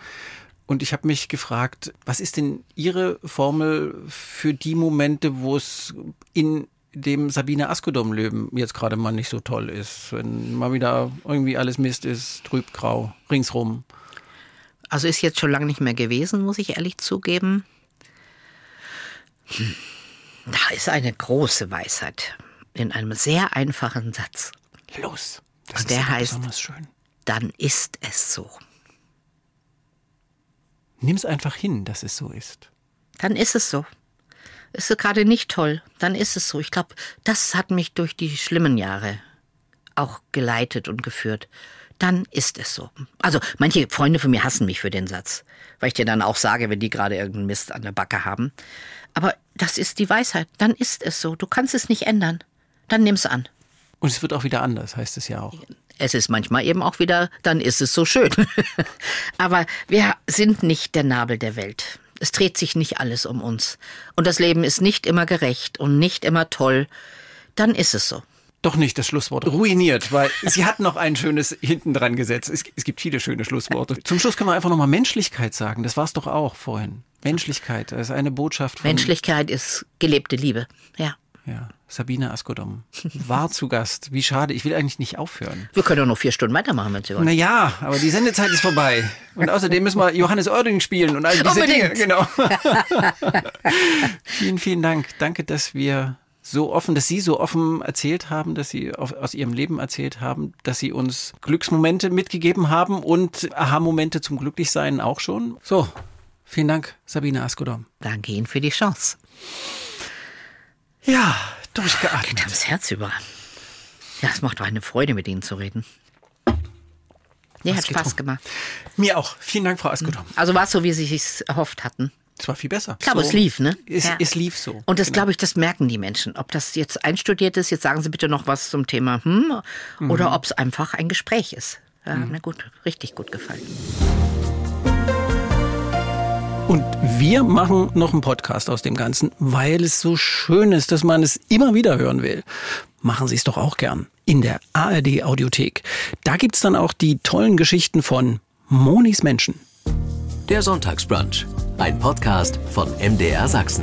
Und ich habe mich gefragt, was ist denn Ihre Formel für die Momente, wo es in dem Sabine Askodom-Löwen jetzt gerade mal nicht so toll ist, wenn mal wieder irgendwie alles Mist ist, trüb grau, ringsrum. Also ist jetzt schon lange nicht mehr gewesen, muss ich ehrlich zugeben. Hm. Da ist eine große Weisheit in einem sehr einfachen Satz. Los. Das Und der heißt, dann ist es so. Nimm es einfach hin, dass es so ist. Dann ist es so. Ist es gerade nicht toll, dann ist es so. Ich glaube, das hat mich durch die schlimmen Jahre auch geleitet und geführt. Dann ist es so. Also manche Freunde von mir hassen mich für den Satz, weil ich dir dann auch sage, wenn die gerade irgendeinen Mist an der Backe haben. Aber das ist die Weisheit. Dann ist es so. Du kannst es nicht ändern. Dann nimm's an. Und es wird auch wieder anders, heißt es ja auch. Es ist manchmal eben auch wieder, dann ist es so schön. Aber wir sind nicht der Nabel der Welt. Es dreht sich nicht alles um uns. Und das Leben ist nicht immer gerecht und nicht immer toll. Dann ist es so. Doch nicht das Schlusswort. Ruiniert, weil sie hat noch ein schönes hinten dran gesetzt. Es, es gibt viele schöne Schlussworte. Zum Schluss können wir einfach nochmal Menschlichkeit sagen. Das war es doch auch vorhin. Menschlichkeit, das ist eine Botschaft. Von Menschlichkeit ist gelebte Liebe, ja. Ja, Sabine Askodom war zu Gast. Wie schade, ich will eigentlich nicht aufhören. Wir können doch noch vier Stunden weitermachen, wenn Sie wollen. Naja, aber die Sendezeit ist vorbei. Und außerdem müssen wir Johannes Oerding spielen und all diese Unbedingt. Dinge. Genau. vielen, vielen Dank. Danke, dass wir so offen, dass Sie so offen erzählt haben, dass Sie aus Ihrem Leben erzählt haben, dass Sie uns Glücksmomente mitgegeben haben und Aha-Momente zum Glücklichsein auch schon. So, vielen Dank, Sabine Askodom. Danke Ihnen für die Chance. Ja, durchgeatmet. Geht das Herz über. Ja, es macht doch eine Freude, mit Ihnen zu reden. Nee, hat Spaß gemacht. Mir auch. Vielen Dank, Frau Askodom. Also war es so, wie Sie es erhofft hatten. Es war viel besser. Ich glaube, so, es lief, ne? Es, Ja. es lief so. Und das, Genau. glaube ich, das merken die Menschen. Ob das jetzt einstudiert ist, jetzt sagen Sie bitte noch was zum Thema, hm, Mhm. oder ob es einfach ein Gespräch ist. Ja, Na gut, richtig gut gefallen. Und wir machen noch einen Podcast aus dem Ganzen, weil es so schön ist, dass man es immer wieder hören will. Machen Sie es doch auch gern. In der ARD Audiothek. Da gibt's dann auch die tollen Geschichten von Monis Menschen. Der Sonntagsbrunch, ein Podcast von MDR Sachsen.